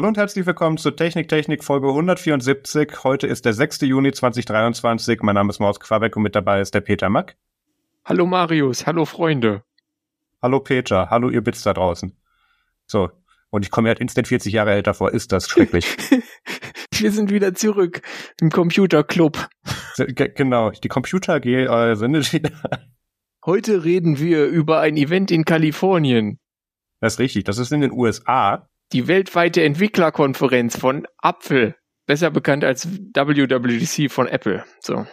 Hallo und herzlich willkommen zu Technik Technik Folge 174. Heute ist der 6. Juni 2023. Mein Name ist Maus Quabeck und mit dabei ist der Peter Mack. Hallo Marius, hallo Freunde. Hallo Peter, hallo ihr Bits da draußen. So, und ich komme halt instant 40 Jahre älter vor. Ist das schrecklich. Wir sind wieder zurück im Computerclub. Genau, die Computer äh, sind wieder. Heute reden wir über ein Event in Kalifornien. Das ist richtig, das ist in den USA. Die weltweite Entwicklerkonferenz von Apfel, besser bekannt als WWDC von Apple. So.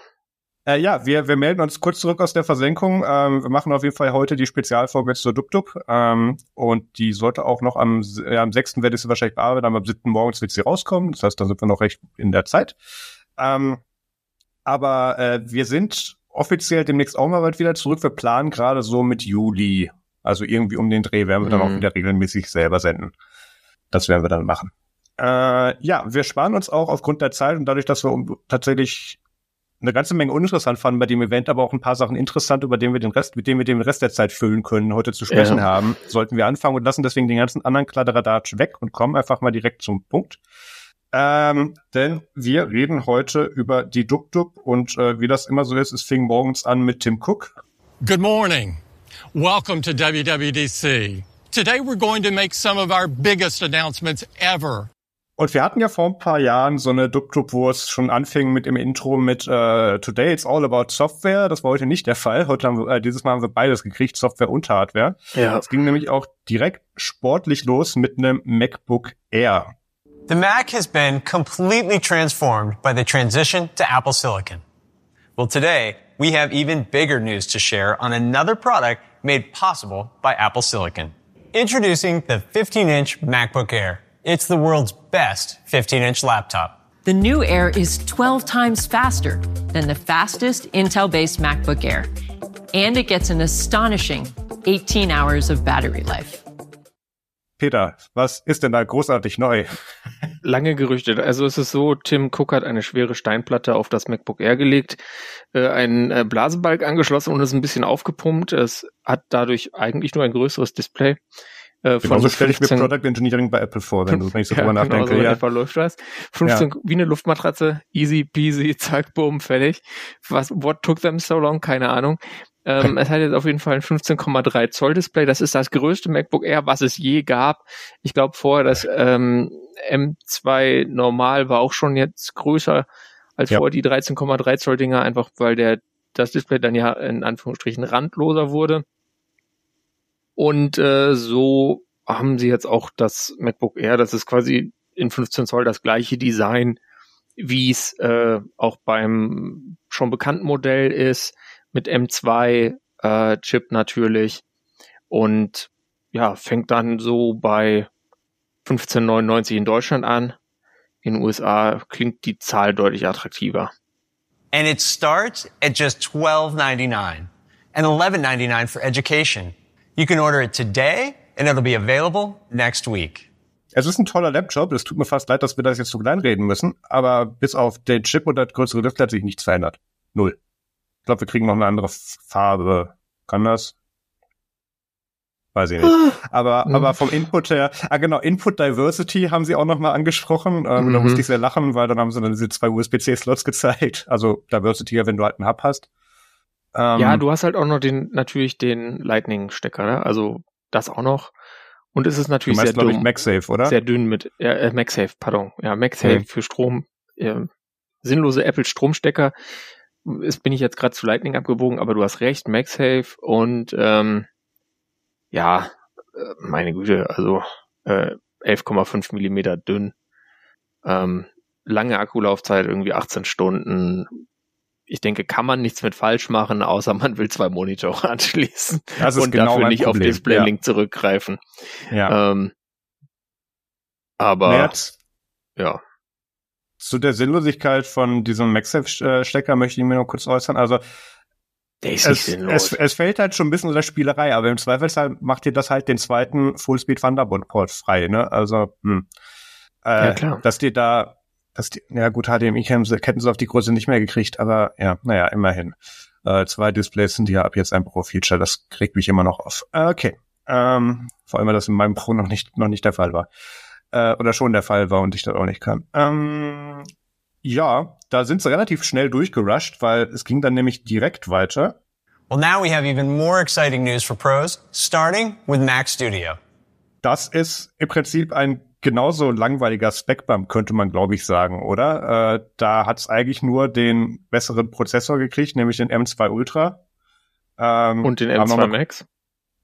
Äh, ja, wir, wir melden uns kurz zurück aus der Versenkung. Ähm, wir machen auf jeden Fall heute die Spezialfolge zur DubDub. Ähm, und die sollte auch noch am, ja, am 6. werde ich sie wahrscheinlich bearbeiten, aber am 7. morgens wird sie rauskommen. Das heißt, da sind wir noch recht in der Zeit. Ähm, aber äh, wir sind offiziell demnächst auch mal bald wieder zurück. Wir planen gerade so mit Juli. Also irgendwie um den Dreh werden wir dann auch mhm. wieder regelmäßig selber senden. Das werden wir dann machen. Äh, ja, wir sparen uns auch aufgrund der Zeit und dadurch, dass wir tatsächlich eine ganze Menge uninteressant fanden bei dem Event, aber auch ein paar Sachen interessant, über den wir den Rest, mit denen wir den Rest der Zeit füllen können, heute zu sprechen ja. haben, sollten wir anfangen und lassen deswegen den ganzen anderen Kladderadatsch weg und kommen einfach mal direkt zum Punkt. Ähm, denn wir reden heute über die DubDub und äh, wie das immer so ist, es fing morgens an mit Tim Cook. Good morning. Welcome to WWDC. Today we're going to make some of our biggest announcements ever. Und wir hatten ja vor ein paar Jahren so eine Dub-Dub, wo es schon anfing mit im Intro mit äh, Today it's all about Software. Das war heute nicht der Fall. Heute haben wir, äh, dieses Mal haben wir beides gekriegt, Software und Hardware. Ja. Es ging nämlich auch direkt sportlich los mit einem MacBook Air. The Mac has been completely transformed by the transition to Apple Silicon. Well, today we have even bigger news to share on another product made possible by Apple Silicon. Introducing the 15-inch MacBook Air. It's the world's best 15 inch laptop. The new Air is 12 times faster than the fastest Intel based MacBook Air, and it gets an astonishing 18 hours of battery life. Peter, was ist denn da großartig neu? Lange Gerüchte. Also es ist so, Tim Cook hat eine schwere Steinplatte auf das MacBook Air gelegt, äh, einen äh, Blasebalg angeschlossen und es ein bisschen aufgepumpt. Es hat dadurch eigentlich nur ein größeres Display. Äh, genau so stelle ich mir Product Engineering bei Apple vor, wenn, du, ich so ja, drüber genau nachdenke. So ja, etwa läuft das. 15, ja. wie eine Luftmatratze, easy peasy, zack, boom, fertig. Was, what took them so long? Keine Ahnung. Ähm, es hat jetzt auf jeden Fall ein 15,3 Zoll Display. Das ist das größte MacBook Air, was es je gab. Ich glaube vorher, das ähm, M2 normal war auch schon jetzt größer als ja. vorher die 13,3 Zoll Dinger, einfach weil der das Display dann ja in Anführungsstrichen randloser wurde. Und äh, so haben sie jetzt auch das MacBook Air, das ist quasi in 15 Zoll das gleiche Design, wie es äh, auch beim schon bekannten Modell ist, mit M2 äh, Chip natürlich. Und ja, fängt dann so bei 15,99 in Deutschland an. In den USA klingt die Zahl deutlich attraktiver. And it starts at just $12.99 and $11.99 for education. You can order it today and it'll be available next week. Es ist ein toller Laptop. Es tut mir fast leid, dass wir das jetzt so klein reden müssen. Aber bis auf den Chip und das größere Display hat sich nichts verändert. Null. Ich glaube, wir kriegen noch eine andere Farbe. Kann das? Weiß ich nicht. Aber, mhm. aber vom Input her, ah genau, Input Diversity haben sie auch nochmal angesprochen. Ähm, mhm. Da musste ich sehr lachen, weil dann haben sie dann diese zwei USB-C-Slots gezeigt. Also Diversity, wenn du halt einen Hub hast. Ähm, ja, du hast halt auch noch den, natürlich den Lightning-Stecker, ne? Also das auch noch. Und es ist natürlich du meinst, sehr dünn. MagSafe, oder? Sehr dünn mit, äh, MagSafe, pardon. Ja, MagSafe mhm. für Strom, äh, sinnlose Apple-Stromstecker. Ist, bin ich jetzt gerade zu Lightning abgebogen, aber du hast recht, MagSafe und ähm, ja, äh, meine Güte, also äh, 11,5 Millimeter dünn. Ähm, lange Akkulaufzeit, irgendwie 18 Stunden, ich denke, kann man nichts mit falsch machen, außer man will zwei Monitore anschließen und genau dafür nicht Problem. auf Display-Link ja. zurückgreifen. Ja. Ähm, aber März. ja. Zu der Sinnlosigkeit von diesem MagSafe-Stecker möchte ich mir noch kurz äußern. Also der ist es, es, es, fällt halt schon ein bisschen unter Spielerei, aber im Zweifelsfall macht ihr das halt den zweiten Fullspeed Thunderbolt Port frei, ne? Also, hm. Äh, ja, klar. dass dir da dass die, ja gut, HDMI hätten sie auf die Größe nicht mehr gekriegt, aber ja, naja, immerhin. Äh, zwei Displays sind ja ab jetzt ein Pro-Feature, das kriegt mich immer noch auf. Okay. Ähm, vor allem, weil das in meinem Pro noch nicht, noch nicht der Fall war. Äh, oder schon der Fall war und ich das auch nicht kann. Ähm, ja, da sind sie relativ schnell durchgerusht, weil es ging dann nämlich direkt weiter. Well, now we have even more exciting news for pros, starting with Mac Studio. Das ist im Prinzip ein genauso langweiliger Spec-Bump, könnte man, glaube ich, sagen, oder? Äh, da hat es eigentlich nur den besseren Prozessor gekriegt, nämlich den M2 Ultra. Ähm, und den M2 Max.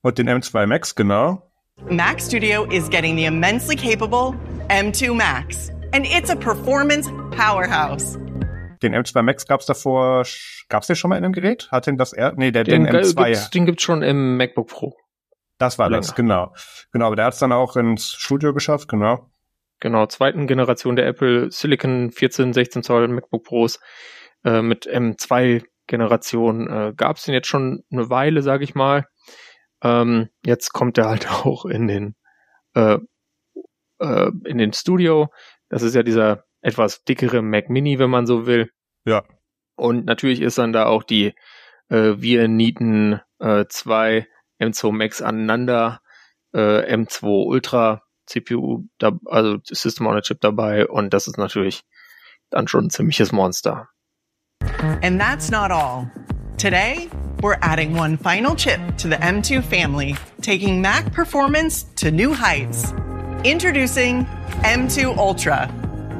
Und den M2 Max, genau. Mac Studio is getting the immensely capable M2 Max. And it's a performance powerhouse. Den M2 Max gab's davor, gab's den schon mal in einem Gerät? Hat denn das er, nee, der, den, den M2. Gibt's, den gibt's schon im MacBook Pro. Das war Länger. das, genau. Genau, aber der hat's dann auch ins Studio geschafft, genau. Genau, zweiten Generation der Apple Silicon 14, 16 Zoll MacBook Pros äh, mit M2 Generation äh, gab's den jetzt schon eine Weile, sag ich mal. Ähm, jetzt kommt er halt auch in den äh, äh, in den Studio. Das ist ja dieser etwas dickere Mac Mini, wenn man so will. Ja. Und natürlich ist dann da auch die äh, Wir Nieten äh, 2 M2 Max aneinander, äh, M2 Ultra CPU, da, also System on a Chip dabei und das ist natürlich dann schon ein ziemliches Monster. And that's not all. Today, we're adding one final chip to the M2 family, taking Mac performance to new heights. Introducing M2 Ultra.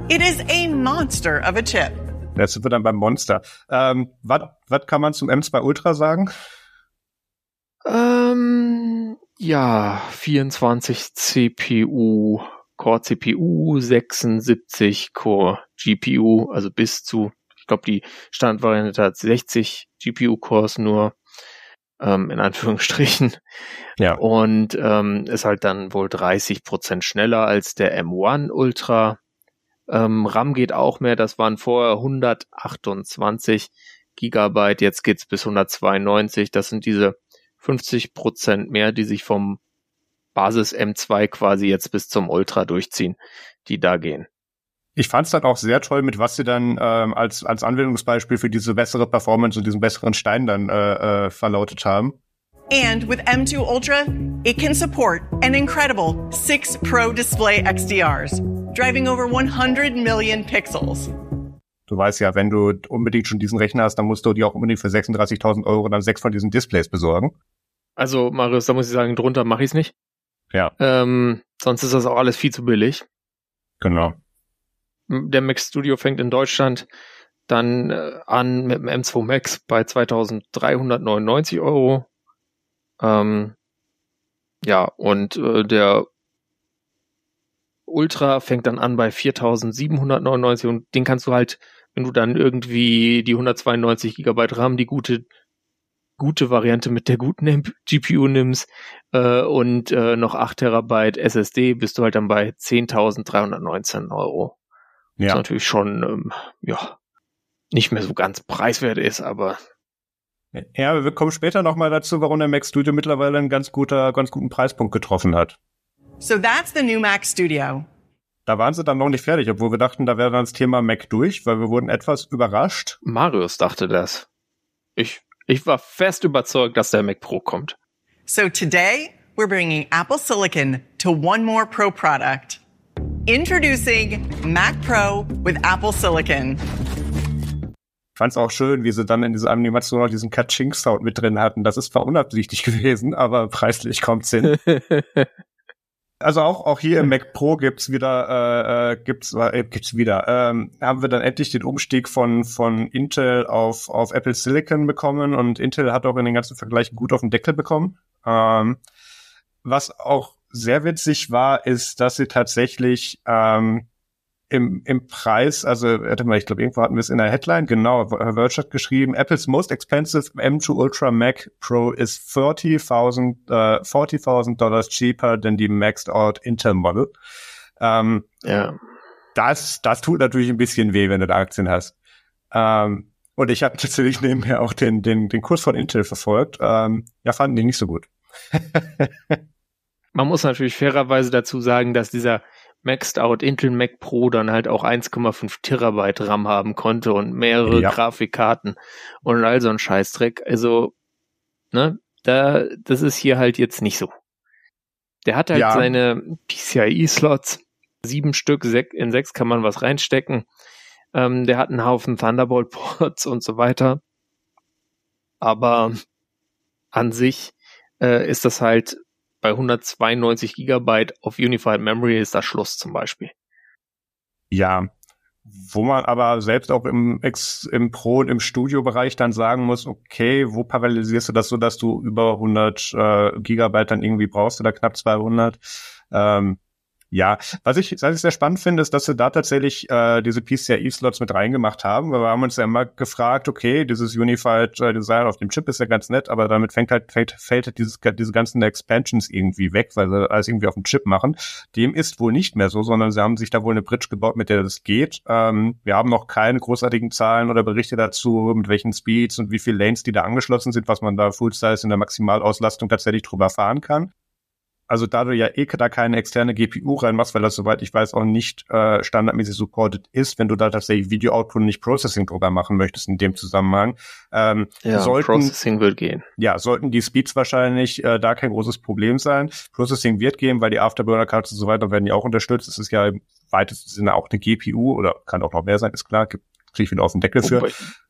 It is a monster of a chip. Jetzt sind wir dann beim Monster. Ähm, was kann man zum M2 Ultra sagen? Ähm, ja, 24 CPU, Core CPU, 76 Core GPU, also bis zu, ich glaube, die Standvariante hat 60 GPU-Cores nur, ähm, in Anführungsstrichen. Ja. Und ähm, ist halt dann wohl 30 Prozent schneller als der M1 Ultra. Ähm, RAM geht auch mehr, das waren vorher 128 Gigabyte, jetzt geht's bis 192. Das sind diese 50 Prozent mehr, die sich vom Basis M2 quasi jetzt bis zum Ultra durchziehen, die da gehen. Ich fand es dann auch sehr toll, mit was sie dann ähm, als, als Anwendungsbeispiel für diese bessere Performance und diesen besseren Stein dann äh, äh, verlautet haben. And with M2 Ultra, it can support an incredible 6 Pro Display XDRs, driving over 100 million pixels. Du weißt ja, wenn du unbedingt schon diesen Rechner hast, dann musst du dir auch unbedingt für 36.000 Euro dann sechs von diesen Displays besorgen. Also, Marius, da muss ich sagen, drunter mache ich es nicht. Ja. Ähm, sonst ist das auch alles viel zu billig. Genau. Der Mac Studio fängt in Deutschland dann äh, an mit dem M2 Max bei 2399 Euro. Ähm, ja, und äh, der Ultra fängt dann an bei 4799 und den kannst du halt, wenn du dann irgendwie die 192 Gigabyte RAM, die gute gute Variante mit der guten GPU nimmst äh, und äh, noch 8 Terabyte SSD, bist du halt dann bei 10.319 Euro. Ja. Was natürlich schon, ähm, ja, nicht mehr so ganz preiswert ist, aber ja, wir kommen später nochmal dazu, warum der Mac Studio mittlerweile einen ganz guter, ganz guten Preispunkt getroffen hat. So that's the new Mac Studio. Da waren sie dann noch nicht fertig, obwohl wir dachten, da wäre dann das Thema Mac durch, weil wir wurden etwas überrascht. Marius dachte das. Ich ich war fest überzeugt, dass der Mac Pro kommt. So today, we're bringing Apple Silicon to one more Pro product. Introducing Mac Pro with Apple Silicon. Ich fand es auch schön, wie sie dann in dieser Animation noch diesen Catching-Sound mit drin hatten. Das ist zwar unabsichtlich gewesen, aber preislich kommt's hin. also auch, auch hier im Mac Pro gibt's wieder, äh, äh, gibt's, äh, gibt's wieder, ähm, haben wir dann endlich den Umstieg von, von Intel auf, auf Apple Silicon bekommen und Intel hat auch in den ganzen Vergleichen gut auf den Deckel bekommen. Ähm, was auch sehr witzig war, ist, dass sie tatsächlich ähm, im, im Preis, also warte mal, ich glaube, irgendwo hatten wir es in der Headline, genau, Verge hat geschrieben, Apple's most expensive M2 Ultra Mac Pro is 30.000 uh, 40 dollars cheaper than the maxed out Intel Model. Ähm, ja. Das, das tut natürlich ein bisschen weh, wenn du da Aktien hast. Ähm, und ich habe natürlich nebenher auch den, den, den Kurs von Intel verfolgt. Ähm, ja, fanden die nicht so gut. Man muss natürlich fairerweise dazu sagen, dass dieser Maxed Out Intel Mac Pro dann halt auch 1,5 Terabyte RAM haben konnte und mehrere ja. Grafikkarten und all so ein Scheißdreck. Also, ne, da, das ist hier halt jetzt nicht so. Der hat halt ja. seine PCIe-Slots sieben Stück, in sechs kann man was reinstecken. Ähm, der hat einen Haufen Thunderbolt-Ports und so weiter. Aber an sich äh, ist das halt bei 192 Gigabyte auf Unified Memory ist das Schluss zum Beispiel. Ja, wo man aber selbst auch im, Ex, im Pro- und im Studio-Bereich dann sagen muss, okay, wo parallelisierst du das so, dass du über 100 äh, Gigabyte dann irgendwie brauchst oder knapp 200? Ähm, ja, was ich, was ich sehr spannend finde, ist, dass sie da tatsächlich äh, diese PCIe-Slots mit reingemacht haben, weil wir haben uns ja immer gefragt, okay, dieses Unified äh, Design auf dem Chip ist ja ganz nett, aber damit fängt halt, fällt, fällt halt dieses, diese ganzen Expansions irgendwie weg, weil sie alles irgendwie auf dem Chip machen. Dem ist wohl nicht mehr so, sondern sie haben sich da wohl eine Bridge gebaut, mit der das geht. Ähm, wir haben noch keine großartigen Zahlen oder Berichte dazu, mit welchen Speeds und wie viele Lanes, die da angeschlossen sind, was man da Full Size in der Maximalauslastung tatsächlich drüber fahren kann also da du ja eh da keine externe GPU reinmachst, weil das soweit ich weiß auch nicht äh, standardmäßig supported ist, wenn du da tatsächlich Video Output und nicht Processing drüber machen möchtest in dem Zusammenhang. Ähm, ja, sollten, Processing wird gehen. Ja, sollten die Speeds wahrscheinlich äh, da kein großes Problem sein. Processing wird gehen, weil die Afterburner Cards und so weiter werden ja auch unterstützt. Es ist ja im weitesten Sinne auch eine GPU oder kann auch noch mehr sein, ist klar. Gibt kriege ich wieder auf den Deckel für.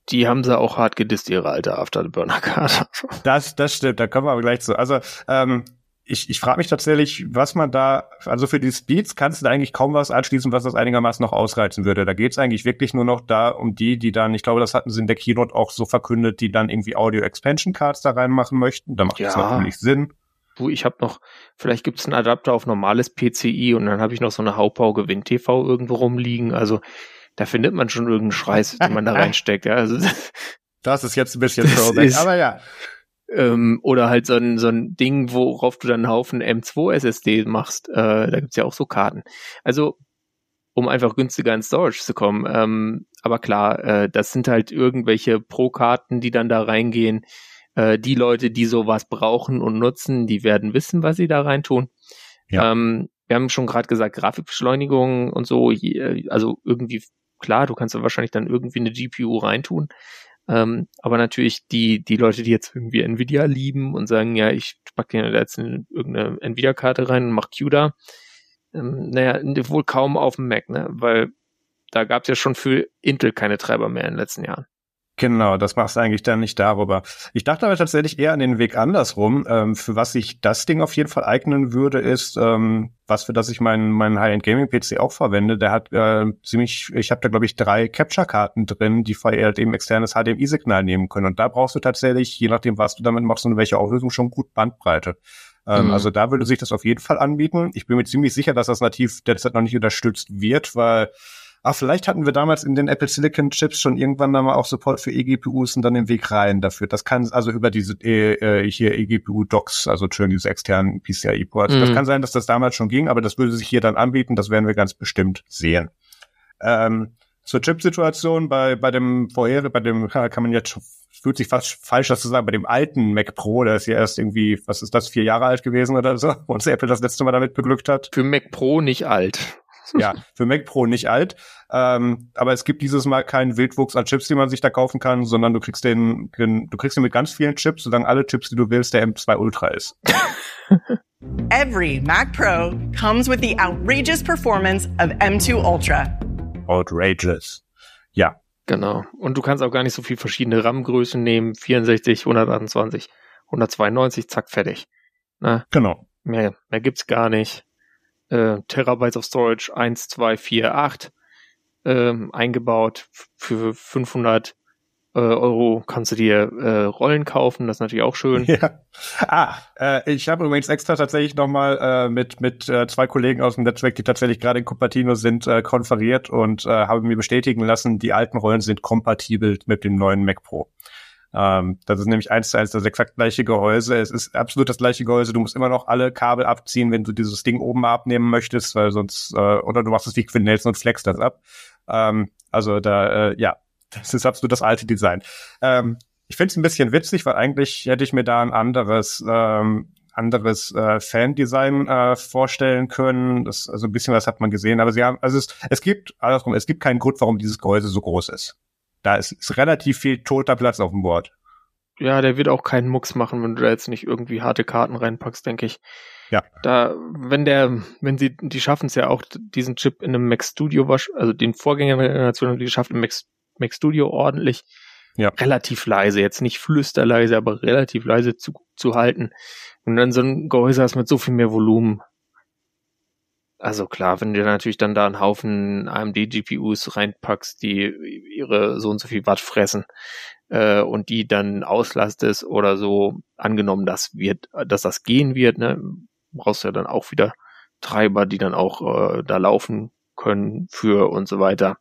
Die haben sie auch hart gedisst, ihre alte Afterburner-Card. Das, das stimmt, da kommen wir aber gleich zu. Also, ähm, ich, ich frage mich tatsächlich, was man da, also für die Speeds kannst du da eigentlich kaum was anschließen, was das einigermaßen noch ausreizen würde. Da geht's eigentlich wirklich nur noch da um die, die dann, ich glaube, das hatten sie in der Keynote auch so verkündet, die dann irgendwie Audio Expansion Cards da reinmachen möchten. Da macht ja. das natürlich Sinn. Du, ich habe noch, vielleicht gibt's einen Adapter auf normales PCI und dann habe ich noch so eine Hauptbau Gewinn TV irgendwo rumliegen. Also da findet man schon irgendeinen Scheiß, den man da reinsteckt. Ja, also das ist jetzt ein bisschen Throwback, aber ja. Ähm, oder halt so ein, so ein Ding, worauf du dann einen Haufen M2 SSD machst. Äh, da gibt's ja auch so Karten. Also, um einfach günstiger in Storage zu kommen. Ähm, aber klar, äh, das sind halt irgendwelche Pro-Karten, die dann da reingehen. Äh, die Leute, die sowas brauchen und nutzen, die werden wissen, was sie da reintun. Ja. Ähm, wir haben schon gerade gesagt, Grafikbeschleunigung und so, also irgendwie, klar, du kannst da wahrscheinlich dann irgendwie eine GPU reintun. Ähm, aber natürlich die, die Leute, die jetzt irgendwie Nvidia lieben und sagen, ja, ich packe dir jetzt eine, irgendeine Nvidia-Karte rein und mach CUDA, ähm, naja, wohl kaum auf dem Mac, ne? Weil da gab es ja schon für Intel keine Treiber mehr in den letzten Jahren. Genau, das machst du eigentlich dann nicht darüber. Ich dachte aber tatsächlich eher an den Weg andersrum. Ähm, für was sich das Ding auf jeden Fall eignen würde, ist, ähm, was für das ich meinen meinen High-End Gaming PC auch verwende. Der hat äh, ziemlich, ich habe da glaube ich drei Capture-Karten drin, die halt eben externes HDMI-Signal nehmen können. Und da brauchst du tatsächlich, je nachdem, was du damit machst und welche Auflösung, schon gut Bandbreite. Ähm, mhm. Also da würde sich das auf jeden Fall anbieten. Ich bin mir ziemlich sicher, dass das nativ derzeit noch nicht unterstützt wird, weil Ah, vielleicht hatten wir damals in den Apple Silicon Chips schon irgendwann dann mal auch Support für eGPUs und dann den Weg rein dafür. Das kann also über diese äh, äh hier eGPU Docs, also schön diese externen PCIe Ports. Mhm. Das kann sein, dass das damals schon ging, aber das würde sich hier dann anbieten. Das werden wir ganz bestimmt sehen. Ähm, zur Chip-Situation bei bei dem vorher, bei dem kann man jetzt fühlt sich fast falsch, das zu sagen, bei dem alten Mac Pro, der ist ja erst irgendwie, was ist das, vier Jahre alt gewesen oder so, uns Apple das letzte Mal damit beglückt hat. Für Mac Pro nicht alt ja, für Mac Pro nicht alt. Ähm, aber es gibt dieses Mal keinen Wildwuchs an Chips, die man sich da kaufen kann, sondern du kriegst den, den du kriegst den mit ganz vielen Chips, solange alle Chips, die du willst, der M2 Ultra ist. Every Mac Pro comes with the outrageous performance of M2 Ultra. Outrageous. Ja. Genau. Und du kannst auch gar nicht so viel verschiedene RAM-Größen nehmen. 64, 128, 192, zack, fertig. Na, genau. Mehr, mehr gibt's gar nicht äh, Terabytes of Storage 1, 2, 4, 8 ähm, eingebaut. Für 500 äh, Euro kannst du dir äh, Rollen kaufen, das ist natürlich auch schön. Ja. Ah, äh, ich habe übrigens extra tatsächlich nochmal äh, mit mit äh, zwei Kollegen aus dem Netzwerk, die tatsächlich gerade in Cupertino sind, äh, konferiert und äh, habe mir bestätigen lassen, die alten Rollen sind kompatibel mit dem neuen Mac Pro. Ähm, das ist nämlich eins zu eins das exakt gleiche Gehäuse. Es ist absolut das gleiche Gehäuse. Du musst immer noch alle Kabel abziehen, wenn du dieses Ding oben abnehmen möchtest, weil sonst, äh, oder du machst es wie Quinn Nelson und flex das ab. Ähm, also da, äh, ja, das ist absolut das alte Design. Ähm, ich finde es ein bisschen witzig, weil eigentlich hätte ich mir da ein anderes, ähm, anderes äh, Fan-Design äh, vorstellen können. Das, also ein bisschen was hat man gesehen, aber sie haben, also es, es gibt, andersrum, es gibt keinen Grund, warum dieses Gehäuse so groß ist da ist, ist relativ viel toter Platz auf dem Board. ja, der wird auch keinen Mucks machen, wenn du da jetzt nicht irgendwie harte Karten reinpackst, denke ich. Ja. Da, wenn der, wenn sie, die schaffen es ja auch, diesen Chip in einem Mac Studio, also den Vorgängergeneration haben die geschafft, im Mac, Mac Studio ordentlich, ja. relativ leise, jetzt nicht flüsterleise, aber relativ leise zu, zu halten. Und dann so ein Gehäuse hast mit so viel mehr Volumen. Also klar, wenn du natürlich dann da einen Haufen AMD-GPUs reinpackst, die ihre so und so viel Watt fressen, äh, und die dann auslastest oder so, angenommen, dass wird, dass das gehen wird, ne, brauchst du ja dann auch wieder Treiber, die dann auch äh, da laufen können für und so weiter.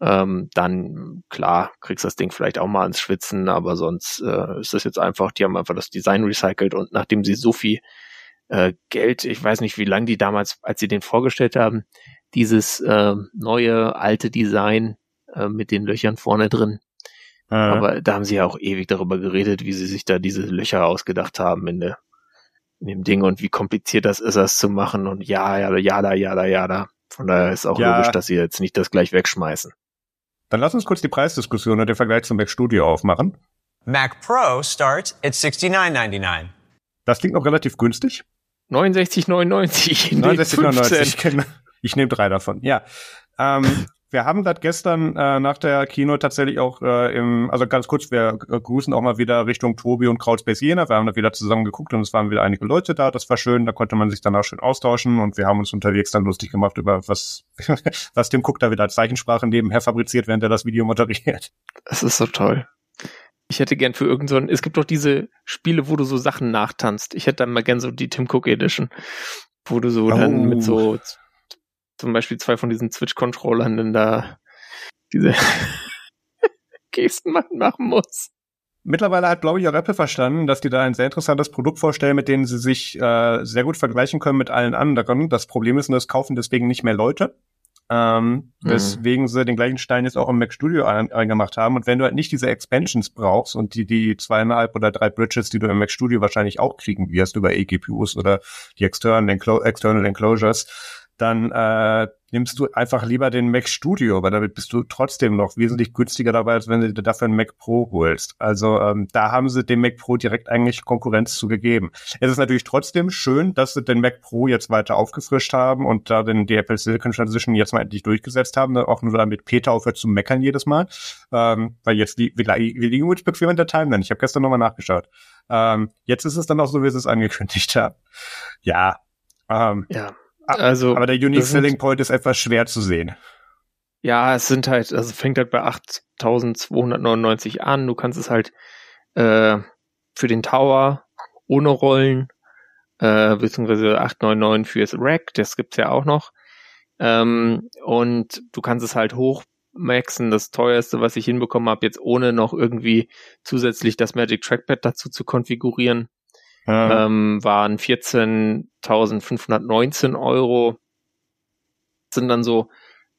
Ähm, dann klar, kriegst das Ding vielleicht auch mal ins Schwitzen, aber sonst äh, ist das jetzt einfach, die haben einfach das Design recycelt und nachdem sie so viel äh, Geld, ich weiß nicht, wie lange die damals, als sie den vorgestellt haben, dieses äh, neue alte Design äh, mit den Löchern vorne drin, aber da haben sie ja auch ewig darüber geredet, wie sie sich da diese Löcher ausgedacht haben in, der, in dem Ding und wie kompliziert das ist, das zu machen und ja, ja, ja, da, ja, da, ja, da. Von daher ist auch ja. logisch, dass sie jetzt nicht das gleich wegschmeißen. Dann lass uns kurz die Preisdiskussion und den Vergleich zum Mac Studio aufmachen. Mac Pro starts at $69.99. Das klingt noch relativ günstig. 69,99. 69,99. Ich nehme drei davon. Ja. Ähm, wir haben gerade gestern äh, nach der Kino tatsächlich auch äh, im, also ganz kurz, wir grüßen auch mal wieder Richtung Tobi und Crowdspace Jena. Wir haben da wieder zusammen geguckt und es waren wieder einige Leute da. Das war schön, da konnte man sich dann auch schön austauschen und wir haben uns unterwegs dann lustig gemacht über was, was Tim Cook da wieder als Zeichensprache nebenher fabriziert, während er das Video moderiert. Das ist so toll. Ich hätte gern für irgendeinen, so es gibt doch diese Spiele, wo du so Sachen nachtanzt. Ich hätte dann mal gern so die Tim Cook Edition, wo du so oh. dann mit so zum Beispiel zwei von diesen Switch-Controllern dann da diese Gesten machen muss. Mittlerweile hat, glaube ich, auch Apple verstanden, dass die da ein sehr interessantes Produkt vorstellen, mit dem sie sich äh, sehr gut vergleichen können mit allen anderen. Das Problem ist nur, es kaufen deswegen nicht mehr Leute. Ähm, mhm. Weswegen sie den gleichen Stein jetzt auch im Mac Studio ein, eingemacht haben. Und wenn du halt nicht diese Expansions brauchst und die, die zweieinhalb oder drei Bridges, die du im Mac Studio wahrscheinlich auch kriegen wirst über eGPUs oder die external, Enclo external Enclosures, dann äh, nimmst du einfach lieber den Mac Studio, weil damit bist du trotzdem noch wesentlich günstiger dabei, als wenn du dir dafür einen Mac Pro holst. Also ähm, da haben sie dem Mac Pro direkt eigentlich Konkurrenz zugegeben. Es ist natürlich trotzdem schön, dass sie den Mac Pro jetzt weiter aufgefrischt haben und da den die Apple Silicon Transition jetzt mal endlich durchgesetzt haben, auch nur damit Peter aufhört zu meckern jedes Mal, ähm, weil jetzt die, wir, wir bequem in der Timeline. Ich habe gestern nochmal nachgeschaut. Ähm, jetzt ist es dann auch so, wie sie es angekündigt haben. Ja, ähm, ja. Also, aber der Unique Selling Point ist etwas schwer zu sehen. Ja, es sind halt, also fängt halt bei 8.299 an. Du kannst es halt äh, für den Tower ohne Rollen, äh, beziehungsweise 899 fürs Rack, das gibt's ja auch noch. Ähm, und du kannst es halt hochmaxen, das teuerste, was ich hinbekommen habe, jetzt ohne noch irgendwie zusätzlich das Magic Trackpad dazu zu konfigurieren, ja. ähm, waren 14.519 Euro. Sind dann so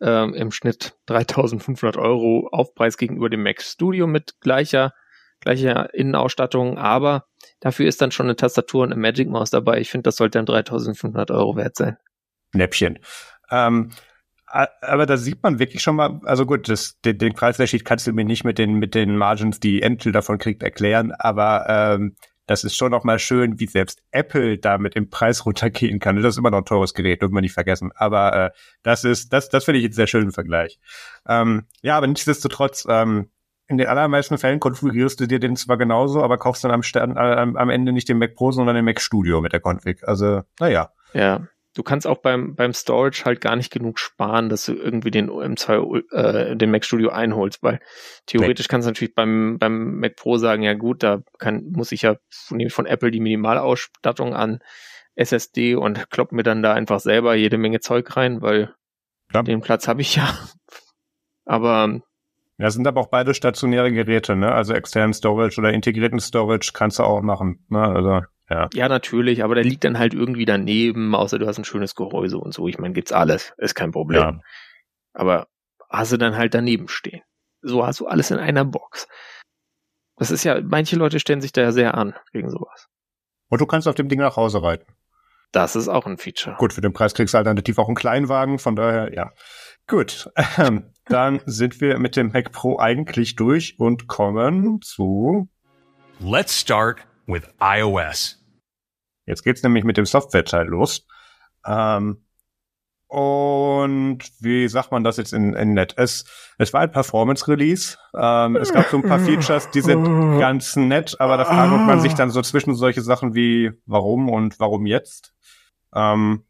ähm, im Schnitt 3.500 Euro Aufpreis gegenüber dem Mac Studio mit gleicher, gleicher Innenausstattung, aber dafür ist dann schon eine Tastatur und eine Magic Mouse dabei. Ich finde, das sollte dann 3.500 Euro wert sein. Näppchen. Ähm, aber da sieht man wirklich schon mal, also gut, das, den, den Preisunterschied kannst du mir nicht mit den, mit den Margins, die Intel davon kriegt, erklären, aber ähm, das ist schon noch mal schön, wie selbst Apple da mit dem Preis runtergehen kann. Das ist immer noch ein teures Gerät, dürfen wir nicht vergessen. Aber äh, das ist, das, das finde ich einen sehr schönen Vergleich. Ähm, ja, aber nichtsdestotrotz, ähm, in den allermeisten Fällen konfigurierst du dir den zwar genauso, aber kaufst dann am, Stern, äh, am Ende nicht den Mac Pro, sondern den Mac Studio mit der Config. Also, naja. Ja du kannst auch beim, beim Storage halt gar nicht genug sparen, dass du irgendwie den M2, äh, den Mac Studio einholst, weil theoretisch kannst du natürlich beim, beim Mac Pro sagen, ja gut, da kann, muss ich ja von, von Apple die Minimalausstattung an SSD und klopp mir dann da einfach selber jede Menge Zeug rein, weil ja. den Platz habe ich ja. Aber ja, sind aber auch beide stationäre Geräte, ne? Also externen Storage oder integrierten Storage kannst du auch machen, ne? Also ja. ja, natürlich, aber der liegt dann halt irgendwie daneben, außer du hast ein schönes Gehäuse und so. Ich meine, gibt's alles, ist kein Problem. Ja. Aber hast du dann halt daneben stehen. So hast du alles in einer Box. Das ist ja, manche Leute stellen sich da ja sehr an gegen sowas. Und du kannst auf dem Ding nach Hause reiten. Das ist auch ein Feature. Gut, für den Preis kriegst du alternativ auch einen Kleinwagen, von daher, ja. Gut, ähm, dann sind wir mit dem Mac Pro eigentlich durch und kommen zu Let's start with iOS. Jetzt geht's nämlich mit dem Software-Teil los. Ähm, und wie sagt man das jetzt in, in nett? Es, es war ein Performance-Release. Ähm, es gab so ein paar Features, die sind ganz nett, aber da fragt man sich dann so zwischen solche Sachen wie warum und warum jetzt. Ähm,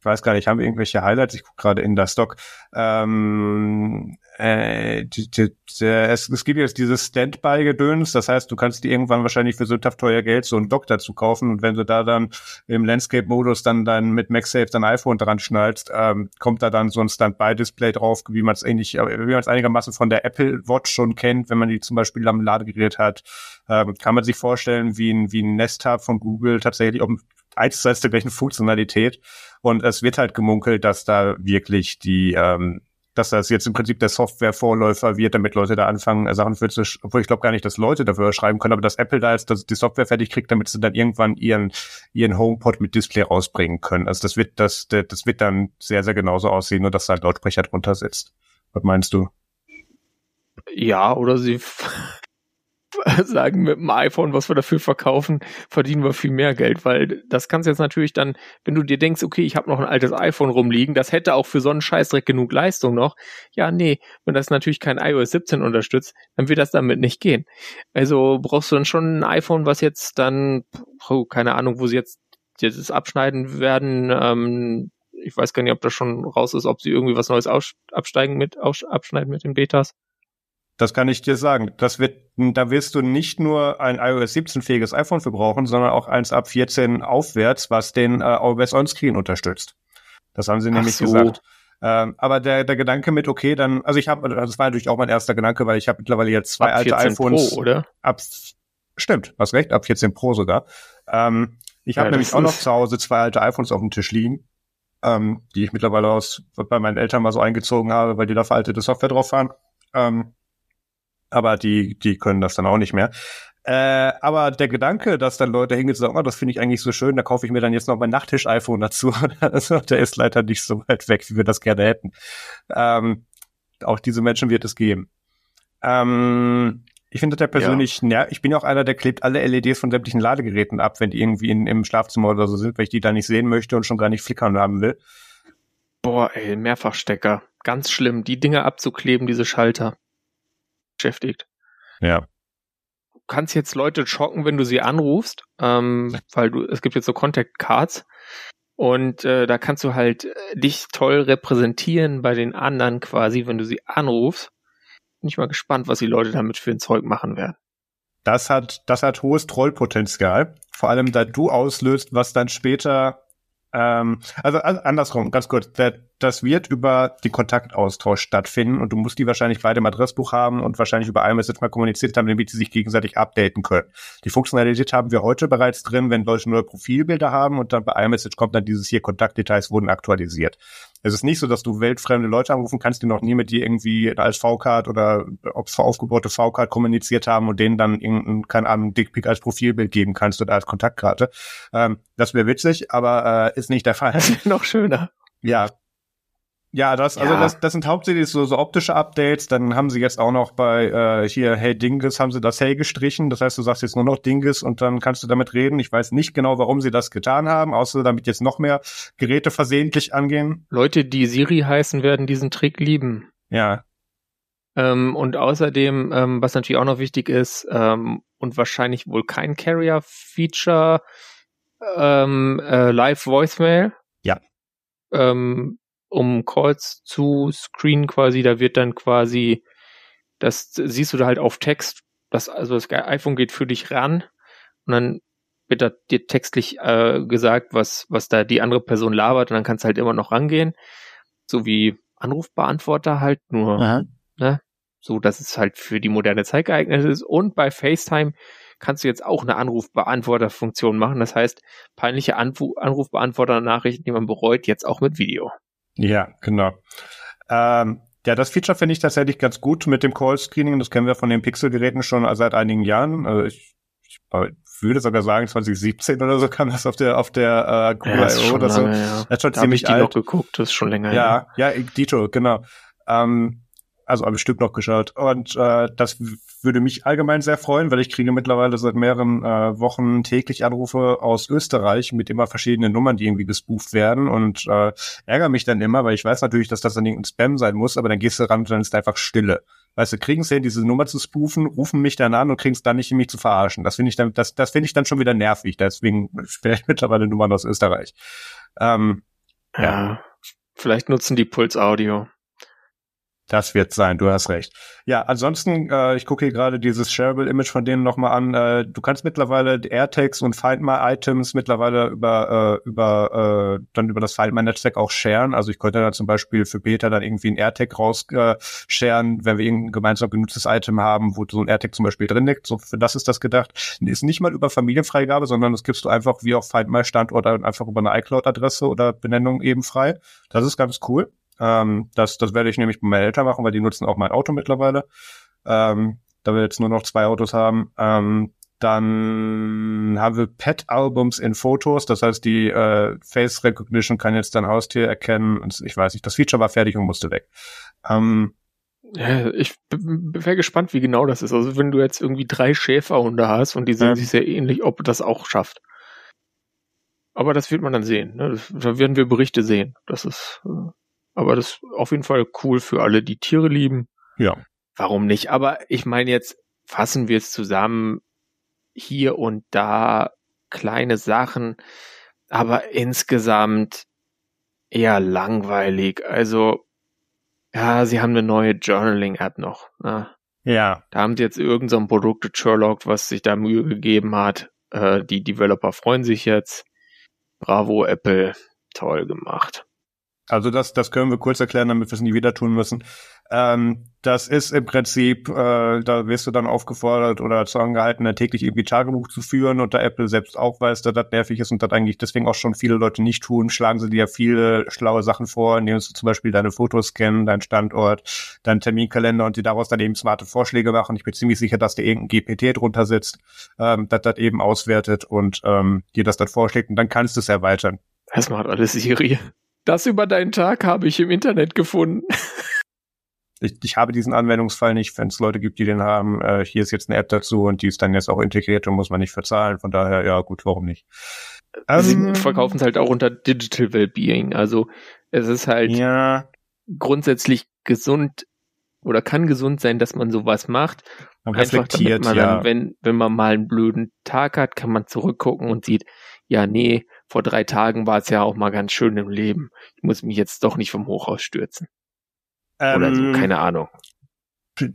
ich weiß gar nicht, haben wir irgendwelche Highlights? Ich gucke gerade in der Stock. Ähm, äh, die, die, der, es, es gibt jetzt dieses Standby-Gedöns, das heißt, du kannst dir irgendwann wahrscheinlich für sündhaft teuer Geld so einen Dock dazu kaufen und wenn du da dann im Landscape-Modus dann dann mit MagSafe dein iPhone dran schnallst, ähm, kommt da dann so ein Standby-Display drauf, wie man es ähnlich, wie man es einigermaßen von der Apple Watch schon kennt, wenn man die zum Beispiel am Ladegerät hat, ähm, kann man sich vorstellen, wie ein, wie ein Nest Hub von Google tatsächlich um eins zu eins der gleichen Funktionalität. Und es wird halt gemunkelt, dass da wirklich die, ähm, dass das jetzt im Prinzip der Software-Vorläufer wird, damit Leute da anfangen, Sachen für zu, obwohl ich glaube gar nicht, dass Leute dafür schreiben können, aber dass Apple da jetzt dass die Software fertig kriegt, damit sie dann irgendwann ihren, ihren HomePod mit Display rausbringen können. Also das wird, das, das wird dann sehr, sehr genauso aussehen, nur dass da ein Lautsprecher drunter sitzt. Was meinst du? Ja, oder sie sagen, mit dem iPhone, was wir dafür verkaufen, verdienen wir viel mehr Geld, weil das kannst jetzt natürlich dann, wenn du dir denkst, okay, ich habe noch ein altes iPhone rumliegen, das hätte auch für so einen Scheißdreck genug Leistung noch. Ja, nee, wenn das natürlich kein iOS 17 unterstützt, dann wird das damit nicht gehen. Also brauchst du dann schon ein iPhone, was jetzt dann, oh, keine Ahnung, wo sie jetzt das abschneiden werden, ähm, ich weiß gar nicht, ob das schon raus ist, ob sie irgendwie was Neues absteigen mit, abschneiden mit den Betas. Das kann ich dir sagen. Das wird, da wirst du nicht nur ein iOS 17 fähiges iPhone für brauchen, sondern auch eins ab 14 aufwärts, was den äh, iOS On-Screen unterstützt. Das haben sie Ach nämlich so. gesagt. Ähm, aber der, der Gedanke mit, okay, dann, also ich habe, das war natürlich auch mein erster Gedanke, weil ich habe mittlerweile jetzt zwei alte iPhones. Pro, oder? Ab, stimmt, hast recht, ab 14 Pro sogar. Ähm, ich habe ja, nämlich auch noch zu Hause zwei alte iPhones auf dem Tisch liegen, ähm, die ich mittlerweile aus bei meinen Eltern mal so eingezogen habe, weil die da veraltete Software drauf waren. Ähm, aber die, die können das dann auch nicht mehr. Äh, aber der Gedanke, dass dann Leute hingehen und sagen, oh, das finde ich eigentlich so schön, da kaufe ich mir dann jetzt noch mein Nachttisch-iPhone dazu, also, der ist leider nicht so weit weg, wie wir das gerne hätten. Ähm, auch diese Menschen wird es geben. Ähm, ich finde das ja persönlich, ja. ich bin ja auch einer, der klebt alle LEDs von sämtlichen Ladegeräten ab, wenn die irgendwie in, im Schlafzimmer oder so sind, weil ich die da nicht sehen möchte und schon gar nicht flickern haben will. Boah, ey, Mehrfachstecker. Ganz schlimm, die Dinge abzukleben, diese Schalter beschäftigt. Ja. Du kannst jetzt Leute schocken, wenn du sie anrufst, ähm, weil du, es gibt jetzt so Contact Cards und äh, da kannst du halt äh, dich toll repräsentieren bei den anderen quasi, wenn du sie anrufst. Bin ich mal gespannt, was die Leute damit für ein Zeug machen werden. Das hat, das hat hohes Trollpotenzial. Vor allem, da du auslöst, was dann später ähm, also, also andersrum, ganz kurz. Der, das wird über die Kontaktaustausch stattfinden und du musst die wahrscheinlich beide im Adressbuch haben und wahrscheinlich über iMessage mal kommuniziert haben, damit sie sich gegenseitig updaten können. Die Funktionalität haben wir heute bereits drin, wenn Leute nur Profilbilder haben und dann bei iMessage kommt dann dieses hier Kontaktdetails wurden aktualisiert. Es ist nicht so, dass du weltfremde Leute anrufen kannst, die noch nie mit dir irgendwie als V-Card oder ob es aufgebaute V-Card kommuniziert haben und denen dann irgendein, keine Ahnung, Dickpick als Profilbild geben kannst oder als Kontaktkarte. Ähm, das wäre witzig, aber äh, ist nicht der Fall. noch schöner. Ja, ja, das, also ja. das, das sind hauptsächlich so, so optische Updates. Dann haben sie jetzt auch noch bei äh, hier Hey Dinges haben sie das Hey gestrichen. Das heißt, du sagst jetzt nur noch Dinges und dann kannst du damit reden. Ich weiß nicht genau, warum sie das getan haben, außer damit jetzt noch mehr Geräte versehentlich angehen. Leute, die Siri heißen, werden diesen Trick lieben. Ja. Ähm, und außerdem, ähm, was natürlich auch noch wichtig ist ähm, und wahrscheinlich wohl kein Carrier-Feature, ähm, äh, Live Voicemail. Ja. Ähm, um Calls zu screenen quasi, da wird dann quasi, das siehst du da halt auf Text, das, also das iPhone geht für dich ran und dann wird da dir textlich äh, gesagt, was, was da die andere Person labert und dann kannst du halt immer noch rangehen. So wie Anrufbeantworter halt, nur, Aha. ne? So, dass es halt für die moderne Zeit geeignet ist. Und bei FaceTime kannst du jetzt auch eine Anrufbeantworterfunktion machen. Das heißt, peinliche Anruf Anrufbeantworter-Nachrichten, die man bereut, jetzt auch mit Video. Ja, genau. Ähm, ja, das Feature finde ich tatsächlich ganz gut mit dem Call-Screening. Das kennen wir von den Pixel-Geräten schon seit einigen Jahren. Also ich, ich würde sogar sagen, 2017 oder so kam das auf der auf der äh, Google ja, I.O. oder so. Ja. Das ist schon da ziemlich ich die alt. noch geguckt, das ist schon länger Ja, ja, ja Dito, genau. Ähm, also am Stück noch geschaut. Und äh, das würde mich allgemein sehr freuen, weil ich kriege mittlerweile seit mehreren äh, Wochen täglich Anrufe aus Österreich mit immer verschiedenen Nummern, die irgendwie gespuft werden und äh, ärgere mich dann immer, weil ich weiß natürlich, dass das dann irgendein Spam sein muss, aber dann gehst du ran und dann ist einfach Stille. Weißt du, kriegen sie hin, diese Nummer zu spoofen, rufen mich dann an und kriegen es dann nicht, mich zu verarschen. Das finde ich dann, das, das finde ich dann schon wieder nervig. Deswegen stelle ich mittlerweile Nummern aus Österreich. Ähm, ja. ja. Vielleicht nutzen die Puls Audio. Das wird sein, du hast recht. Ja, ansonsten, äh, ich gucke hier gerade dieses Shareable-Image von denen nochmal an. Äh, du kannst mittlerweile AirTags und Find My Items mittlerweile über, äh, über äh, dann über das Find My Netzwerk auch sharen. Also ich könnte da zum Beispiel für Beta dann irgendwie ein AirTag raus äh, sharen, wenn wir irgendein gemeinsam genutztes Item haben, wo so ein AirTag zum Beispiel drin liegt. So für das ist das gedacht. Ist nicht mal über Familienfreigabe, sondern das gibst du einfach wie auf Find My Standort einfach über eine iCloud-Adresse oder Benennung eben frei. Das ist ganz cool. Ähm, das, das werde ich nämlich bei meinen Eltern machen, weil die nutzen auch mein Auto mittlerweile. Ähm, da wir jetzt nur noch zwei Autos haben. Ähm, dann haben wir Pet-Albums in Fotos, das heißt, die äh, Face Recognition kann jetzt dein Haustier erkennen. Und ich weiß nicht, das Feature war fertig und musste weg. Ähm, ja, ich wäre gespannt, wie genau das ist. Also wenn du jetzt irgendwie drei Schäferhunde hast und die sehen ja. sich sehr ähnlich, ob das auch schafft. Aber das wird man dann sehen. Ne? Da werden wir Berichte sehen. Das ist äh, aber das ist auf jeden Fall cool für alle, die Tiere lieben. Ja. Warum nicht? Aber ich meine jetzt, fassen wir es zusammen, hier und da kleine Sachen, aber insgesamt eher langweilig. Also, ja, sie haben eine neue Journaling-App noch. Ne? Ja. Da haben sie jetzt irgendein so Produkt Sherlock, was sich da Mühe gegeben hat. Äh, die Developer freuen sich jetzt. Bravo, Apple. Toll gemacht. Also das, das können wir kurz erklären, damit wir es nie wieder tun müssen. Ähm, das ist im Prinzip, äh, da wirst du dann aufgefordert oder zu angehalten, ein täglich irgendwie Tagebuch zu führen und da Apple selbst auch weiß, dass das nervig ist und das eigentlich deswegen auch schon viele Leute nicht tun, schlagen sie dir viele schlaue Sachen vor, indem du zum Beispiel deine Fotos scannen, deinen Standort, deinen Terminkalender und die daraus dann eben smarte Vorschläge machen. Ich bin ziemlich sicher, dass da irgendein GPT drunter sitzt, ähm, das das eben auswertet und ähm, dir das dann vorschlägt und dann kannst du es erweitern. Das macht alles Siri. Das über deinen Tag habe ich im Internet gefunden. Ich, ich habe diesen Anwendungsfall nicht, wenn es Leute gibt, die den haben. Äh, hier ist jetzt eine App dazu und die ist dann jetzt auch integriert und muss man nicht verzahlen. Von daher, ja gut, warum nicht? Sie ähm, verkaufen es halt auch unter Digital Wellbeing. Also es ist halt ja. grundsätzlich gesund oder kann gesund sein, dass man sowas macht. Man Einfach damit man ja. dann, wenn, wenn man mal einen blöden Tag hat, kann man zurückgucken und sieht, ja, nee, vor drei Tagen war es ja auch mal ganz schön im Leben. Ich muss mich jetzt doch nicht vom Hochhaus stürzen. Ähm, Oder so, keine Ahnung.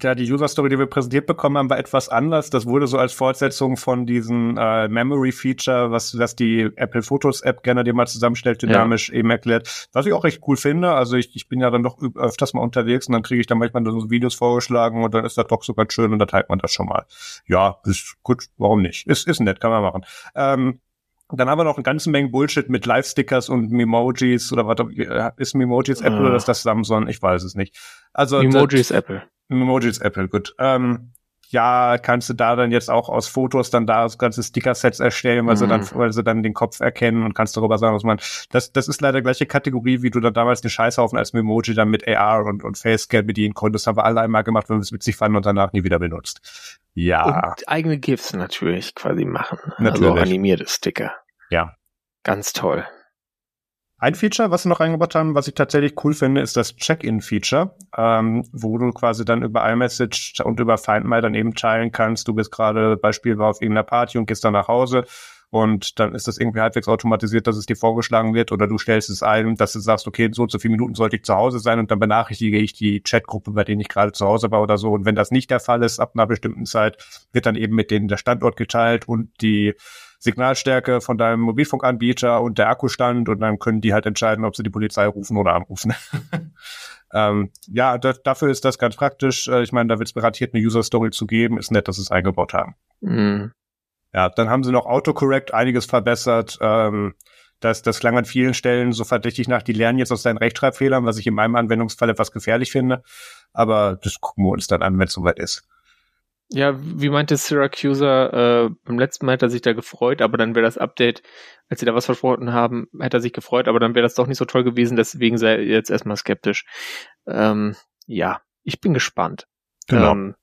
Ja, die User Story, die wir präsentiert bekommen haben, war etwas anders. Das wurde so als Fortsetzung von diesem äh, Memory Feature, was das die Apple Photos App gerne dir mal zusammenstellt, dynamisch ja. eben erklärt. Was ich auch recht cool finde. Also ich, ich bin ja dann doch öfters mal unterwegs und dann kriege ich dann manchmal so Videos vorgeschlagen und dann ist das doch sogar schön und da teilt man das schon mal. Ja, ist gut, warum nicht? Ist, ist nett, kann man machen. Ähm, dann haben wir noch eine ganze Menge Bullshit mit Live-Stickers und Memojis oder was ist Memojis Apple uh. oder ist das Samsung? Ich weiß es nicht. Also Memojis Apple. Memojis Apple, gut. Ähm, ja, kannst du da dann jetzt auch aus Fotos dann da ganze Sticker-Sets erstellen, weil mhm. sie dann, weil sie dann den Kopf erkennen und kannst darüber sagen, was man. Das, das ist leider gleiche Kategorie, wie du da damals den Scheißhaufen als Memoji dann mit AR und, und Facescan bedienen konntest. Haben wir alle einmal gemacht, wenn wir es witzig fanden und danach nie wieder benutzt. Ja. Und eigene GIFs natürlich quasi machen. Natürlich. Also animierte Sticker. Ja. Ganz toll. Ein Feature, was sie noch eingebaut haben, was ich tatsächlich cool finde, ist das Check-in-Feature, ähm, wo du quasi dann über iMessage und über Find My dann eben teilen kannst. Du bist gerade Beispiel war auf irgendeiner Party und gehst dann nach Hause und dann ist das irgendwie halbwegs automatisiert, dass es dir vorgeschlagen wird oder du stellst es ein, dass du sagst, okay, so so viele Minuten sollte ich zu Hause sein und dann benachrichtige ich die Chatgruppe, bei denen ich gerade zu Hause war oder so. Und wenn das nicht der Fall ist, ab einer bestimmten Zeit, wird dann eben mit denen der Standort geteilt und die Signalstärke von deinem Mobilfunkanbieter und der Akkustand und dann können die halt entscheiden, ob sie die Polizei rufen oder anrufen. ähm, ja, da, dafür ist das ganz praktisch. Äh, ich meine, da wird es garantiert eine User Story zu geben. Ist nett, dass sie es eingebaut haben. Mhm. Ja, dann haben sie noch Autocorrect einiges verbessert. Ähm, das, das klang an vielen Stellen so verdächtig nach, die lernen jetzt aus deinen Rechtschreibfehlern, was ich in meinem Anwendungsfall etwas gefährlich finde. Aber das gucken wir uns dann an, wenn es soweit ist. Ja, wie meinte Syracusa, äh, beim letzten Mal hat er sich da gefreut, aber dann wäre das Update, als sie da was versprochen haben, hätte er sich gefreut, aber dann wäre das doch nicht so toll gewesen, deswegen sei er jetzt erstmal skeptisch. Ähm, ja, ich bin gespannt. Genau. Ähm,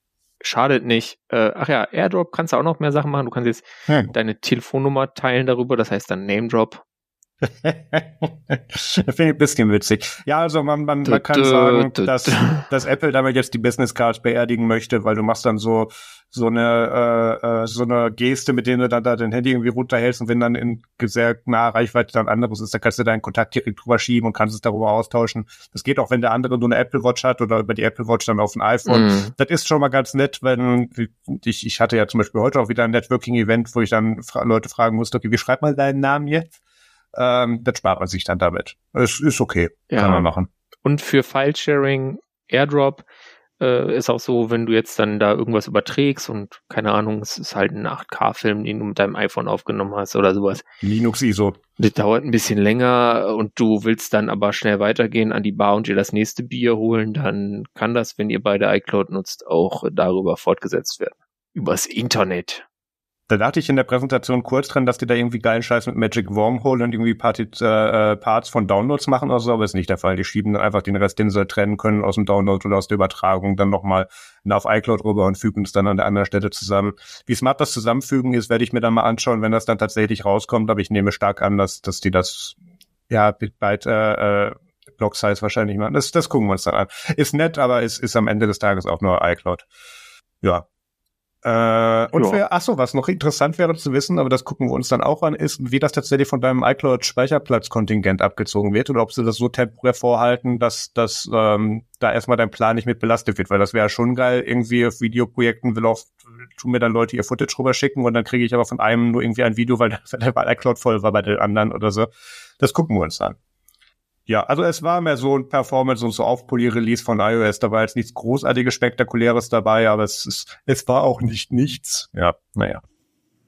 schadet nicht. Äh, ach ja, Airdrop kannst du auch noch mehr Sachen machen. Du kannst jetzt Ja. deine Telefonnummer teilen darüber, das heißt dann Name Drop. Finde ich ein bisschen witzig. Ja, also man, man, man kann sagen, dass, dass Apple damit jetzt die Business Cards beerdigen möchte, weil du machst dann so so eine äh, äh, so eine Geste, mit denen du dann da dein Handy irgendwie runterhältst und wenn dann in sehr naher Reichweite dann anderes ist, dann kannst du deinen Kontakt direkt drüber schieben und kannst es darüber austauschen. Das geht auch, wenn der andere nur eine Apple Watch hat oder über die Apple Watch dann auf ein iPhone. Mhm. Das ist schon mal ganz nett, wenn ich, ich hatte ja zum Beispiel heute auch wieder ein Networking-Event, wo ich dann fra Leute fragen musste, okay, wie schreibt man deinen Namen jetzt? Ähm, das spart man sich dann damit. Es ist okay, Ja. kann man machen. Und für File-Sharing, Airdrop äh, ist auch so, wenn du jetzt dann da irgendwas überträgst und keine Ahnung, es ist halt ein 8K-Film, den du mit deinem iPhone aufgenommen hast oder sowas. Linux ISO. Das dauert ein bisschen länger und du willst dann aber schnell weitergehen an die Bar und dir das nächste Bier holen, dann kann das, wenn ihr beide iCloud nutzt, auch darüber fortgesetzt werden. Übers Internet. Da dachte ich in der Präsentation kurz dran, dass die da irgendwie geilen Scheiß mit Magic Wormhole und irgendwie Party, äh, Parts von Downloads machen oder so, aber ist nicht der Fall. Die schieben dann einfach den Rest, den sie trennen können aus dem Download oder aus der Übertragung, dann nochmal auf iCloud rüber und fügen es dann an der anderen Stelle zusammen. Wie smart das Zusammenfügen ist, werde ich mir dann mal anschauen, wenn das dann tatsächlich rauskommt, aber ich nehme stark an, dass, dass die das ja Bitbyte äh, äh, Block Size wahrscheinlich machen. Das, das gucken wir uns dann an. Ist nett, aber ist, ist am Ende des Tages auch nur iCloud. Ja, äh, und Ja. ach so, was noch interessant wäre zu wissen, aber das gucken wir uns dann auch an, ist, wie das tatsächlich von deinem iCloud-Speicherplatzkontingent abgezogen wird oder ob sie das so temporär vorhalten, dass, dass ähm, da erstmal dein Plan nicht mit belastet wird, weil das wäre schon geil, irgendwie auf Videoprojekten will oft, tun mir dann Leute ihr Footage rüber schicken und dann kriege ich aber von einem nur irgendwie ein Video, weil der, weil der bei iCloud voll war bei den anderen oder so. Das gucken wir uns an. Ja, also es war mehr so ein Performance und so Aufpolier-Release von iOS. Da war jetzt nichts großartiges, spektakuläres dabei, aber es ist, es war auch nicht nichts. Ja, naja.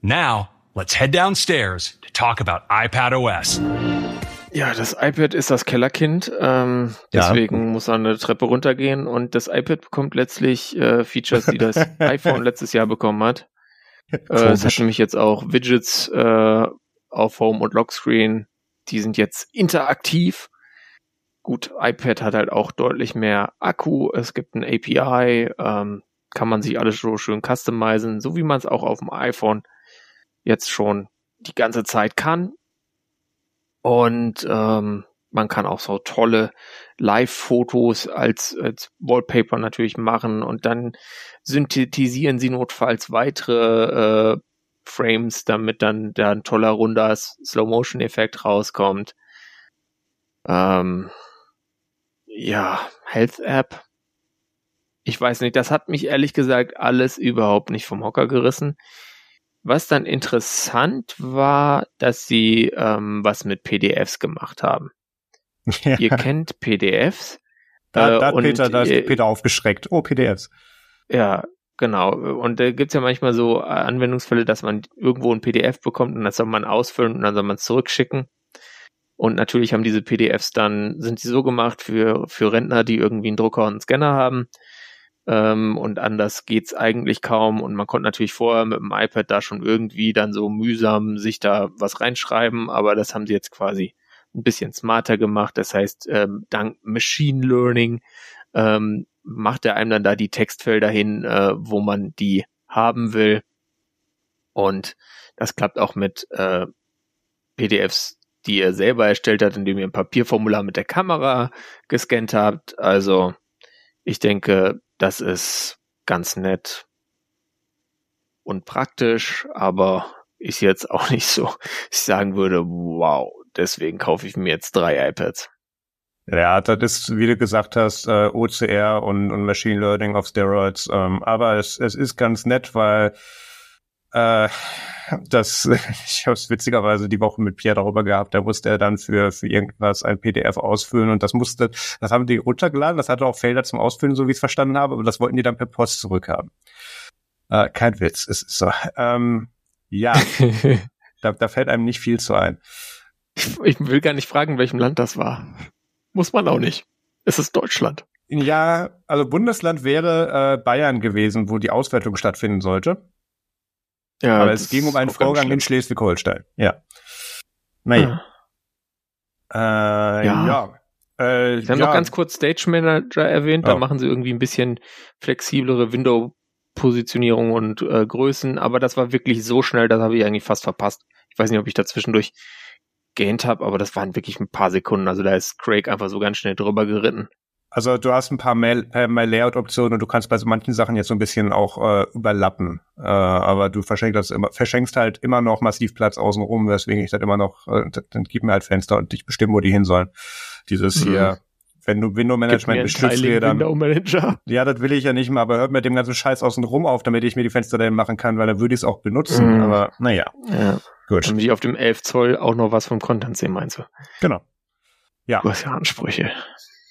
Now, let's head downstairs to talk about iPadOS. Ja, das iPad ist das Kellerkind, ähm, Ja. deswegen muss er eine Treppe runtergehen und das iPad bekommt letztlich äh, Features, die das iPhone letztes Jahr bekommen hat. Äh, es hat nämlich jetzt auch Widgets äh, auf Home und Lockscreen, die sind jetzt interaktiv. Gut, iPad hat halt auch deutlich mehr Akku, es gibt ein API, ähm, kann man sich alles so schön customizen, so wie man es auch auf dem iPhone jetzt schon die ganze Zeit kann. Und ähm, man kann auch so tolle Live-Fotos als, als Wallpaper natürlich machen und dann synthetisieren sie notfalls weitere äh, Frames, damit dann da ein toller runder Slow-Motion-Effekt rauskommt. Ähm, ja, Health App. Ich weiß nicht, das hat mich ehrlich gesagt alles überhaupt nicht vom Hocker gerissen. Was dann interessant war, dass sie ähm, was mit PDFs gemacht haben. Ja. Ihr kennt PDFs. Da, äh, da, und Peter, da ist ihr- Peter aufgeschreckt. Oh, PDFs. Ja, genau. Und da gibt's ja manchmal so äh, Anwendungsfälle, dass man irgendwo ein PDF bekommt und das soll man ausfüllen und dann soll man es zurückschicken. Und natürlich haben diese PDFs dann, sind sie so gemacht für, für Rentner, die irgendwie einen Drucker und einen Scanner haben. Ähm, und anders geht's eigentlich kaum. Und man konnte natürlich vorher mit dem iPad da schon irgendwie dann so mühsam sich da was reinschreiben, aber das haben sie jetzt quasi ein bisschen smarter gemacht. Das heißt, ähm, dank Machine Learning ähm, macht er einem dann da die Textfelder hin, äh, wo man die haben will. Und das klappt auch mit äh, PDFs, die er selber erstellt hat, indem ihr ein Papierformular mit der Kamera gescannt habt. Also ich denke, das ist ganz nett und praktisch, aber ist jetzt auch nicht so, ich sagen würde, wow, deswegen kaufe ich mir jetzt drei iPads. Ja, das ist, wie du gesagt hast, äh, OCR und, und Machine Learning auf Steroids. Ähm, aber es, es ist ganz nett, weil äh, das, ich habe es witzigerweise die Woche mit Pierre darüber gehabt, da musste er dann für, für irgendwas ein PDF ausfüllen und das musste, das haben die runtergeladen, das hatte auch Felder zum Ausfüllen, so wie ich es verstanden habe, aber das wollten die dann per Post zurückhaben. Äh, kein Witz, es ist so. Ähm, ja, da, da fällt einem nicht viel zu ein. Ich will gar nicht fragen, in welchem Land das war. Muss man auch nicht. Es ist Deutschland. Ja, also Bundesland wäre äh, Bayern gewesen, wo die Auswertung stattfinden sollte. Ja, Aber es ging um einen Vorgang in. Schleswig-Holstein. Ja. Naja. Äh, ja. Ja. Äh, Sie haben ja. noch ganz kurz Stage Manager erwähnt, da machen sie irgendwie ein bisschen flexiblere Window-Positionierung und äh, Größen, aber das war wirklich so schnell, das habe ich eigentlich fast verpasst. Ich weiß nicht, ob ich da zwischendurch gähnt habe, aber das waren wirklich ein paar Sekunden. Also da ist Craig einfach so ganz schnell drüber geritten. Also du hast ein paar mehr, mehr Layout-Optionen und du kannst bei so manchen Sachen jetzt so ein bisschen auch äh, überlappen. Äh, aber du verschenkst, das immer, verschenkst halt immer noch massiv Platz außenrum, weswegen ich halt immer noch, äh, dann gib mir halt Fenster und ich bestimme, wo die hin sollen. Dieses mhm. hier, wenn du Window Management beschützt, dann. Window Manager. Ja, das will ich ja nicht mehr, aber hört mir dem ganzen Scheiß außenrum auf, damit ich mir die Fenster dahin machen kann, weil dann würde ich es auch benutzen. Mhm. Aber naja. Ja. Gut. Damit ich auf dem 11 Zoll auch noch was vom Content sehen, meinst du? Genau. Ja. Du hast ja Ansprüche.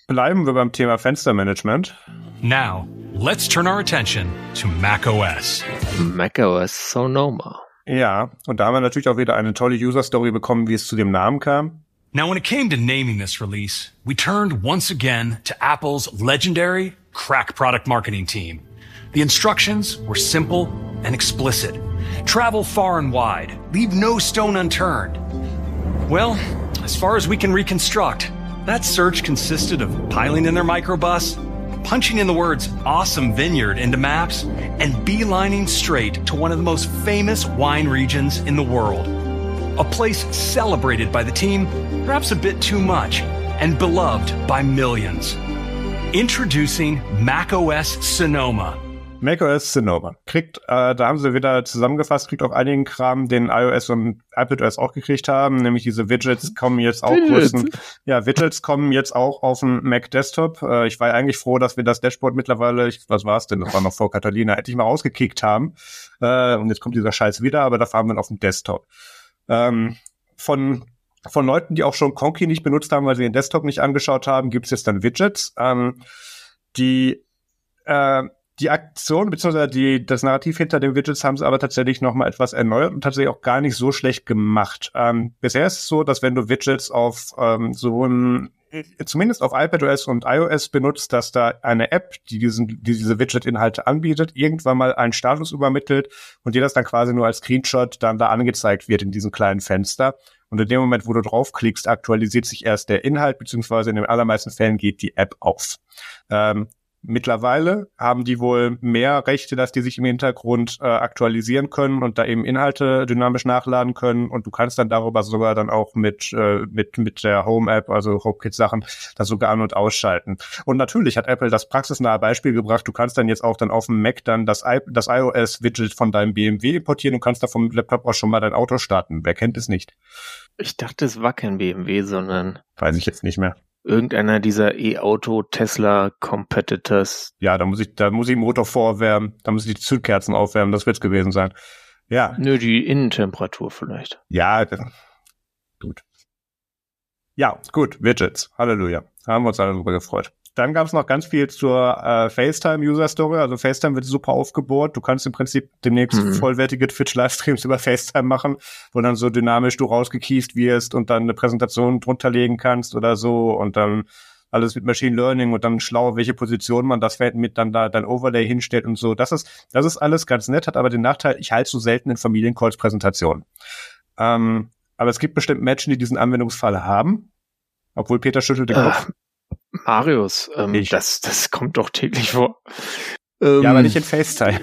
Bleiben wir beim Thema Fenstermanagement. Now, let's turn our attention to macOS. macOS Sonoma. Ja, und da haben wir natürlich auch wieder eine tolle User-Story bekommen, wie es zu dem Namen kam. Now, when it came to naming this release, we turned once again to Apple's legendary crack product marketing team. The instructions were simple and explicit. Travel far and wide. Leave no stone unturned. Well, as far as we can reconstruct, that search consisted of piling in their microbus, punching in the words awesome vineyard into maps, and beelining straight to one of the most famous wine regions in the world. A place celebrated by the team, perhaps a bit too much, and beloved by millions. Introducing macOS Sonoma, macOS Sonoma. Kriegt, äh, da haben sie wieder zusammengefasst, kriegt auch einigen Kram, den iOS und iPadOS auch gekriegt haben, nämlich diese Widgets kommen jetzt auch größten, ja, Widgets kommen jetzt auch auf dem Mac Desktop. Äh, ich war eigentlich froh, dass wir das Dashboard mittlerweile, ich, was war es denn, das war noch vor Catalina, endlich mal rausgekickt haben. Äh, und jetzt kommt dieser Scheiß wieder, aber da fahren wir auf dem Desktop. Ähm, von von Leuten, die auch schon Conky nicht benutzt haben, weil sie den Desktop nicht angeschaut haben, gibt es jetzt dann Widgets, ähm, die äh, die Aktion bzw. die das Narrativ hinter den Widgets haben sie aber tatsächlich noch mal etwas erneuert und tatsächlich auch gar nicht so schlecht gemacht. Ähm, bisher ist es so, dass wenn du Widgets auf ähm, so ein zumindest auf iPadOS und iOS benutzt, dass da eine App, die diesen, die diese Widget-Inhalte anbietet, irgendwann mal einen Status übermittelt und dir das dann quasi nur als Screenshot dann da angezeigt wird in diesem kleinen Fenster. Und in dem Moment, wo du draufklickst, aktualisiert sich erst der Inhalt, beziehungsweise in den allermeisten Fällen geht die App auf. Ähm, Mittlerweile haben die wohl mehr Rechte, dass die sich im Hintergrund äh, aktualisieren können und da eben Inhalte dynamisch nachladen können und du kannst dann darüber sogar dann auch mit äh, mit mit der Home App, also HomeKit Sachen, das sogar an und ausschalten. Und natürlich hat Apple das praxisnahe Beispiel gebracht. Du kannst dann jetzt auch dann auf dem Mac dann das, I das iOS Widget von deinem BMW importieren und kannst da vom Laptop auch schon mal dein Auto starten. Wer kennt es nicht? Ich dachte, es war kein BMW, sondern weiß ich jetzt nicht mehr irgendeiner dieser E-Auto Tesla Competitors. Ja, da muss ich, da muss ich den Motor vorwärmen, da muss ich die Zündkerzen aufwärmen, das wird's gewesen sein. Ja. Nö, die Innentemperatur vielleicht. Ja, gut. Ja, gut, Widgets. Halleluja. Haben wir uns alle darüber gefreut. Dann gab es noch ganz viel zur äh, FaceTime-User-Story. Also FaceTime wird super aufgebohrt. Du kannst im Prinzip demnächst mhm. vollwertige Twitch-Livestreams über FaceTime machen, wo dann so dynamisch du rausgekieft wirst und dann eine Präsentation drunter legen kannst oder so und dann alles mit Machine Learning und dann schlau, welche Position man das Feld mit dann da dein Overlay hinstellt und so. Das ist, das ist alles ganz nett, hat aber den Nachteil, ich halte so selten in Familiencalls Präsentationen. Ähm, aber es gibt bestimmt Menschen, die diesen Anwendungsfall haben. Obwohl Peter schüttelt den Kopf. Marius, ähm, das, das kommt doch täglich vor. Ähm, ja, aber nicht in FaceTime.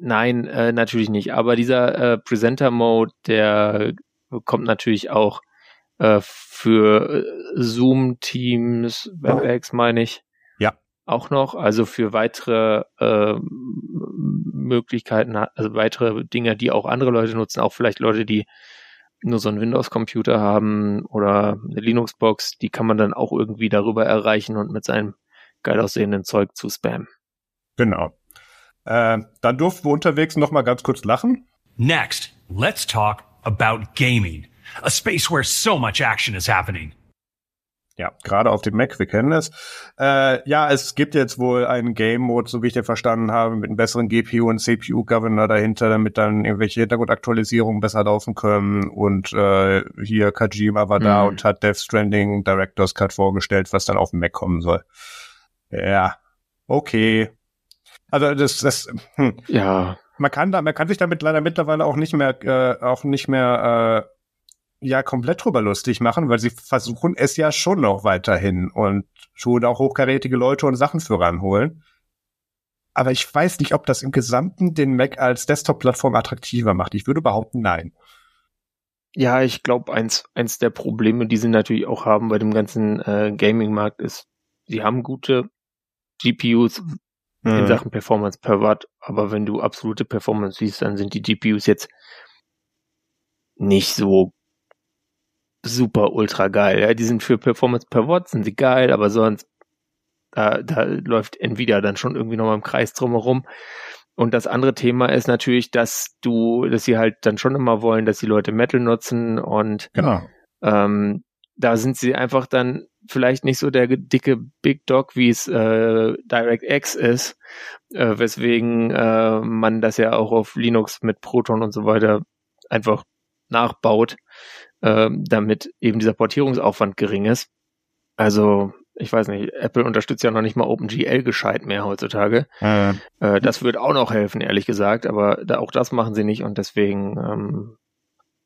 Nein, äh, natürlich nicht. Aber dieser äh, Presenter-Mode, der kommt natürlich auch äh, für äh, Zoom-Teams, WebEx meine ich. Ja. Auch noch, also für weitere äh, Möglichkeiten, also weitere Dinge, die auch andere Leute nutzen, auch vielleicht Leute, die nur so einen Windows-Computer haben oder eine Linux-Box, die kann man dann auch irgendwie darüber erreichen und mit seinem geil aussehenden Zeug zu spammen. Genau. Äh, dann durften wir unterwegs noch mal ganz kurz lachen. Next, let's talk about gaming, a space where so much action is happening. Ja, gerade auf dem Mac, wir kennen es. Äh, ja, es gibt jetzt wohl einen Game-Mode, so wie ich den verstanden habe, mit einem besseren GPU und CPU-Governor dahinter, damit dann irgendwelche Hintergrundaktualisierungen besser laufen können. Und äh, hier Kajima war da mhm. und hat Death Stranding Director's Cut vorgestellt, was dann auf dem Mac kommen soll. Ja, okay. Also das, das hm. ja. Man kann da, man kann sich damit leider mittlerweile auch nicht mehr, äh, auch nicht mehr äh, ja komplett drüber lustig machen, weil sie versuchen es ja schon noch weiterhin und schon auch hochkarätige Leute und Sachen für ranholen. Aber ich weiß nicht, ob das im Gesamten den Mac als Desktop-Plattform attraktiver macht. Ich würde behaupten, nein. Ja, ich glaube, eins, eins der Probleme, die sie natürlich auch haben bei dem ganzen äh, Gaming-Markt ist, sie haben gute GPUs in mhm. Sachen Performance per Watt, aber wenn du absolute Performance siehst, dann sind die GPUs jetzt nicht so super ultra geil. Ja, die sind für Performance per Watt sind sie geil, aber sonst da, da läuft Nvidia dann schon irgendwie nochmal im Kreis drumherum. Und das andere Thema ist natürlich, dass du, dass sie halt dann schon immer wollen, dass die Leute Metal nutzen und genau. ähm, da sind sie einfach dann vielleicht nicht so der dicke Big Dog, wie es äh, DirectX ist, äh, weswegen äh, man das ja auch auf Linux mit Proton und so weiter einfach nachbaut, äh, damit eben dieser Portierungsaufwand gering ist. Also ich weiß nicht, Apple unterstützt ja noch nicht mal OpenGL gescheit mehr heutzutage. Äh. Äh, das wird auch noch helfen, ehrlich gesagt, aber da, auch das machen sie nicht und deswegen ähm,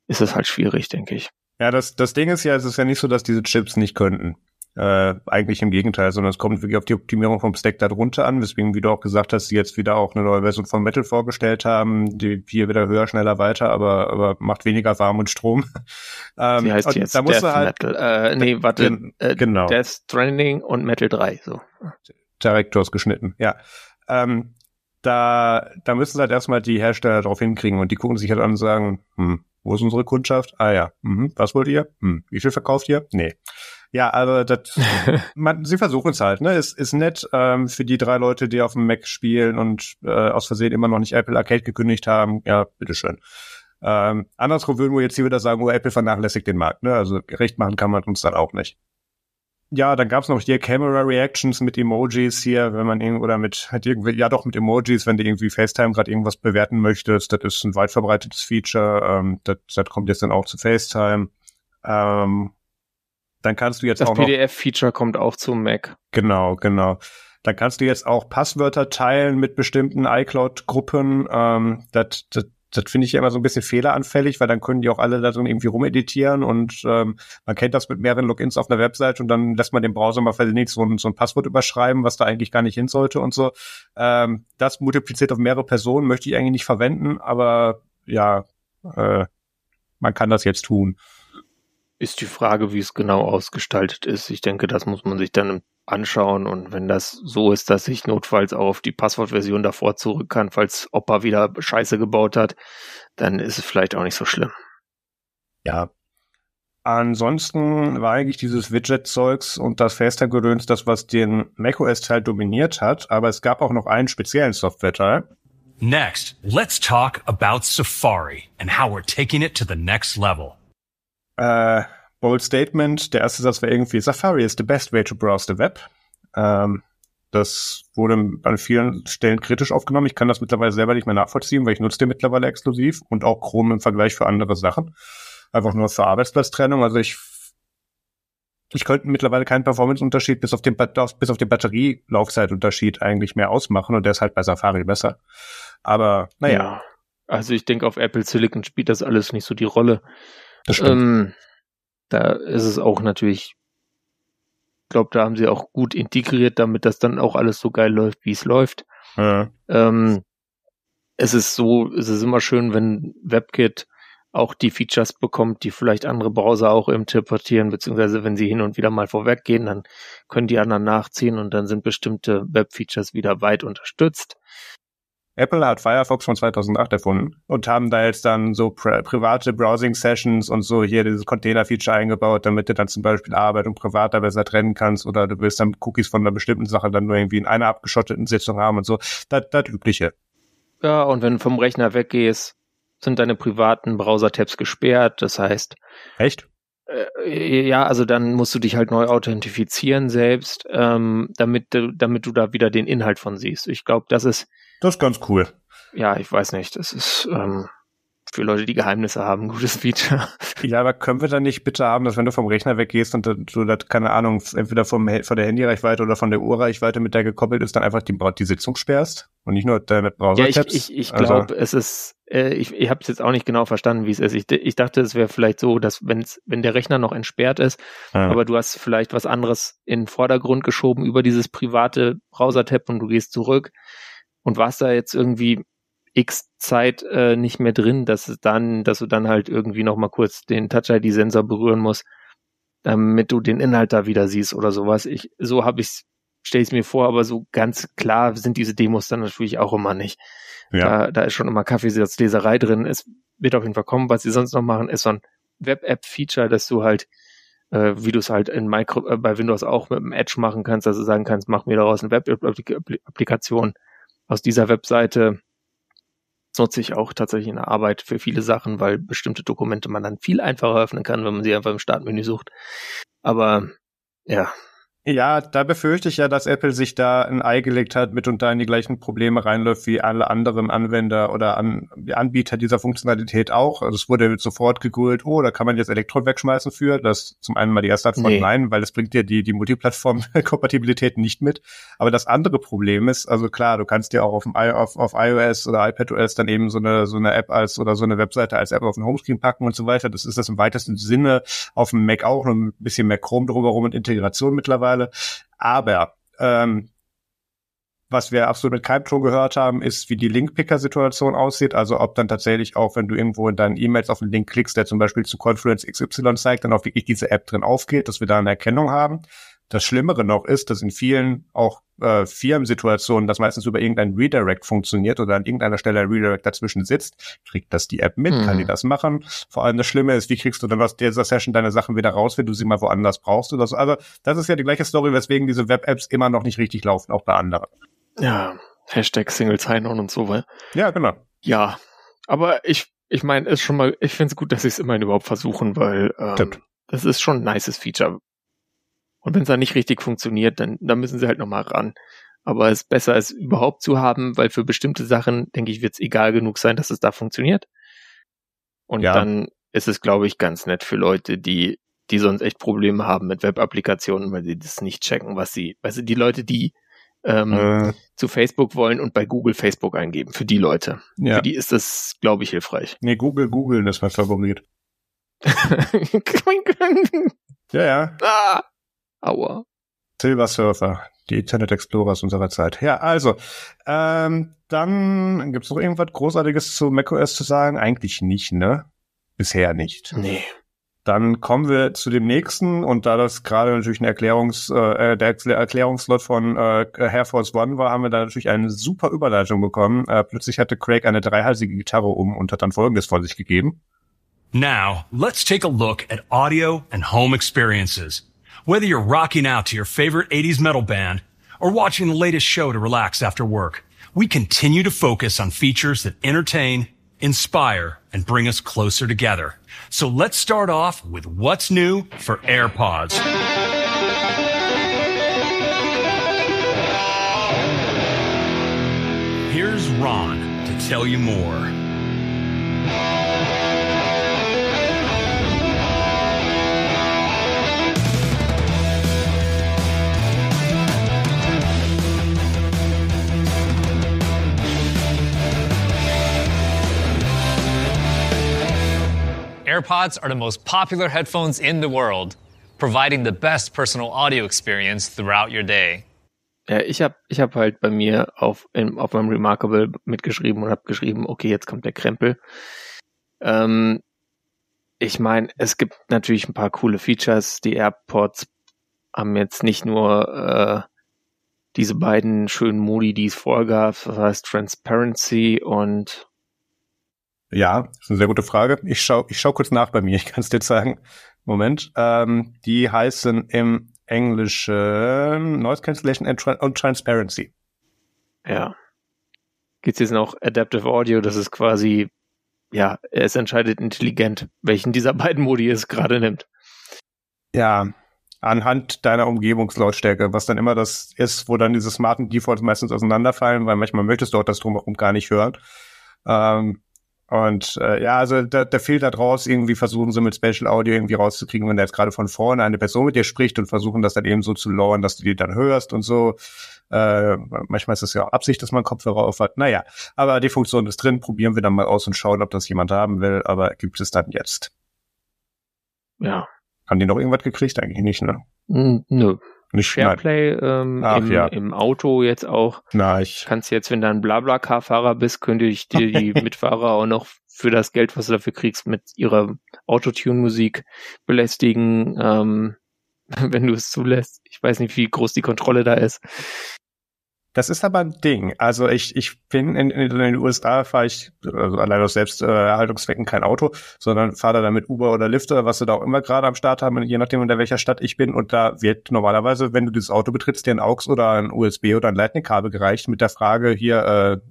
ist es halt schwierig, denke ich. Ja, das, das Ding ist ja, es ist ja nicht so, dass diese Chips nicht könnten. Äh, eigentlich im Gegenteil, sondern es kommt wirklich auf die Optimierung vom Stack darunter an, weswegen, wie du auch gesagt hast, sie jetzt wieder auch eine neue Version von Metal vorgestellt haben, die hier wieder höher, schneller weiter, aber, aber macht weniger warm und Strom. ähm, sie heißt jetzt da Death halt, Metal, äh, nee, warte, äh, genau. Death Stranding und Metal 3, so. Directors geschnitten, ja. Ähm, da, da müssen sie halt erstmal die Hersteller drauf hinkriegen und die gucken sich halt an und sagen, hm, wo ist unsere Kundschaft? Ah ja, mhm. was wollt ihr? Hm. Wie viel verkauft ihr? Nee. Ja, aber das, man, sie versuchen es halt, ne? Ist, ist nett ähm, für die drei Leute, die auf dem Mac spielen und äh, aus Versehen immer noch nicht Apple Arcade gekündigt haben. Ja, bitteschön. Ähm, andersrum würden wir jetzt hier wieder sagen, oh, Apple vernachlässigt den Markt, ne? Also recht machen kann man uns dann auch nicht. Ja, dann gab's noch hier Camera Reactions mit Emojis hier, wenn man irgendwie, oder mit, halt irgendwie, ja doch mit Emojis, wenn du irgendwie FaceTime gerade irgendwas bewerten möchtest. Das ist ein weit verbreitetes Feature. Ähm, das, das kommt jetzt dann auch zu FaceTime. Ähm, dann kannst du jetzt das auch Das PDF-Feature kommt auch zum Mac. Genau, genau. Dann kannst du jetzt auch Passwörter teilen mit bestimmten iCloud-Gruppen. Ähm, das, das, das finde ich ja immer so ein bisschen fehleranfällig, weil dann können die auch alle da drin irgendwie rumeditieren und ähm, man kennt das mit mehreren Logins auf einer Website und dann lässt man den Browser mal versehentlich so ein, so ein Passwort überschreiben, was da eigentlich gar nicht hin sollte und so. Ähm, das multipliziert auf mehrere Personen möchte ich eigentlich nicht verwenden, aber ja, äh, man kann das jetzt tun. Ist die Frage, wie es genau ausgestaltet ist. Ich denke, das muss man sich dann anschauen und wenn das so ist, dass ich notfalls auch auf die Passwortversion davor zurück kann, falls Opa wieder Scheiße gebaut hat, dann ist es vielleicht auch nicht so schlimm. Ja. Ansonsten war eigentlich dieses Widget-Zeugs und das FaceTime-Gedöns das, was den macOS-Teil dominiert hat, aber es gab auch noch einen speziellen Software-Teil. Next, let's talk about Safari and how we're taking it to the next level. Äh, Bold Statement. Der erste Satz war irgendwie, Safari is the best way to browse the web. Ähm, das wurde an vielen Stellen kritisch aufgenommen. Ich kann das mittlerweile selber nicht mehr nachvollziehen, weil ich nutze den mittlerweile exklusiv und auch Chrome im Vergleich für andere Sachen. Einfach nur für Arbeitsplatztrennung. Also ich ich könnte mittlerweile keinen Performance-Unterschied bis auf den, bis auf den Batterielaufzeitunterschied eigentlich mehr ausmachen und der ist halt bei Safari besser. Aber naja. Ja, also ich denke, auf Apple Silicon spielt das alles nicht so die Rolle. Ähm, da ist es auch natürlich, ich glaube, da haben sie auch gut integriert, damit das dann auch alles so geil läuft, wie es läuft. Ja. Ähm, es ist so, es ist immer schön, wenn WebKit auch die Features bekommt, die vielleicht andere Browser auch interpretieren, beziehungsweise wenn sie hin und wieder mal vorweggehen, dann können die anderen nachziehen und dann sind bestimmte Web-Features wieder weit unterstützt. Apple hat Firefox von 2008 erfunden und haben da jetzt dann so pri private Browsing-Sessions und so hier dieses Container-Feature eingebaut, damit du dann zum Beispiel Arbeit und Privat da besser trennen kannst oder du willst dann Cookies von einer bestimmten Sache dann nur irgendwie in einer abgeschotteten Sitzung haben und so. Das, das Übliche. Ja, und wenn du vom Rechner weggehst, sind deine privaten Browser-Tabs gesperrt. Das heißt. Echt? Äh, ja, also dann musst du dich halt neu authentifizieren selbst, ähm, damit, damit du da wieder den Inhalt von siehst. Ich glaube, das ist das ist ganz cool. Ja, ich weiß nicht. Das ist, ähm, für Leute, die Geheimnisse haben, ein gutes Feature. Ja, aber können wir dann nicht bitte haben, dass wenn du vom Rechner weggehst und du das, keine Ahnung, entweder vom, von der Handyreichweite oder von der Uhrreichweite mit der gekoppelt ist, dann einfach die, die Sitzung sperrst und nicht nur mit Browser Ja, ich, ich, ich also, glaube, es ist, äh, ich, ich habe es jetzt auch nicht genau verstanden, wie es ist. Ich, ich dachte, es wäre vielleicht so, dass wenn's, wenn der Rechner noch entsperrt ist, ja. aber du hast vielleicht was anderes in den Vordergrund geschoben über dieses private Browser-Tab und du gehst zurück und warst da jetzt irgendwie X Zeit äh, nicht mehr drin, dass es dann, dass du dann halt irgendwie noch mal kurz den Touch-ID-Sensor berühren musst, damit du den Inhalt da wieder siehst oder sowas. Ich, so habe ich stelle ich es mir vor, aber so ganz klar sind diese Demos dann natürlich auch immer nicht. Ja. Da, da ist schon immer Kaffeesatzleserei drin. Es wird auf jeden Fall kommen. Was sie sonst noch machen, ist so ein Web-App-Feature, dass du halt, äh, wie du es halt in Micro, äh, bei Windows auch mit dem Edge machen kannst, dass du sagen kannst, mach mir daraus eine Web-Applikation aus dieser Webseite nutze ich auch tatsächlich in der Arbeit für viele Sachen, weil bestimmte Dokumente man dann viel einfacher öffnen kann, wenn man sie einfach im Startmenü sucht. Aber ja, ja, da befürchte ich ja, dass Apple sich da ein Ei gelegt hat, mit und da in die gleichen Probleme reinläuft wie alle anderen Anwender oder An Anbieter dieser Funktionalität auch. Also es wurde sofort gegoogelt, oh, da kann man jetzt Elektron wegschmeißen für. Das zum einen mal die erste Antwort nee. nein, weil es bringt dir die, die Multiplattform-Kompatibilität nicht mit. Aber das andere Problem ist, also klar, du kannst dir auch auf, dem I auf, auf iOS oder iPadOS dann eben so eine, so eine App als oder so eine Webseite als App auf den Homescreen packen und so weiter. Das ist das im weitesten Sinne auf dem Mac auch, noch ein bisschen mehr Chrome drumherum und Integration mittlerweile mittlerweile. Aber ähm, was wir absolut mit keinem schon gehört haben, ist, wie die Linkpicker-Situation aussieht. Also ob dann tatsächlich auch, wenn du irgendwo in deinen E-Mails auf einen Link klickst, der zum Beispiel zu Confluence XY zeigt, dann auch wirklich diese App drin aufgeht, dass wir da eine Erkennung haben. Das Schlimmere noch ist, dass in vielen auch äh, Firmensituationen das meistens über irgendein Redirect funktioniert oder an irgendeiner Stelle ein Redirect dazwischen sitzt. Kriegt das die App mit? Mhm. Kann die mhm. das machen? Vor allem das Schlimme ist, wie kriegst du dann aus dieser Session deine Sachen wieder raus, wenn du sie mal woanders brauchst oder so. Also das ist ja die gleiche Story, weswegen diese Web-Apps immer noch nicht richtig laufen, auch bei anderen. Ja, Hashtag Single Sign-On und so, weil. Ja, genau. Ja, aber ich, ich meine, ist schon mal, ich finde es gut, dass sie es immerhin überhaupt versuchen, weil ähm, das ist schon ein nices Feature. Und wenn es dann nicht richtig funktioniert, dann, dann müssen sie halt nochmal ran. Aber es ist besser, es überhaupt zu haben, weil für bestimmte Sachen, denke ich, wird es egal genug sein, dass es da funktioniert. Und ja. dann ist es, glaube ich, ganz nett für Leute, die, die sonst echt Probleme haben mit Web-Applikationen, weil sie das nicht checken, was sie, also die Leute, die ähm, äh. zu Facebook wollen und bei Google Facebook eingeben, für die Leute. Ja. Für die ist das, glaube ich, hilfreich. Nee, Google, Google ist mein Favorit. ja, ja. Ah. Aua. Silver Surfer, die Internet Explorers unserer Zeit. Ja, also, ähm, dann gibt's noch irgendwas Großartiges zu macOS zu sagen? Eigentlich nicht, ne? Bisher nicht. Nee. Dann kommen wir zu dem nächsten und da das gerade natürlich ein Erklärungs, äh, der Erklärungslot von äh, Air Force One war, haben wir da natürlich eine super Überleitung bekommen. Äh, plötzlich hatte Craig eine dreihalsige Gitarre um und hat dann Folgendes vor sich gegeben. Now, let's take a look at audio and home experiences. Whether you're rocking out to your favorite 80s metal band or watching the latest show to relax after work, we continue to focus on features that entertain, inspire, and bring us closer together. So let's start off with what's new for AirPods. Here's Ron to tell you more. AirPods are the most popular headphones in the world, providing the best personal audio experience throughout your day. Ja, ich habe ich hab halt bei mir auf, in, auf meinem Remarkable mitgeschrieben und habe geschrieben, okay, jetzt kommt der Krempel. Ähm, ich meine, es gibt natürlich ein paar coole Features. Die AirPods haben jetzt nicht nur äh, diese beiden schönen Modi, die es vorgab, das heißt Transparency und ja, das ist eine sehr gute Frage. Ich schau, ich schau kurz nach bei mir, ich kann es dir sagen. Moment. Ähm, die heißen im Englischen Noise Cancellation and, Tra und Transparency. Ja. Gibt's jetzt noch Adaptive Audio, das ist quasi, ja, es entscheidet intelligent, welchen dieser beiden Modi es gerade nimmt. Ja, anhand deiner Umgebungslautstärke, was dann immer das ist, wo dann diese smarten Defaults meistens auseinanderfallen, weil manchmal möchtest du auch das drumherum gar nicht hören. Ähm, Und äh, ja, also da, da fehlt da draus, irgendwie versuchen sie mit Special Audio irgendwie rauszukriegen, wenn da jetzt gerade von vorne eine Person mit dir spricht und versuchen das dann eben so zu lowern, dass du die dann hörst und so. Äh, manchmal ist es ja auch Absicht, dass man Kopfhörer auf hat. Naja, aber die Funktion ist drin, probieren wir dann mal aus und schauen, ob das jemand haben will, aber gibt es dann jetzt. Ja. Haben die noch irgendwas gekriegt? Eigentlich nicht, ne? Nö. Nicht Shareplay ähm, Ach, im, ja. im Auto jetzt auch. Na, ich kannst jetzt, wenn du ein Blabla-Car-Fahrer bist, könnte ich dir die Mitfahrer auch noch für das Geld, was du dafür kriegst, mit ihrer Autotune-Musik belästigen, ähm, wenn du es zulässt. Ich weiß nicht, wie groß die Kontrolle da ist. Das ist aber ein Ding. Also ich, ich bin in, in den USA fahre ich also allein aus Selbsterhaltungszwecken kein Auto, sondern fahre da damit Uber oder Lyft oder was sie da auch immer gerade am Start haben, je nachdem in welcher Stadt ich bin. Und da wird normalerweise, wenn du dieses Auto betrittst, dir ein AUX oder ein USB oder ein Lightning-Kabel gereicht mit der Frage hier,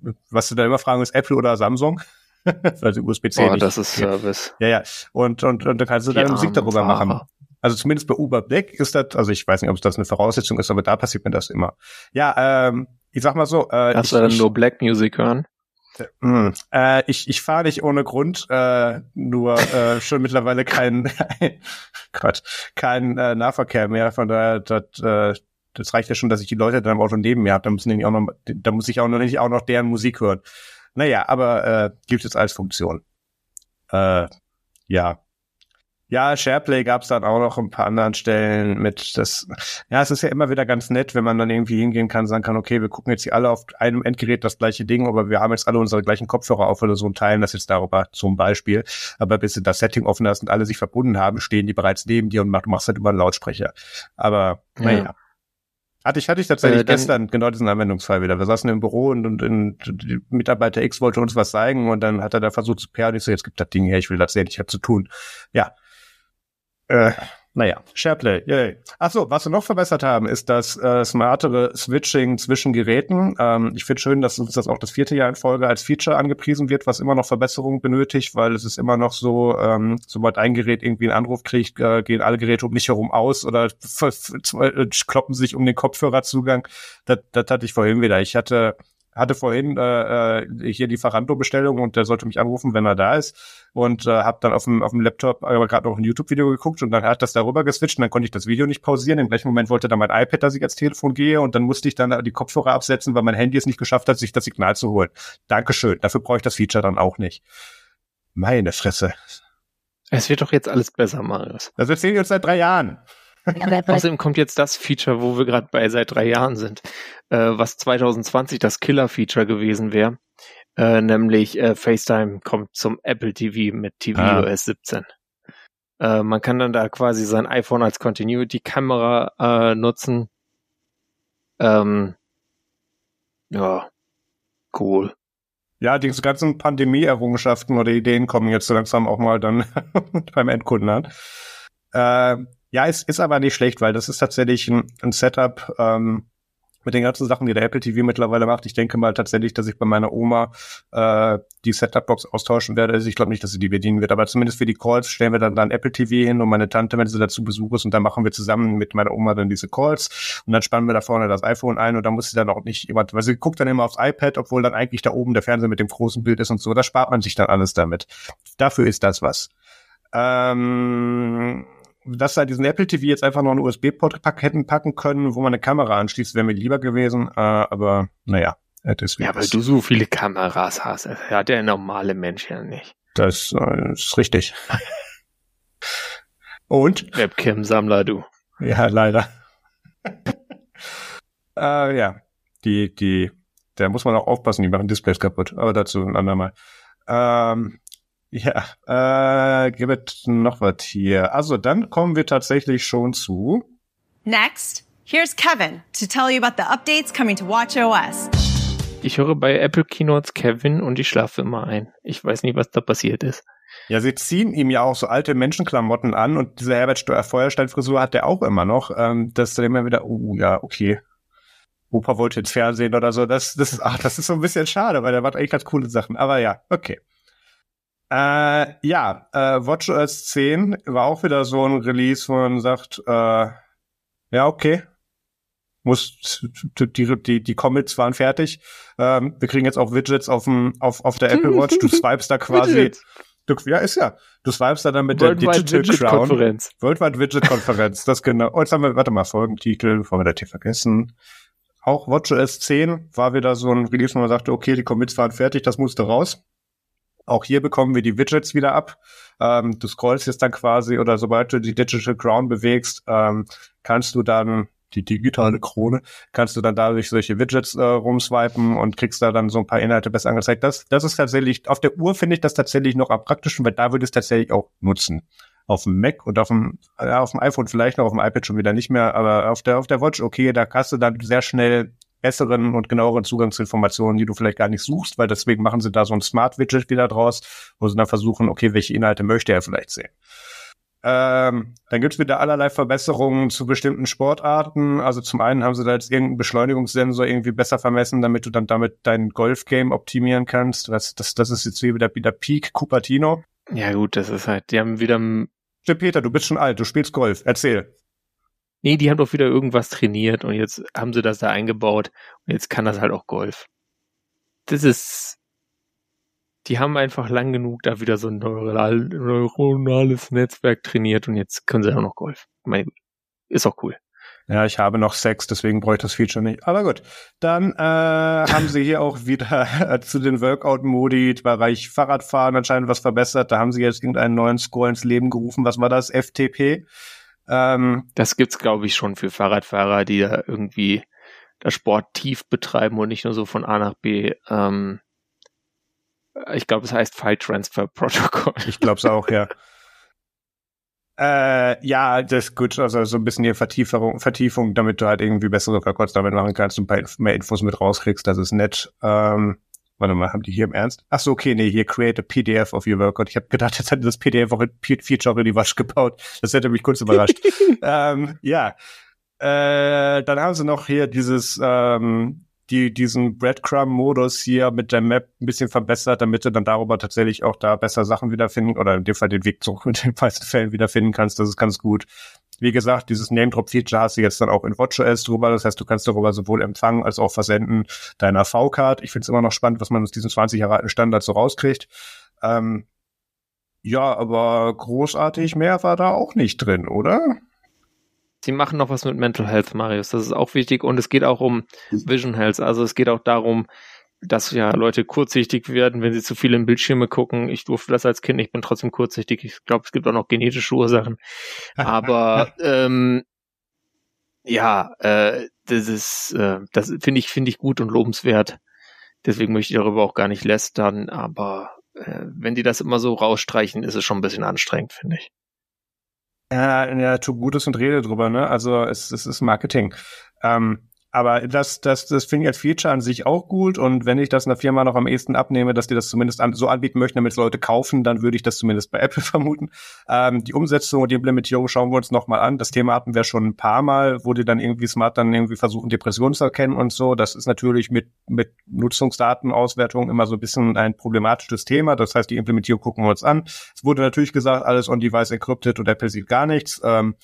äh, was du da immer fragen ist, Apple oder Samsung. also USB-C. Oh, das ist Service. Ja, ja. Und, und, und da kannst du deine Musik darüber Fahrer. machen. Also zumindest bei Uber Black ist das, also ich weiß nicht, ob das eine Voraussetzung ist, aber da passiert mir das immer. Ja, ähm, ich sag mal so. Äh, Kannst du dann nur Black Music hören? Mh, äh, ich ich fahre nicht ohne Grund, äh, nur äh, schon mittlerweile kein, Gott, kein äh, Nahverkehr mehr. Von daher, das, äh, das reicht ja schon, dass ich die Leute dann im Auto neben mir habe. Da müssen die auch noch, da muss ich auch noch nicht auch noch deren Musik hören. Naja, aber äh, gibt es als Funktion. Äh, ja, ja, SharePlay gab es dann auch noch ein paar anderen Stellen mit das. Ja, es ist ja immer wieder ganz nett, wenn man dann irgendwie hingehen kann, sagen kann, okay, wir gucken jetzt hier alle auf einem Endgerät das gleiche Ding, aber wir haben jetzt alle unsere gleichen Kopfhörer auf oder so und teilen das jetzt darüber zum Beispiel. Aber bis du das Setting offen hast und alle sich verbunden haben, stehen die bereits neben dir und mach, machst halt über einen Lautsprecher. Aber naja. Ja. Hatte ich, hatte ich tatsächlich äh, gestern genau diesen Anwendungsfall wieder. Wir saßen im Büro und, und, und Mitarbeiter X wollte uns was zeigen und dann hat er da versucht zu perren. Ich so, jetzt gibt das Ding her, ich will das sehen, ich habe zu tun. Ja, äh, naja, SharePlay, yay. Ach so, was wir noch verbessert haben, ist das äh, smartere Switching zwischen Geräten. Ähm, ich finde schön, dass uns das auch das vierte Jahr in Folge als Feature angepriesen wird, was immer noch Verbesserungen benötigt, weil es ist immer noch so, ähm, sobald ein Gerät irgendwie einen Anruf kriegt, äh, gehen alle Geräte um mich herum aus oder äh, kloppen sich um den Kopfhörerzugang. Das, das hatte ich vorhin wieder. Ich hatte hatte vorhin äh, äh, hier die Lieferando-Bestellung und der sollte mich anrufen, wenn er da ist. Und äh, habe dann auf dem, auf dem Laptop aber gerade noch ein YouTube-Video geguckt und dann hat das darüber geswitcht und dann konnte ich das Video nicht pausieren. Im gleichen Moment wollte dann mein iPad, dass ich als Telefon gehe und dann musste ich dann die Kopfhörer absetzen, weil mein Handy es nicht geschafft hat, sich das Signal zu holen. Dankeschön. Dafür brauche ich das Feature dann auch nicht. Meine Fresse. Es wird doch jetzt alles besser, Marius. Das erzählen wir uns seit drei Jahren. Außerdem kommt jetzt das Feature, wo wir gerade bei seit drei Jahren sind, äh, was 2020 das Killer-Feature gewesen wäre, äh, nämlich äh, FaceTime kommt zum Apple TV mit tvOS ah. 17. Äh, man kann dann da quasi sein iPhone als Continuity-Kamera äh, nutzen. Ähm, ja, cool. Ja, die ganzen Pandemie-Errungenschaften oder Ideen kommen jetzt so langsam auch mal dann beim Endkunden an. Äh, ja, es ist aber nicht schlecht, weil das ist tatsächlich ein, ein Setup ähm, mit den ganzen Sachen, die der Apple TV mittlerweile macht. Ich denke mal tatsächlich, dass ich bei meiner Oma äh, die Setup-Box austauschen werde. Also ich glaube nicht, dass sie die bedienen wird, aber zumindest für die Calls stellen wir dann dann Apple TV hin und meine Tante, wenn sie dazu Besuch ist, und dann machen wir zusammen mit meiner Oma dann diese Calls und dann spannen wir da vorne das iPhone ein und dann muss sie dann auch nicht jemand, weil sie guckt dann immer aufs iPad, obwohl dann eigentlich da oben der Fernseher mit dem großen Bild ist und so. Da spart man sich dann alles damit. Dafür ist das was. Ähm dass da diesen Apple TV jetzt einfach noch einen USB-Port hätten packen können, wo man eine Kamera anschließt, wäre mir lieber gewesen. Äh, aber naja, deswegen. Ja, weil du so viele Kameras hast. Das hat der normale Mensch ja nicht. Das äh, ist richtig. Und? Webcam-Sammler, du. Ja, leider. äh, ja, die, die, da muss man auch aufpassen, die machen Displays kaputt. Aber dazu ein andermal. Ähm, ja, äh, gibt noch was hier. Also dann kommen wir tatsächlich schon zu. Next, here's Kevin to tell you about the updates coming to WatchOS. Ich höre bei Apple Keynotes Kevin und ich schlafe immer ein. Ich weiß nicht, was da passiert ist. Ja, sie ziehen ihm ja auch so alte Menschenklamotten an und diese Herbert Feuerstein-Frisur hat er auch immer noch. Ähm, das ist dann immer wieder, oh ja, okay. Opa wollte jetzt Fernsehen oder so. Das, das, ach, das ist so ein bisschen schade, weil der macht eigentlich ganz coole Sachen. Aber ja, okay. Äh, ja, äh, WatchOS 10 war auch wieder so ein Release, wo man sagt, äh, ja, okay. muss die, die, die Commits waren fertig. Ähm, wir kriegen jetzt auch Widgets auf dem auf, auf der Apple Watch. Du swipes da quasi. Du, ja, ist ja. Du swipes da dann mit Worldwide der Digital Widget Crown. Konferenz. Worldwide Widget Konferenz. das genau. Und jetzt haben wir, warte mal, Folgentitel, bevor wir das hier vergessen. Auch WatchOS 10 war wieder so ein Release, wo man sagte, okay, die Commits waren fertig, das musste raus. Auch hier bekommen wir die Widgets wieder ab. Ähm, du scrollst jetzt dann quasi oder sobald du die Digital Crown bewegst, ähm, kannst du dann die digitale Krone, kannst du dann dadurch solche Widgets äh, rumswipen und kriegst da dann so ein paar Inhalte besser angezeigt. Das, das ist tatsächlich, auf der Uhr finde ich das tatsächlich noch am praktischen, weil da würde es tatsächlich auch nutzen. Auf dem Mac und auf dem, ja, auf dem iPhone vielleicht noch, auf dem iPad schon wieder nicht mehr, aber auf der, auf der Watch, okay, da hast du dann sehr schnell besseren und genaueren Zugang zu Informationen, die du vielleicht gar nicht suchst, weil deswegen machen sie da so ein Smart Widget wieder draus, wo sie dann versuchen, okay, welche Inhalte möchte er vielleicht sehen. Ähm, dann gibt's wieder allerlei Verbesserungen zu bestimmten Sportarten. Also zum einen haben sie da jetzt irgendeinen Beschleunigungssensor irgendwie besser vermessen, damit du dann damit dein Golfgame optimieren kannst. Das, das, das ist jetzt wieder, wieder Peak Cupertino. Ja gut, das ist halt, die haben wieder... Stimmt, Peter, du bist schon alt, du spielst Golf. Erzähl. Nee, die haben doch wieder irgendwas trainiert und jetzt haben sie das da eingebaut und jetzt kann das halt auch Golf. Das ist die haben einfach lang genug da wieder so ein neuronal, neuronales Netzwerk trainiert und jetzt können sie auch noch Golf. Meine, ist auch cool. Ja, ich habe noch Sex, deswegen bräuchte das Feature nicht. Aber gut, dann äh, haben sie hier auch wieder zu den Workout-Modi, Bereich Fahrradfahren anscheinend was verbessert. Da haben sie jetzt irgendeinen neuen Score ins Leben gerufen. Was war das? FTP? Ähm, das gibt's, glaube ich, schon für Fahrradfahrer, die da irgendwie das Sport tief betreiben und nicht nur so von A nach B. Ähm, ich glaube, es heißt File Transfer Protocol. Ich glaube es auch, ja. Äh, ja, das ist gut, also so ein bisschen die Vertiefung, Vertiefung, damit du halt irgendwie bessere Records damit machen kannst und ein paar mehr Infos mit rauskriegst, das ist nett. Ähm, warte mal, haben die hier im Ernst? Ach so, okay, nee, hier create a PDF of your workout. Ich habe gedacht, jetzt hätte das PDF auch ein Feature in die Wasch gebaut. Das hätte mich kurz überrascht. ähm, ja. Äh, dann haben sie noch hier dieses ähm, die diesen Breadcrumb-Modus hier mit der Map ein bisschen verbessert, damit du dann darüber tatsächlich auch da besser Sachen wiederfinden oder in dem Fall den Weg zurück mit den meisten Fällen wiederfinden kannst. Das ist ganz gut. Wie gesagt, dieses Name-Drop-Feature hast du jetzt dann auch in WatchOS drüber. Das heißt, du kannst darüber sowohl empfangen als auch versenden deiner V-Card. Ich finde es immer noch spannend, was man aus diesem 20 Jahre alten Standard so rauskriegt. Ähm, ja, aber großartig mehr war da auch nicht drin, oder? Sie machen noch was mit Mental Health, Marius. Das ist auch wichtig. Und es geht auch um Vision Health. Also es geht auch darum, dass ja Leute kurzsichtig werden, wenn sie zu viel in Bildschirme gucken. Ich durfte das als Kind, ich bin trotzdem kurzsichtig. Ich glaube, es gibt auch noch genetische Ursachen. Aber ähm, ja, äh, das ist, äh, das finde ich, finde ich gut und lobenswert. Deswegen möchte ich darüber auch gar nicht lästern. Aber äh, wenn die das immer so rausstreichen, ist es schon ein bisschen anstrengend, finde ich. Ja, ja, tu Gutes und rede drüber, ne? Also es, es ist Marketing. Ähm, aber das, das, das finde ich als Feature an sich auch gut. Und wenn ich das einer Firma noch am ehesten abnehme, dass die das zumindest an, so anbieten möchten, damit Leute kaufen, dann würde ich das zumindest bei Apple vermuten. Ähm, die Umsetzung und die Implementierung schauen wir uns nochmal an. Das Thema hatten wir schon ein paar Mal, wo die dann irgendwie smart dann irgendwie versuchen, Depressionen zu erkennen und so. Das ist natürlich mit, mit Nutzungsdatenauswertung immer so ein bisschen ein problematisches Thema. Das heißt, die Implementierung gucken wir uns an. Es wurde natürlich gesagt, alles on-device encrypted und Apple sieht gar nichts. Ähm,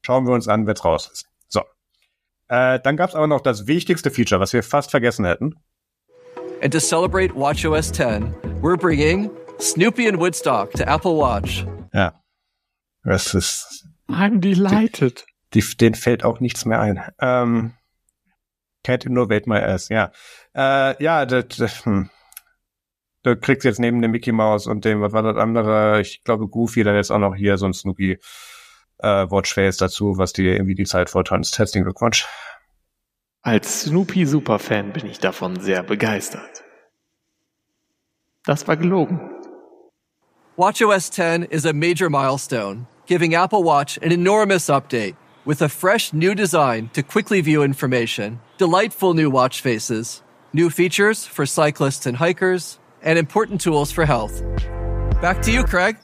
schauen wir uns an, wenn's raus ist. Äh, dann gab es aber noch das wichtigste Feature, was wir fast vergessen hätten. And to celebrate WatchOS 10, we're bringing Snoopy and Woodstock to Apple Watch. Ja. Das ist. I'm delighted. Die, den fällt auch nichts mehr ein. Ähm, can't innovate my ass, ja. Äh, ja, das, das, hm. du kriegst jetzt neben dem Mickey Mouse und dem, was war das andere, ich glaube Goofy, dann jetzt auch noch hier so ein Snoopy äh, Watchface dazu, was dir irgendwie die Zeit vortanzt. Herzlichen Glückwunsch. Als Snoopy Superfan bin ich davon sehr begeistert. Das war gelogen. WatchOS 10 is a major milestone, giving Apple Watch an enormous update with a fresh new design to quickly view information, delightful new watch faces, new features for cyclists and hikers, and important tools for health. Back to you, Craig.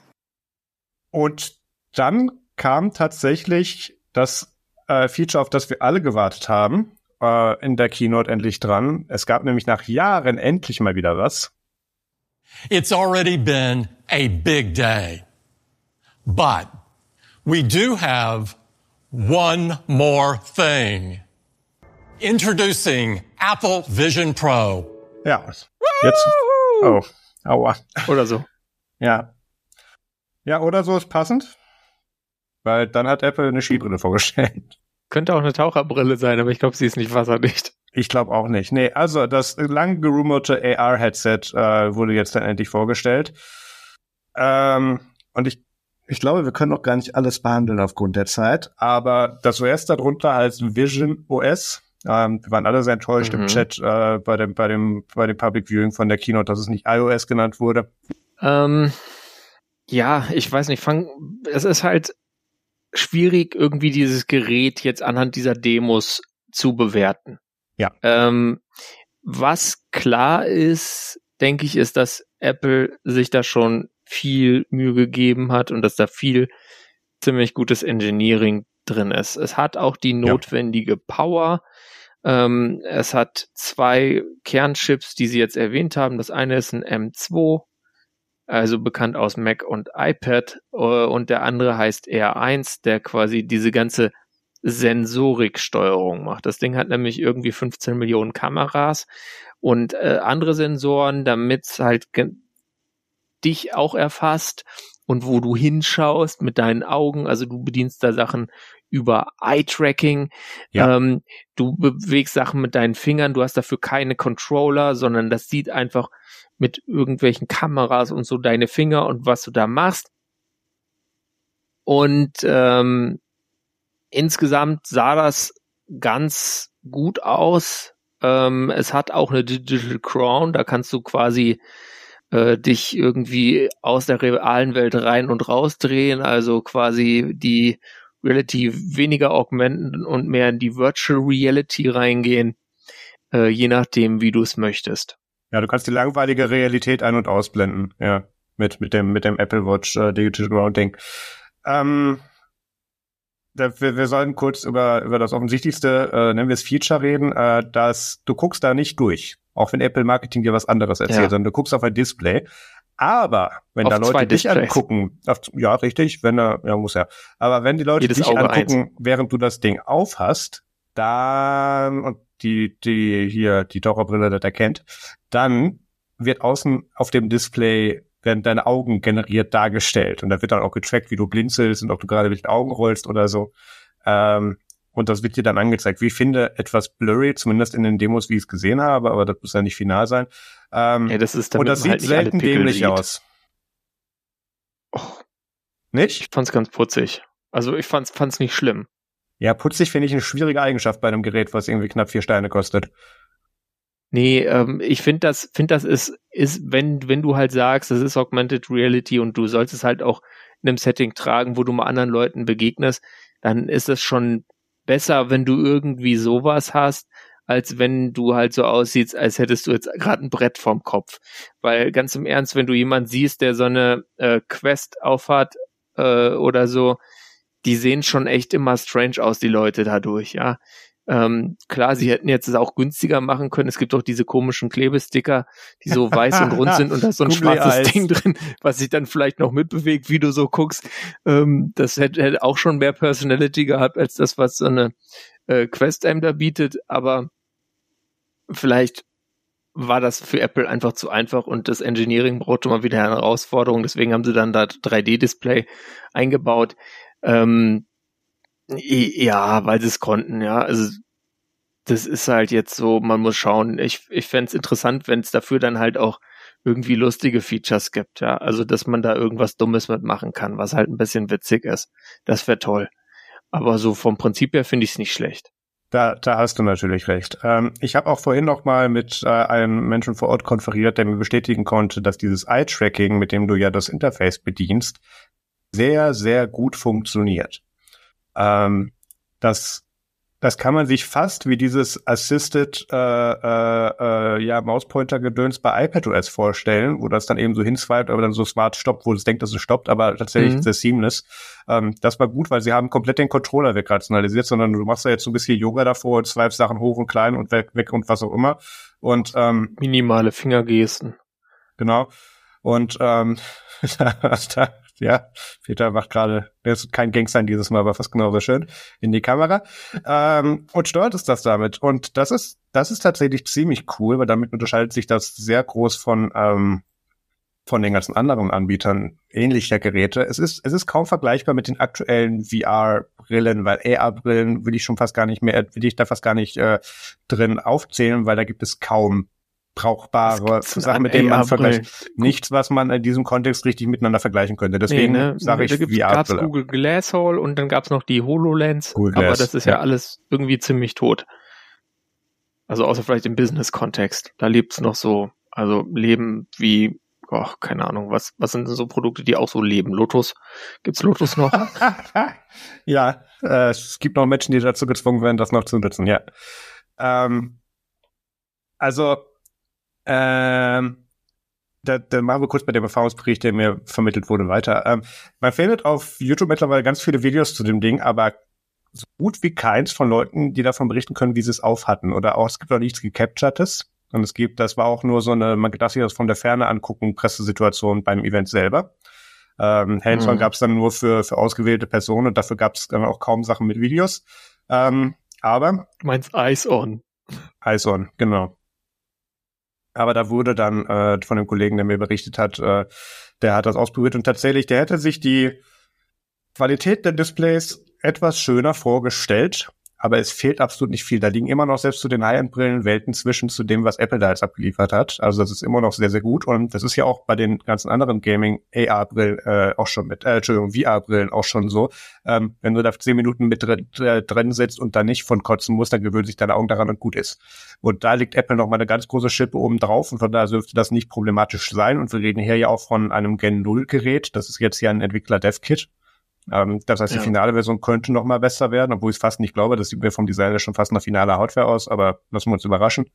Und dann kam tatsächlich das äh, Feature, auf das wir alle gewartet haben, äh, in der Keynote endlich dran. Es gab nämlich nach Jahren endlich mal wieder was. It's already been a big day. But we do have one more thing. Introducing Apple Vision Pro. Ja, jetzt. Oh, aua. Oder so. Ja. Ja, oder so ist passend. Weil dann hat Apple eine Skibrille vorgestellt. Könnte auch eine Taucherbrille sein, aber ich glaube, sie ist nicht wasserdicht. Ich glaube auch nicht. Nee, also das lang gerumorte AR-Headset äh, wurde jetzt dann endlich vorgestellt. Ähm, und ich, ich glaube, wir können noch gar nicht alles behandeln aufgrund der Zeit. Aber das OS darunter heißt Vision OS. Ähm, wir waren alle sehr enttäuscht mhm. im Chat äh, bei dem bei dem bei dem Public Viewing von der Keynote, dass es nicht iOS genannt wurde. Ähm, ja, ich weiß nicht. Fang, es ist halt schwierig, irgendwie dieses Gerät jetzt anhand dieser Demos zu bewerten. Ja. Ähm, was klar ist, denke ich, ist, dass Apple sich da schon viel Mühe gegeben hat und dass da viel ziemlich gutes Engineering drin ist. Es hat auch die notwendige ja. Power. Ähm, es hat zwei Kernchips, die Sie jetzt erwähnt haben. Das eine ist ein M2, also bekannt aus Mac und iPad, äh, und der andere heißt R1, der quasi diese ganze Sensoriksteuerung macht. Das Ding hat nämlich irgendwie 15 Millionen Kameras und äh, andere Sensoren, damit es halt dich auch erfasst und wo du hinschaust mit deinen Augen. Also du bedienst da Sachen über Eye-Tracking. Ja. Ähm, du bewegst Sachen mit deinen Fingern. Du hast dafür keine Controller, sondern das sieht einfach mit irgendwelchen Kameras und so deine Finger und was du da machst. Und ähm, insgesamt sah das ganz gut aus. Ähm, es hat auch eine Digital Crown, da kannst du quasi äh, dich irgendwie aus der realen Welt rein und raus drehen, also quasi die Reality weniger augmenten und mehr in die Virtual Reality reingehen, äh, je nachdem, wie du es möchtest. Ja, du kannst die langweilige Realität ein- und ausblenden, ja, mit, mit dem, mit dem Apple Watch äh, Digital Grounding. Ähm, wir, wir sollen kurz über, über das offensichtlichste, äh, nennen wir es Feature reden, äh, dass du guckst da nicht durch, auch wenn Apple Marketing dir was anderes erzählt, ja. sondern du guckst auf ein Display. Aber wenn auf da Leute dich angucken, auf, ja, richtig, wenn er, ja, muss ja. Aber wenn die Leute Jedes dich Auge angucken, eins. während du das Ding aufhast, dann, und die, die hier die Taucherbrille das erkennt, dann wird außen auf dem Display werden deine Augen generiert dargestellt. Und da wird dann auch getrackt, wie du blinzelst und ob du gerade mit den Augen rollst oder so. Ähm, und das wird dir dann angezeigt. Wie ich finde, etwas blurry, zumindest in den Demos, wie ich es gesehen habe, aber das muss ja nicht final sein. Ähm, ja, das ist und das sieht halt selten dämlich sieht. aus. Oh. Nicht? Ich fand's ganz putzig. Also ich fand's, fand's nicht schlimm. Ja, putzig finde ich eine schwierige Eigenschaft bei einem Gerät, was irgendwie knapp vier Steine kostet. Nee, ähm, ich finde das, finde das ist, ist, wenn, wenn du halt sagst, das ist Augmented Reality und du sollst es halt auch in einem Setting tragen, wo du mal anderen Leuten begegnest, dann ist es schon besser, wenn du irgendwie sowas hast, als wenn du halt so aussiehst, als hättest du jetzt gerade ein Brett vorm Kopf. Weil ganz im Ernst, wenn du jemand siehst, der so eine äh, Quest aufhat äh, oder so, die sehen schon echt immer strange aus, die Leute dadurch, ja. Ähm, klar, sie hätten jetzt es auch günstiger machen können. Es gibt auch diese komischen Klebesticker, die so weiß und rund sind und da ist so ein schwarzes Ding drin, was sich dann vielleicht noch mitbewegt, wie du so guckst. Ähm, das hätte, hätte auch schon mehr Personality gehabt als das, was so eine äh, Quest einem da bietet. Aber vielleicht war das für Apple einfach zu einfach und das Engineering brauchte mal wieder eine Herausforderung. Deswegen haben sie dann da 3D-Display eingebaut. Ähm, ja, weil sie es konnten, ja. Also das ist halt jetzt so, man muss schauen. Ich, ich fände es interessant, wenn es dafür dann halt auch irgendwie lustige Features gibt, ja. Also, dass man da irgendwas Dummes mitmachen kann, was halt ein bisschen witzig ist. Das wäre toll. Aber so vom Prinzip her finde ich es nicht schlecht. Da, da hast du natürlich recht. Ähm, ich habe auch vorhin noch mal mit äh, einem Menschen vor Ort konferiert, der mir bestätigen konnte, dass dieses Eye-Tracking, mit dem du ja das Interface bedienst, sehr, sehr gut funktioniert. Ähm, das das kann man sich fast wie dieses Assisted äh, äh, äh, ja, Mauspointer-Gedöns bei iPadOS vorstellen, wo das dann eben so hinswiped, aber dann so smart stoppt, wo es denkt, dass es stoppt, aber tatsächlich mhm. ist es seamless. Ähm, das war gut, weil sie haben komplett den Controller wegrationalisiert, sondern du machst da jetzt so ein bisschen Yoga davor und swipes Sachen hoch und klein und weg, weg und was auch immer. Und ähm, minimale Fingergesten. Genau. Und ähm, da, ja, Peter macht gerade, der ist kein Gangster dieses Mal, aber fast genauso schön in die Kamera. Ähm, und steuert es das damit. Und das ist, das ist tatsächlich ziemlich cool, weil damit unterscheidet sich das sehr groß von, ähm, von den ganzen anderen Anbietern ähnlicher Geräte. Es ist, es ist kaum vergleichbar mit den aktuellen VR-Brillen, weil AR-Brillen will ich schon fast gar nicht mehr, will ich da fast gar nicht äh, drin aufzählen, weil da gibt es kaum brauchbare Sachen, mit denen man vergleicht. Nichts, was man in diesem Kontext richtig miteinander vergleichen könnte. Deswegen nee, ne? sage ich da VR. Gab's Google Glass Hall und dann gab's noch die HoloLens, Google aber das ist ja, ja, alles irgendwie ziemlich tot. Also außer vielleicht im Business-Kontext. Da lebt's noch so, also Leben wie oh, keine Ahnung, was, was sind so Produkte, die auch so leben? Lotus? Gibt's Lotus noch? ja, äh, es gibt noch Menschen, die dazu gezwungen werden, das noch zu nutzen, ja. Ähm, also, ähm, da, da machen wir kurz bei dem Erfahrungsbericht, der mir vermittelt wurde, weiter. Ähm, man findet auf YouTube mittlerweile ganz viele Videos zu dem Ding, aber so gut wie keins von Leuten, die davon berichten können, wie sie es aufhatten. Oder auch, es gibt auch nichts gecapturtes. Und es gibt, das war auch nur so eine, man darf sich das von der Ferne angucken, Pressesituation beim Event selber. Ähm, Hands-on mhm. gab es dann nur für, für ausgewählte Personen und dafür gab es dann auch kaum Sachen mit Videos. Ähm, aber. Du meinst Eyes-on. Eyes-on, genau. Aber da wurde dann äh, von dem Kollegen, der mir berichtet hat, äh, der hat das ausprobiert. Und tatsächlich, der hätte sich die Qualität der Displays etwas schöner vorgestellt aber es fehlt absolut nicht viel. Da liegen immer noch selbst zu den High-End-Brillen Welten zwischen zu dem, was Apple da jetzt abgeliefert hat. Also das ist immer noch sehr, sehr gut. Und das ist ja auch bei den ganzen anderen Gaming-AR-Brillen äh, auch schon mit, äh, Entschuldigung, VR-Brillen auch schon so. Ähm, wenn du da zehn Minuten mit drin, äh, drin sitzt und da nicht von kotzen musst, dann gewöhnt sich deine Augen daran und gut ist. Und da liegt Apple noch mal eine ganz große Schippe oben drauf und von daher dürfte das nicht problematisch sein. Und wir reden hier ja auch von einem Gen 0 Gerät. Das ist jetzt hier ein Entwickler-Dev-Kit. Ähm, das heißt, die ja. finale Version könnte noch mal besser werden, obwohl ich fast nicht glaube. Das sieht mir vom Design schon fast nach finaler Hardware aus, aber lassen wir uns überraschen.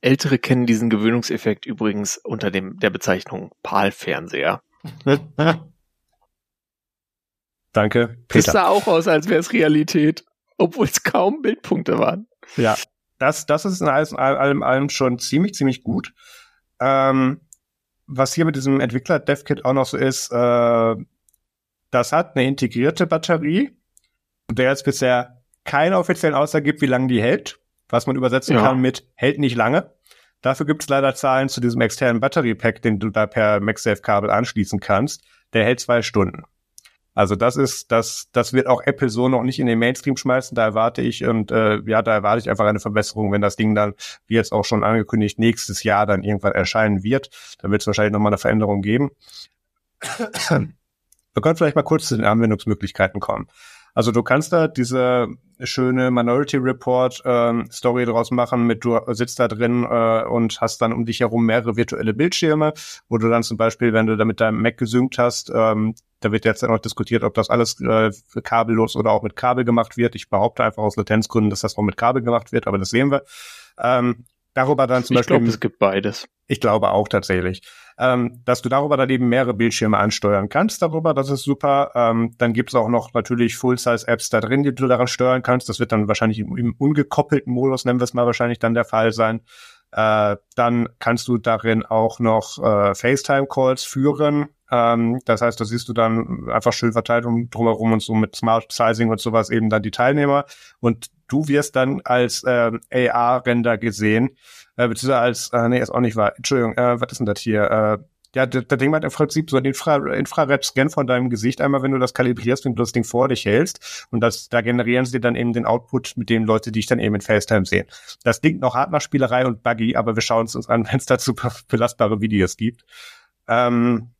Ältere kennen diesen Gewöhnungseffekt übrigens unter dem der Bezeichnung PAL-Fernseher. Danke, Peter. Das sah auch aus, als wäre es Realität, obwohl es kaum Bildpunkte waren. Ja, das, das ist in allem, allem, allem schon ziemlich, ziemlich gut. Ähm, was hier mit diesem Entwickler-Dev-Kit auch noch so ist, äh, das hat eine integrierte Batterie, der jetzt bisher keine offiziellen Aussagen gibt, wie lange die hält, was man übersetzen ja. kann mit hält nicht lange. Dafür gibt es leider Zahlen zu diesem externen Batteriepack, den du da per MagSafe-Kabel anschließen kannst. Der hält zwei Stunden. Also das ist, das, das wird auch Apple so noch nicht in den Mainstream schmeißen. Da erwarte ich und äh, ja, da erwarte ich einfach eine Verbesserung, wenn das Ding dann, wie jetzt auch schon angekündigt, nächstes Jahr dann irgendwann erscheinen wird. Dann wird es wahrscheinlich nochmal eine Veränderung geben. Wir können vielleicht mal kurz zu den Anwendungsmöglichkeiten kommen. Also du kannst da diese schöne Minority Report ähm, Story draus machen, mit du sitzt da drin äh, und hast dann um dich herum mehrere virtuelle Bildschirme, wo du dann zum Beispiel, wenn du da mit deinem Mac gesynkt hast, ähm, da wird jetzt noch diskutiert, ob das alles äh, kabellos oder auch mit Kabel gemacht wird. Ich behaupte einfach aus Latenzgründen, dass das auch mit Kabel gemacht wird, aber das sehen wir. Ähm, darüber dann zum ich Beispiel. Ich glaube, es gibt beides. Ich glaube auch tatsächlich. Ähm, dass du darüber dann eben mehrere Bildschirme ansteuern kannst darüber, das ist super. Ähm, dann gibt's auch noch natürlich Full-Size-Apps da drin, die du daran steuern kannst. Das wird dann wahrscheinlich im, im ungekoppelten Modus, nennen wir es mal wahrscheinlich dann der Fall sein. Äh, dann kannst du darin auch noch äh, FaceTime-Calls führen. Ähm, das heißt, da siehst du dann einfach schön verteilt um, drumherum und so mit Smart Sizing und sowas eben dann die Teilnehmer. Und du wirst dann als äh, AR-Render gesehen, äh, beziehungsweise als, äh, nee, ist auch nicht wahr. Entschuldigung, äh, was ist denn das hier? Äh, ja, das, das Ding hat im Prinzip so einen Infra Infrared-Scan von deinem Gesicht einmal, wenn du das kalibrierst, wenn du das Ding vor dich hältst. Und das, da generieren sie dann eben den Output mit den Leute, die ich dann eben in FaceTime sehen. Das klingt noch hart nach Spielerei und Buggy, aber wir schauen es uns an, wenn es dazu belastbare Videos gibt. Ähm,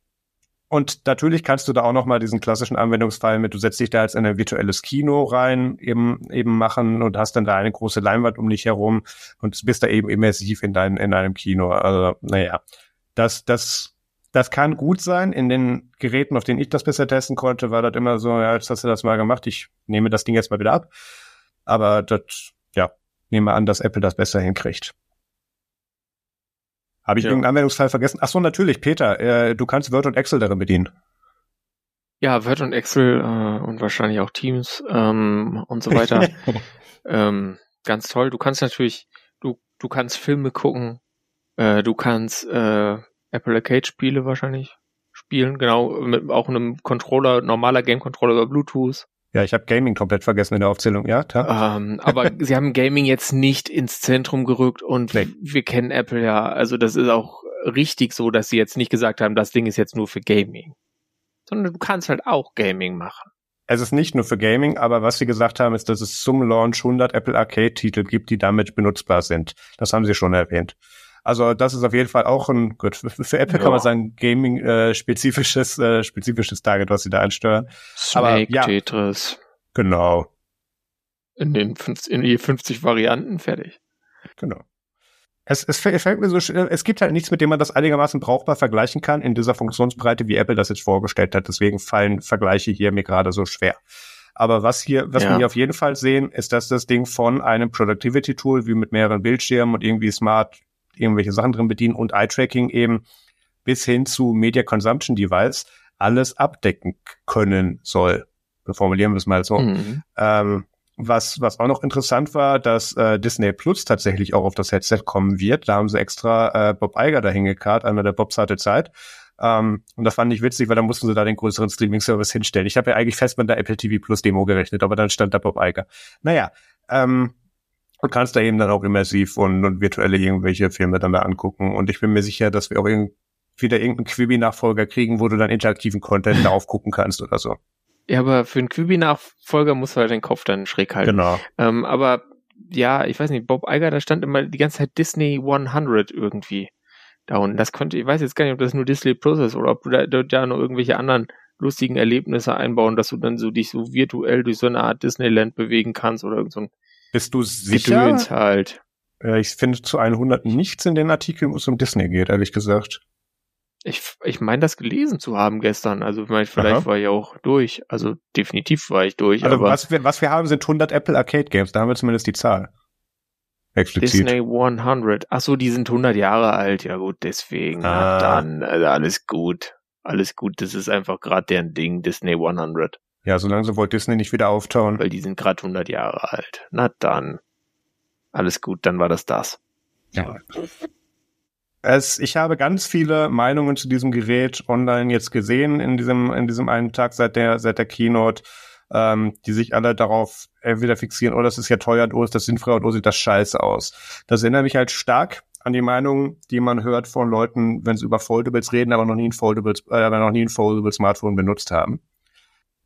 und natürlich kannst du da auch noch mal diesen klassischen Anwendungsfall mit, du setzt dich da jetzt in ein virtuelles Kino rein, eben, eben machen und hast dann da eine große Leinwand um dich herum und bist da eben immersiv in, dein, in deinem Kino. Also, naja, das, das, das kann gut sein. In den Geräten, auf denen ich das bisher testen konnte, war das immer so, ja, jetzt hast du das mal gemacht, ich nehme das Ding jetzt mal wieder ab. Aber das, ja, nehme an, dass Apple das besser hinkriegt. Habe ich ja. irgendeinen Anwendungsfall vergessen? Ach so, natürlich, Peter, äh, du kannst Word und Excel darin bedienen. Ja, Word und Excel äh, und wahrscheinlich auch Teams ähm, und so weiter. ähm, ganz toll. Du kannst natürlich, du, du kannst Filme gucken, äh, du kannst äh, Apple Arcade Spiele wahrscheinlich spielen, genau, mit auch einem Controller, normaler Game-Controller über Bluetooth. Ja, ich habe Gaming komplett vergessen in der Aufzählung, ja. Ähm, aber sie haben Gaming jetzt nicht ins Zentrum gerückt und nee. wir kennen Apple ja, also das ist auch richtig so, dass sie jetzt nicht gesagt haben, das Ding ist jetzt nur für Gaming. Sondern du kannst halt auch Gaming machen. Es ist nicht nur für Gaming, aber was sie gesagt haben, ist, dass es zum Launch 100 Apple Arcade-Titel gibt, die damit benutzbar sind. Das haben sie schon erwähnt. Also das ist auf jeden Fall auch ein gut für, Apple ja. kann man sagen Gaming äh, spezifisches äh, spezifisches Target, was sie da ansteuern. Snake, Aber ja, Tetris. Genau. In den 50, in die 50 Varianten fertig. Genau. Es, es fällt mir so, es gibt halt nichts, mit dem man das einigermaßen brauchbar vergleichen kann in dieser Funktionsbreite, wie Apple das jetzt vorgestellt hat. Deswegen fallen Vergleiche hier mir gerade so schwer. Aber was hier, was ja. wir hier auf jeden Fall sehen, ist, dass das Ding von einem Productivity Tool wie mit mehreren Bildschirmen und irgendwie Smart irgendwelche Sachen drin bedienen und Eye-Tracking eben bis hin zu Media Consumption Device alles abdecken können soll. Formulieren wir es mal so. Mhm. Ähm, was, was auch noch interessant war, dass äh, Disney Plus tatsächlich auch auf das Headset kommen wird. Da haben sie extra äh, Bob Iger dahin gekarrt, einer der Bobs hatte Zeit. Ähm, und das fand ich witzig, weil da mussten sie da den größeren Streaming-Service hinstellen. Ich habe ja eigentlich fest mit der Apple TV Plus Demo gerechnet, aber dann stand da Bob Iger. Naja, ähm, und kannst da eben dann auch immersiv und, und virtuelle irgendwelche Filme dann da angucken. Und ich bin mir sicher, dass wir auch irgend, wieder irgendeinen Quibi-Nachfolger kriegen, wo du dann interaktiven Content darauf gucken kannst oder so. Ja, aber für einen Quibi-Nachfolger musst du halt den Kopf dann schräg halten. Genau. Ähm, aber ja, ich weiß nicht, Bob Iger, da stand immer die ganze Zeit Disney 100 irgendwie da unten. Das könnte, ich weiß jetzt gar nicht, ob das nur Disney Plus ist oder ob du da, da noch irgendwelche anderen lustigen Erlebnisse einbauen, dass du dann so dich so virtuell durch so eine Art Disneyland bewegen kannst oder irgend so ein bist du sicher? Gedöns halt. Ja, ich finde zu 100 nichts in den Artikeln, wo es um Disney geht, ehrlich gesagt. Ich, ich meine, das gelesen zu haben gestern. Also vielleicht Aha. war ich auch durch. Also definitiv war ich durch. Also was wir, was wir haben, sind 100 Apple Arcade Games. Da haben wir zumindest die Zahl. Explizit. Disney 100. Ach so, die sind 100 Jahre alt. Ja gut, deswegen. Ah. dann also alles gut. Alles gut. Das ist einfach gerade deren Ding. Disney 100. Ja, solange sie Walt Disney nicht wieder auftauen. Weil die sind gerade 100 Jahre alt. Na dann. Alles gut, dann war das das. Ja. Es, ich habe ganz viele Meinungen zu diesem Gerät online jetzt gesehen in diesem, in diesem einen Tag seit der, seit der Keynote, ähm, die sich alle darauf entweder fixieren, oh, das ist ja teuer, oh, ist das sinnfrei und oh, sieht das scheiße aus. Das erinnert mich halt stark an die Meinung, die man hört von Leuten, wenn sie über Foldables reden, aber noch nie ein Foldables, äh, aber noch nie ein Foldable Smartphone benutzt haben.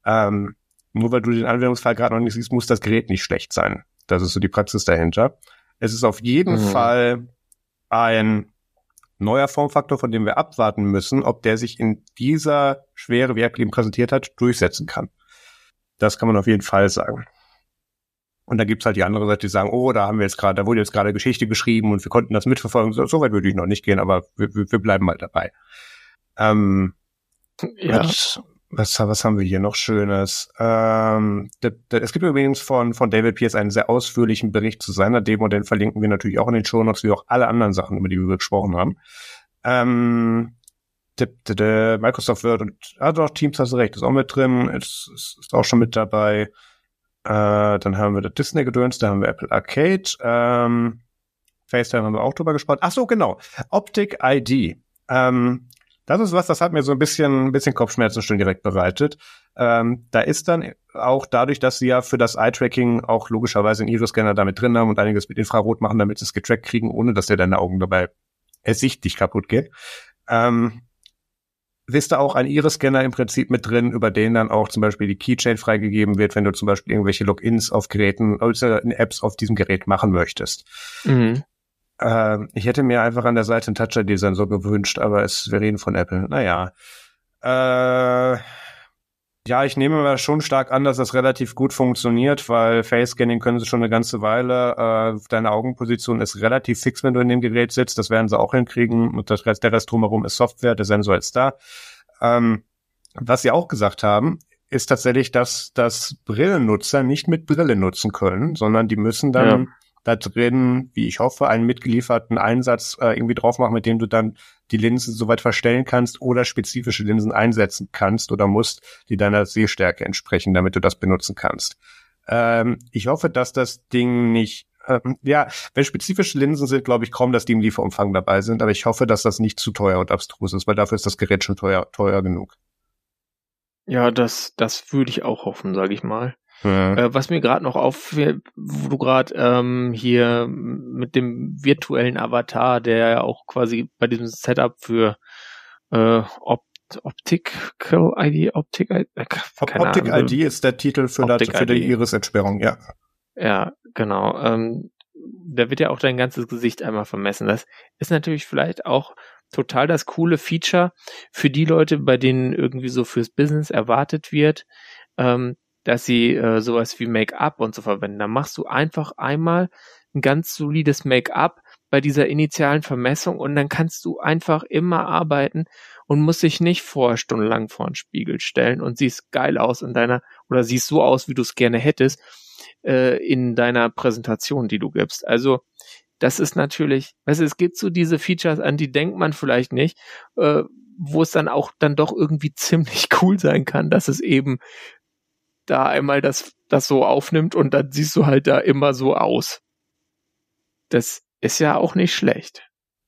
Ähm, nur weil du den Anwendungsfall gerade noch nicht siehst, muss das Gerät nicht schlecht sein. Das ist so die Praxis dahinter. Es ist auf jeden mhm. Fall ein neuer Formfaktor, von dem wir abwarten müssen, ob der sich in dieser Schwere, wie Apple ihn präsentiert hat, durchsetzen kann. Das kann man auf jeden Fall sagen. Und da gibt's halt die andere Seite, die sagen, oh, da haben wir jetzt gerade, da wurde jetzt gerade Geschichte geschrieben und wir konnten das mitverfolgen. So, so weit würde ich noch nicht gehen, aber wir, wir bleiben mal dabei. Ähm, ja. Was, was, haben wir hier noch Schönes? Ähm, es gibt übrigens von, von David Pierce einen sehr ausführlichen Bericht zu seiner Demo, den verlinken wir natürlich auch in den Show Notes, wie auch alle anderen Sachen, über die wir gesprochen haben. Ähm, Microsoft Word und ah doch, Teams hast du recht, ist auch mit drin, ist, ist, ist auch schon mit dabei. Äh, dann haben wir das Disney-Gedöns, da haben wir Apple Arcade, ähm, FaceTime haben wir auch drüber gesprochen. Ach so, genau. Optic ID. Ähm, das ist was, das hat mir so ein bisschen, ein bisschen Kopfschmerzen schon direkt bereitet. Ähm, da ist dann auch dadurch, dass sie ja für das Eye-Tracking auch logischerweise einen Iris-Scanner damit drin haben und einiges mit Infrarot machen, damit sie es getrackt kriegen, ohne dass dir deine Augen dabei ersichtlich kaputt geht. Ähm, wisst ihr auch ein Iris-Scanner im Prinzip mit drin, über den dann auch zum Beispiel die Keychain freigegeben wird, wenn du zum Beispiel irgendwelche Logins auf Geräten, also in Apps auf diesem Gerät machen möchtest. Mhm. Äh, ich hätte mir einfach an der Seite einen Touch-ID-Sensor gewünscht, aber es, wir reden von Apple. Naja. Äh, ja, ich nehme mal schon stark an, dass das relativ gut funktioniert, weil Face-Scanning können sie schon eine ganze Weile. Äh, deine Augenposition ist relativ fix, wenn du in dem Gerät sitzt. Das werden sie auch hinkriegen. Und das Rest, der Rest drumherum ist Software, der Sensor ist da. Ähm, was sie auch gesagt haben, ist tatsächlich, dass, dass Brillennutzer nicht mit Brille nutzen können, sondern die müssen dann ja da drin, wie ich hoffe, einen mitgelieferten Einsatz äh, irgendwie drauf machen, mit dem du dann die Linsen soweit verstellen kannst oder spezifische Linsen einsetzen kannst oder musst, die deiner Sehstärke entsprechen, damit du das benutzen kannst. Ähm, ich hoffe, dass das Ding nicht ähm, ja, wenn spezifische Linsen sind, glaube ich kaum, dass die im Lieferumfang dabei sind, aber ich hoffe, dass das nicht zu teuer und abstrus ist, weil dafür ist das Gerät schon teuer, teuer genug. Ja, das, das würde ich auch hoffen, sage ich mal. Ja. Äh, was mir gerade noch auffällt, wo du gerade ähm, hier mit dem virtuellen Avatar, der ja auch quasi bei diesem Setup für äh, Op Optical ID, Optik ID, äh, Optik ID ist der Titel für, das, für die Iris-Entsperrung, ja. Ja, genau. Ähm, da wird ja auch dein ganzes Gesicht einmal vermessen. Das ist natürlich vielleicht auch total das coole Feature für die Leute, bei denen irgendwie so fürs Business erwartet wird, ähm, dass sie äh, sowas wie Make-up und so verwenden. Da machst du einfach einmal ein ganz solides Make-up bei dieser initialen Vermessung und dann kannst du einfach immer arbeiten und musst dich nicht vor stundenlang vor den Spiegel stellen und siehst geil aus in deiner oder siehst so aus, wie du es gerne hättest äh, in deiner Präsentation, die du gibst. Also das ist natürlich, weißt du, es gibt so diese Features, an die denkt man vielleicht nicht, äh, wo es dann auch dann doch irgendwie ziemlich cool sein kann, dass es eben da einmal das, das so aufnimmt und dann siehst du halt da immer so aus. Das ist ja auch nicht schlecht.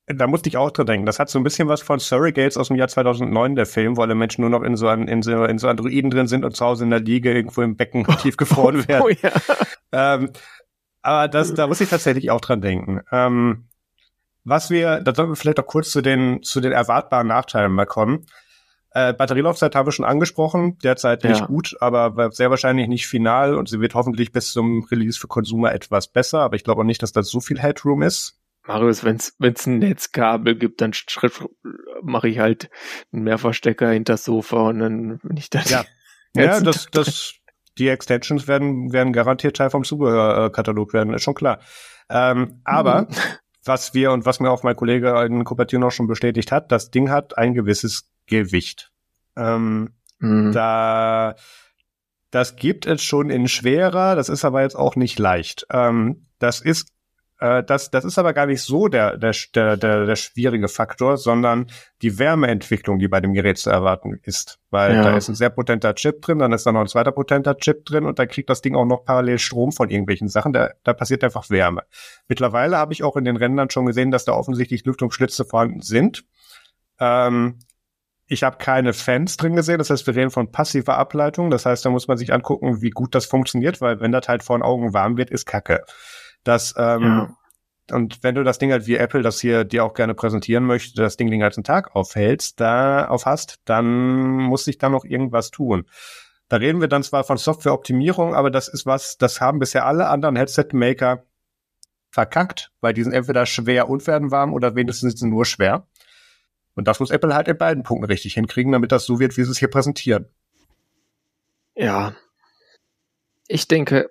Da musste ich auch dran denken. Das hat so ein bisschen was von Surrogates aus dem Jahr 2009, der Film, wo alle Menschen nur noch in so, an, in so, in so Androiden drin sind und zu Hause in der Liege irgendwo im Becken tiefgefroren werden. Oh, ja. ähm, aber das, da muss ich tatsächlich auch dran denken. Ähm, was wir, da sollten wir vielleicht auch kurz zu den, zu den erwartbaren Nachteilen mal kommen. Äh, Batterielaufzeit haben wir schon angesprochen, derzeit nicht ja. gut, aber sehr wahrscheinlich nicht final und sie wird hoffentlich bis zum Release für Consumer etwas besser, aber ich glaube auch nicht, dass das so viel Headroom ist. Marius, wenn es ein Netzkabel gibt, dann mache ich halt einen Mehrverstecker hinter das Sofa und dann bin ich da. Ja, ja das, das, die Extensions werden, werden garantiert Teil vom Zubehörkatalog werden, ist schon klar. Ähm, aber mhm. was wir und was mir auch mein Kollege in Kupertino auch schon bestätigt hat, das Ding hat ein gewisses Gewicht. Ähm, mhm. Da das gibt es schon in schwerer, das ist aber jetzt auch nicht leicht. Ähm, das ist äh, das, das ist aber gar nicht so der, der, der, der, der schwierige Faktor, sondern die Wärmeentwicklung, die bei dem Gerät zu erwarten ist. Weil ja. da ist ein sehr potenter Chip drin, dann ist da noch ein zweiter potenter Chip drin und dann kriegt das Ding auch noch parallel Strom von irgendwelchen Sachen. Da, da passiert einfach Wärme. Mittlerweile habe ich auch in den Rändern schon gesehen, dass da offensichtlich Lüftungsschlitze vorhanden sind. Ähm, ich habe keine Fans drin gesehen, das heißt, wir reden von passiver Ableitung. Das heißt, da muss man sich angucken, wie gut das funktioniert, weil wenn das halt vor den Augen warm wird, ist Kacke dass ähm, ja. Und wenn du das Ding halt wie Apple das hier dir auch gerne präsentieren möchte, das Ding den ganzen Tag aufhältst, da aufhast, dann muss sich da noch irgendwas tun. Da reden wir dann zwar von Softwareoptimierung, aber das ist was, das haben bisher alle anderen Headset-Maker verkackt, weil die sind entweder schwer und werden warm oder wenigstens sind sie nur schwer. Und das muss Apple halt in beiden Punkten richtig hinkriegen, damit das so wird, wie sie es hier präsentieren. Ja. Ich denke,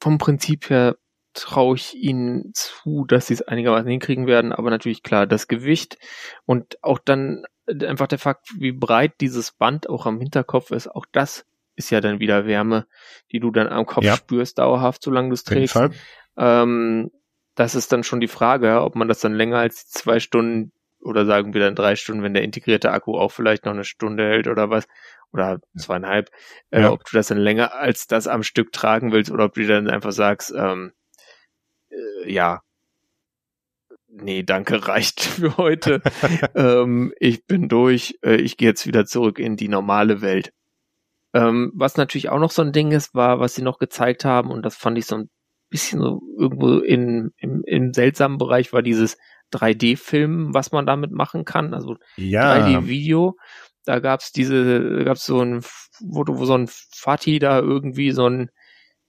vom Prinzip her traue ich ihnen zu, dass sie es einigermaßen hinkriegen werden, aber natürlich klar, das Gewicht und auch dann einfach der Fakt, wie breit dieses Band auch am Hinterkopf ist, auch das ist ja dann wieder Wärme, die du dann am Kopf ja. spürst dauerhaft, solange du es trägst. Ähm, das ist dann schon die Frage, ob man das dann länger als zwei Stunden oder sagen wir dann drei Stunden, wenn der integrierte Akku auch vielleicht noch eine Stunde hält oder was, oder zweieinhalb, äh, ja. ob du das dann länger als das am Stück tragen willst oder ob du dann einfach sagst, ähm, äh, ja, nee, danke, reicht für heute. ähm, ich bin durch. Äh, ich gehe jetzt wieder zurück in die normale Welt. Ähm, was natürlich auch noch so ein Ding ist, war, was sie noch gezeigt haben, und das fand ich so ein bisschen so irgendwo in, im, im seltsamen Bereich, war dieses 3D-Film, was man damit machen kann. Also ja. 3D-Video. Da gab's diese, gab's so ein, wo, wo so ein Fatih da irgendwie so ein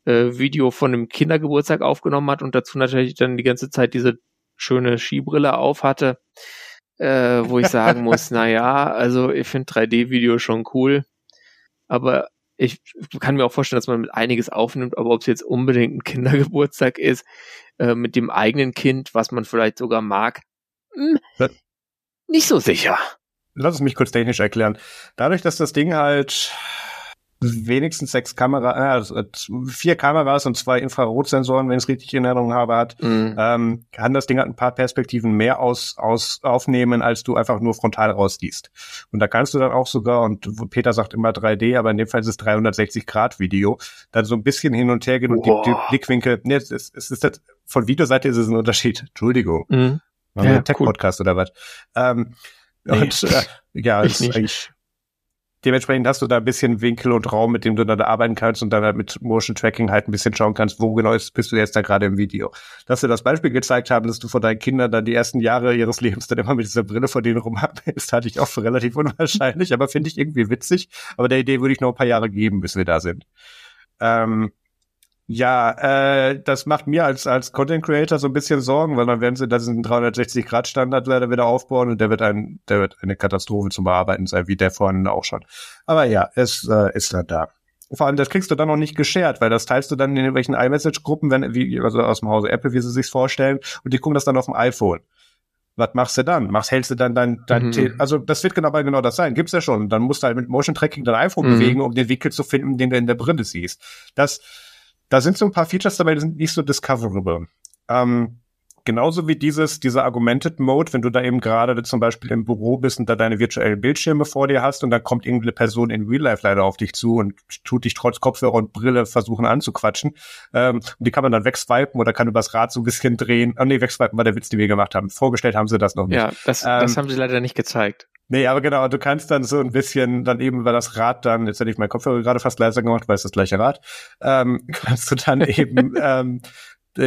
äh, Video von einem Kindergeburtstag aufgenommen hat und dazu natürlich dann die ganze Zeit diese schöne Skibrille auf hatte, äh, wo ich sagen muss, na ja, also ich finde 3D-Video schon cool, aber ich kann mir auch vorstellen, dass man mit einiges aufnimmt, aber ob es jetzt unbedingt ein Kindergeburtstag ist, äh, mit dem eigenen Kind, was man vielleicht sogar mag, mh, hm, nicht so sicher. Lass es mich kurz technisch erklären. Dadurch, dass das Ding halt wenigstens sechs Kameras, äh, vier Kameras und zwei Infrarotsensoren, wenn ich es richtig in Erinnerung habe, hat, mhm. ähm, kann das Ding halt ein paar Perspektiven mehr aus, aus aufnehmen, als du einfach nur frontal rausliest. Und da kannst du dann auch sogar, und Peter sagt immer 3D, aber in dem Fall ist es 360 Grad Video, dann so ein bisschen hin und her gehen und die, die, Blickwinkel, nee, es ist, es ist das, von Videoseite ist es ein Unterschied. Entschuldigung. Mhm. Ja, Tech-Podcast cool. oder was? Ähm, nee. Und äh, ja, ist eigentlich dementsprechend hast du da ein bisschen Winkel und Raum, mit dem du dann arbeiten kannst und dann halt mit Motion Tracking halt ein bisschen schauen kannst, wo genau bist du jetzt da gerade im Video. Dass wir das Beispiel gezeigt haben, dass du vor deinen Kindern dann die ersten Jahre ihres Lebens dann immer mit dieser Brille vor denen rumhattest, halte ich auch für relativ unwahrscheinlich, aber finde ich irgendwie witzig. Aber der Idee würde ich noch ein paar Jahre geben, bis wir da sind. Ähm, ja, äh, das macht mir als als Content Creator so ein bisschen Sorgen, weil dann werden sie das einen 360 Grad Standard leider wieder aufbauen und der wird ein der wird eine Katastrophe zum Bearbeiten sein, wie der vorhin auch schon. Aber ja, es äh, ist dann da. Vor allem, das kriegst du dann noch nicht geshared, weil das teilst du dann in irgendwelchen iMessage-Gruppen, wenn, wie, also aus dem Hause Apple, wie sie sich's vorstellen, und die gucken das dann auf dem iPhone. Was machst du dann? Machst, hältst du dann dein, dein mhm. also das wird genau, genau das sein. Gibt's ja schon. Dann musst du halt mit Motion Tracking dein iPhone mhm. bewegen, um den Winkel zu finden, den du in der Brille siehst. Das, da sind so ein paar Features dabei, die sind nicht so discoverable. Ähm, genauso wie dieses, dieser Augmented Mode, wenn du da eben gerade zum Beispiel im Büro bist und da deine virtuellen Bildschirme vor dir hast und dann kommt irgendeine Person in Real Life leider auf dich zu und tut dich trotz Kopfhörer und Brille versuchen anzuquatschen. Ähm, und die kann man dann wegswipen oder kann übers Rad so ein bisschen drehen. Ah nee, wegswipen war der Witz, den wir gemacht haben. Vorgestellt haben sie das noch nicht. Ja, das, ähm, das haben sie leider nicht gezeigt. Nee, aber genau, du kannst dann so ein bisschen dann eben über das Rad dann, jetzt hätte ich meinen Kopfhörer gerade fast leiser gemacht, weil es das gleiche Rad, ähm, kannst du dann eben ähm,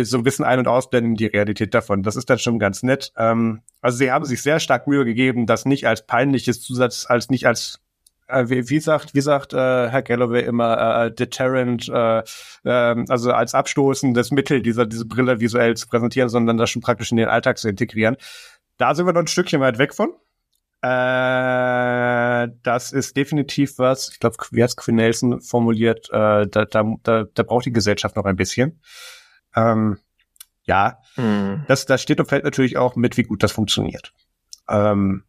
so ein bisschen ein- und ausblenden, die Realität davon. Das ist dann schon ganz nett. Ähm, also sie haben sich sehr stark Mühe gegeben, das nicht als peinliches Zusatz, als nicht als äh, wie, wie sagt, wie sagt äh, Herr Galloway immer, äh, deterrent, äh, äh, also als abstoßendes Mittel dieser diese Brille visuell zu präsentieren, sondern das schon praktisch in den Alltag zu integrieren. Da sind wir noch ein Stückchen weit weg von. Äh, das ist definitiv was, ich glaube, wie hat es Quinn Nelson formuliert, äh, da, da, da, da braucht die Gesellschaft noch ein bisschen. Ähm, ja, hm. das, das steht und fällt natürlich auch mit, wie gut das funktioniert. Ähm,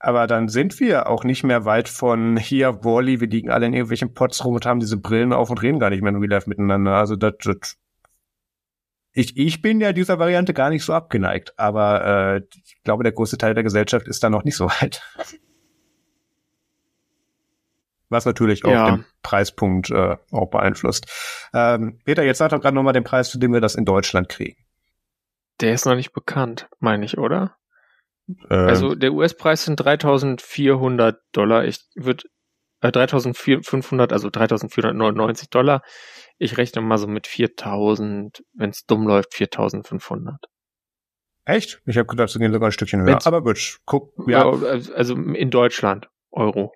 aber dann sind wir auch nicht mehr weit von hier, Wally, wir liegen alle in irgendwelchen Pots rum und haben diese Brillen auf und reden gar nicht mehr in Real Life miteinander. Also das, das ich, ich bin ja dieser Variante gar nicht so abgeneigt, aber äh, ich glaube, der große Teil der Gesellschaft ist da noch nicht so weit. Was natürlich auch ja. den Preispunkt äh, auch beeinflusst. Ähm, Peter, jetzt sag doch gerade nochmal den Preis, für den wir das in Deutschland kriegen. Der ist noch nicht bekannt, meine ich, oder? Ähm, also der US-Preis sind 3.400 Dollar. Ich würde äh, 3.500, also 3.499 Dollar. Ich rechne mal so mit 4000, wenn es dumm läuft, 4500. Echt? Ich habe gedacht, sie gehen sogar ein Stückchen höher. Wenn's, aber gut, guck. Ja. Also in Deutschland, Euro.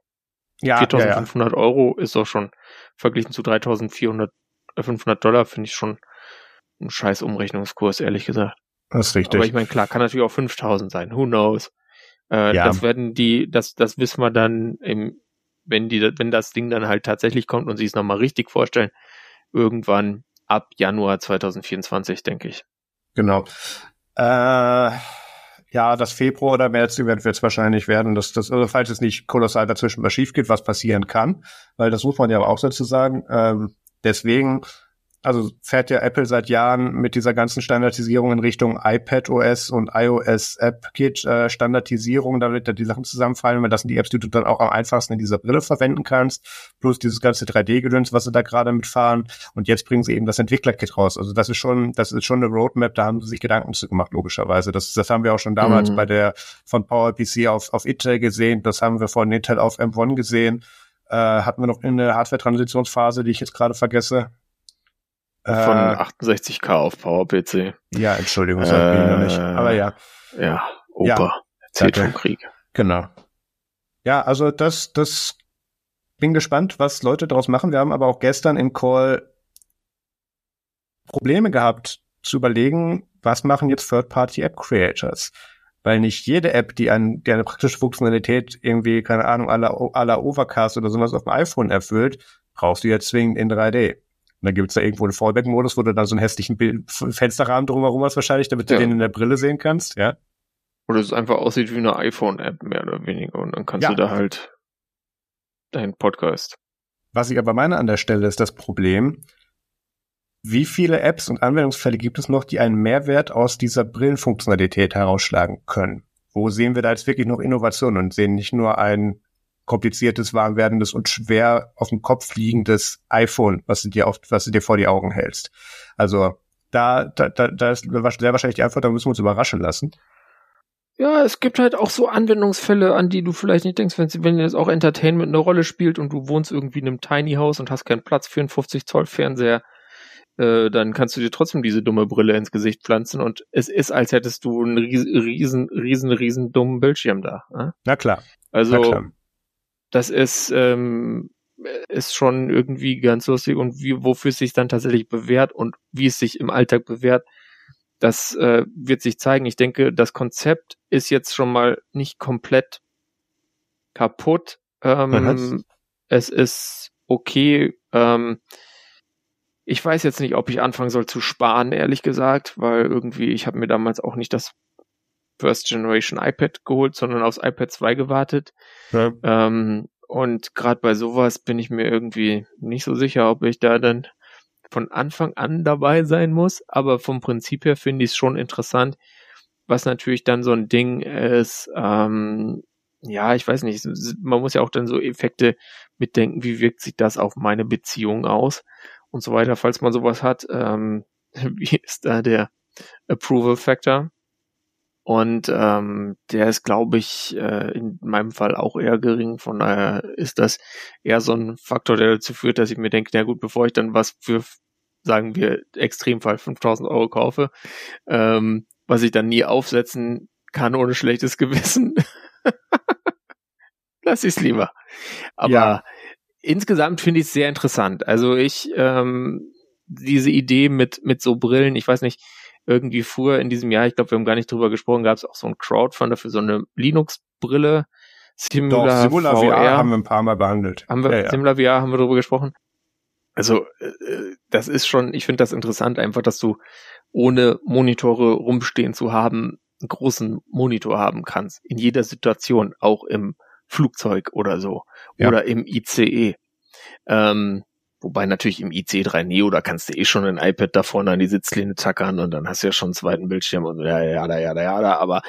Ja, 4500 ja, ja. Euro ist auch schon verglichen zu 3400, 500 äh, Dollar finde ich schon ein scheiß Umrechnungskurs, ehrlich gesagt. Das ist richtig. Aber ich meine, klar, kann natürlich auch 5000 sein. Who knows? Äh, ja. Das werden die, das, das wissen wir dann im, wenn die, wenn das Ding dann halt tatsächlich kommt und sie es nochmal richtig vorstellen, irgendwann ab Januar 2024, denke ich. Genau. Äh, ja, das Februar oder März Event wird es wahrscheinlich werden. Das, das, also falls es nicht kolossal dazwischen mal schief geht, was passieren kann, weil das muss man ja auch dazu sagen. Ähm, deswegen also fährt ja Apple seit Jahren mit dieser ganzen Standardisierung in Richtung iPad OS und iOS App Kit äh, Standardisierung, damit da die Sachen zusammenfallen, weil das sind die Apps, die du dann auch am einfachsten in dieser Brille verwenden kannst, plus dieses ganze 3D-Gedöns, was sie da gerade mitfahren und jetzt bringen sie eben das Entwickler-Kit raus. Also das ist schon, das ist schon eine Roadmap, da haben sie sich Gedanken zu gemacht, logischerweise. Das, das haben wir auch schon damals mhm. bei der von PowerPC auf, auf Intel gesehen, das haben wir von Intel auf M1 gesehen. Äh, hatten wir noch eine Hardware-Transitionsphase, die ich jetzt gerade vergesse. Von äh, 68k auf PowerPC. Ja, Entschuldigung, das äh, ich noch nicht. Aber ja. Ja, Opa. Ja, erzählt vom Krieg. Genau. Ja, also das, das bin gespannt, was Leute daraus machen. Wir haben aber auch gestern im Call Probleme gehabt, zu überlegen, was machen jetzt Third-Party-App-Creators? Weil nicht jede App, die, ein, die eine praktische Funktionalität irgendwie, keine Ahnung, aller aller Overcast oder sowas auf dem iPhone erfüllt, brauchst du jetzt zwingend in 3D. Und dann gibt's da irgendwo einen Fallback-Modus, wo du dann so einen hässlichen Bild Fensterrahmen drumherum hast wahrscheinlich, damit du ja. den in der Brille sehen kannst, ja. Oder es einfach aussieht wie eine iPhone-App, mehr oder weniger. Und dann kannst ja. du da halt deinen Podcast Was ich aber meine an der Stelle ist das Problem, wie viele Apps und Anwendungsfälle gibt es noch, die einen Mehrwert aus dieser Brillenfunktionalität herausschlagen können? Wo sehen wir da jetzt wirklich noch Innovationen und sehen nicht nur ein kompliziertes, warm werdendes und schwer auf dem Kopf liegendes iPhone, was du dir oft, was du dir vor die Augen hältst. Also da, da, da, ist sehr wahrscheinlich die Antwort, da müssen wir uns überraschen lassen. Ja, es gibt halt auch so Anwendungsfälle, an die du vielleicht nicht denkst, wenn, wenn jetzt auch Entertainment eine Rolle spielt und du wohnst irgendwie in einem Tiny House und hast keinen Platz für einen 50 Zoll Fernseher, äh, dann kannst du dir trotzdem diese dumme Brille ins Gesicht pflanzen und es ist, als hättest du einen riesen, riesen, riesen, riesen dummen Bildschirm da. Äh? Na klar. Also, Na klar. Das ist, ähm, ist schon irgendwie ganz lustig und wie, wofür es sich dann tatsächlich bewährt und wie es sich im Alltag bewährt, das äh, wird sich zeigen. Ich denke, das Konzept ist jetzt schon mal nicht komplett kaputt. Ähm, es ist okay. Ähm, ich weiß jetzt nicht, ob ich anfangen soll zu sparen, ehrlich gesagt, weil irgendwie, ich habe mir damals auch nicht das First Generation iPad geholt, sondern aufs iPad 2 gewartet. Ja. Ähm, und gerade bei sowas bin ich mir irgendwie nicht so sicher, ob ich da dann von Anfang an dabei sein muss. Aber vom Prinzip her finde ich es schon interessant. Was natürlich dann so ein Ding ist, ähm, ja, ich weiß nicht, man muss ja auch dann so Effekte mitdenken, wie wirkt sich das auf meine Beziehung aus und so weiter, falls man sowas hat. Ähm, wie ist da der Approval Factor? Und ähm, der ist, glaube ich, äh, in meinem Fall auch eher gering. Von daher ist das eher so ein Faktor, der dazu führt, dass ich mir denke, na gut, bevor ich dann was für, sagen wir, Extremfall 5000 Euro kaufe, ähm, was ich dann nie aufsetzen kann ohne schlechtes Gewissen, lass ich es lieber. Aber ja. insgesamt finde ich es sehr interessant. Also ich, ähm, diese Idee mit, mit so Brillen, ich weiß nicht, irgendwie fuhr in diesem Jahr, ich glaube, wir haben gar nicht drüber gesprochen, gab es auch so ein Crowdfunder für so eine Linux-Brille. Simula, Doch, Simula VR, VR, haben wir ein paar Mal behandelt. Haben wir, ja, ja. Simula VR haben wir drüber gesprochen. Also, äh, das ist schon, ich finde das interessant, einfach, dass du ohne Monitore rumstehen zu haben, einen großen Monitor haben kannst. In jeder Situation, auch im Flugzeug oder so. Ja. Oder im ICE. Ähm, Wobei natürlich im IC3 Neo, da kannst du eh schon ein iPad da vorne an die Sitzlehne tackern und dann hast du ja schon einen zweiten Bildschirm und ja, ja, ja, ja, ja, ja, aber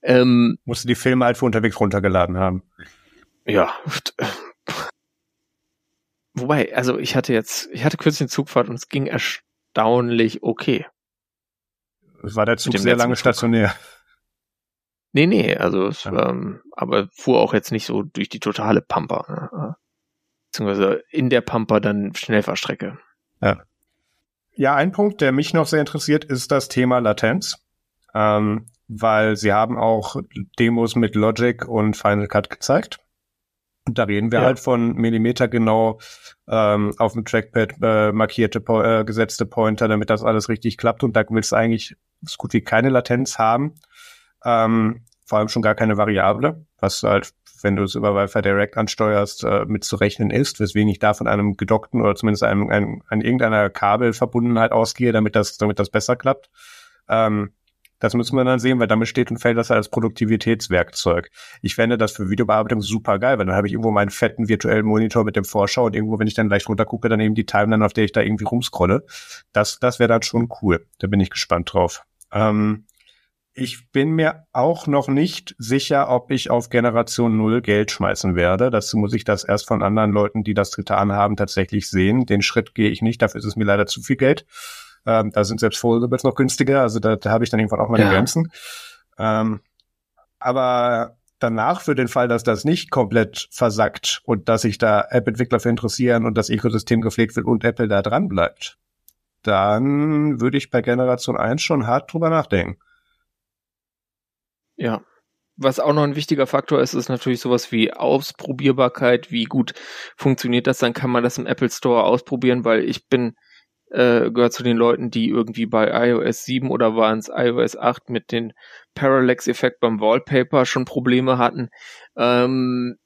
ähm, musst du die Filme halt für unterwegs runtergeladen haben. Ja. Wobei, also ich hatte jetzt, ich hatte kürzlich eine Zugfahrt und es ging erstaunlich okay. war der Zug sehr lange stationär. Nee, nee, also es, ja. ähm, aber fuhr auch jetzt nicht so durch die totale Pampa. Ne? Beziehungsweise in der Pampa dann Schnellfahrstrecke. Ja. Ja, ein Punkt, der mich noch sehr interessiert, ist das Thema Latenz. Ähm, weil sie haben auch Demos mit Logic und Final Cut gezeigt. Und da reden wir ja. halt von Millimeter genau ähm, auf dem Trackpad äh, markierte, äh, gesetzte Pointer, damit das alles richtig klappt. Und da willst du eigentlich so gut wie keine Latenz haben. Ähm, vor allem schon gar keine Variable, was halt wenn du es über Wi-Fi Direct ansteuerst, äh, mitzurechnen ist, weswegen ich da von einem gedockten oder zumindest einem, einem an irgendeiner Kabelverbundenheit ausgehe, damit das, damit das besser klappt. Ähm, das müssen wir dann sehen, weil damit steht und fällt das als Produktivitätswerkzeug. Ich fände das für Videobearbeitung super geil, weil dann habe ich irgendwo meinen fetten virtuellen Monitor mit dem Vorschau und irgendwo, wenn ich dann leicht runtergucke, dann eben die Timeline, auf der ich da irgendwie rumscrolle. Das, das wäre dann schon cool. Da bin ich gespannt drauf. Ähm, ich bin mir auch noch nicht sicher, ob ich auf Generation Null Geld schmeißen werde. Dazu muss ich das erst von anderen Leuten, die das getan haben, tatsächlich sehen. Den Schritt gehe ich nicht, dafür ist es mir leider zu viel Geld. Ähm, da sind selbst Foldables noch günstiger, also da, da habe ich dann irgendwann auch meine ja. Grenzen. Ähm, aber danach für den Fall, dass das nicht komplett versackt und dass sich da App-Entwickler für interessieren und das Ökosystem gepflegt wird und Apple da dran bleibt, dann würde ich bei Generation 1 schon hart drüber nachdenken. Ja. Was auch noch ein wichtiger Faktor ist, ist natürlich sowas wie Ausprobierbarkeit. Wie gut funktioniert das? Dann kann man das im Apple Store ausprobieren, weil ich bin, äh, gehört zu den Leuten, die irgendwie bei iOS 7 oder waren es iOS 8 mit dem Parallax-Effekt beim Wallpaper schon Probleme hatten. Ähm,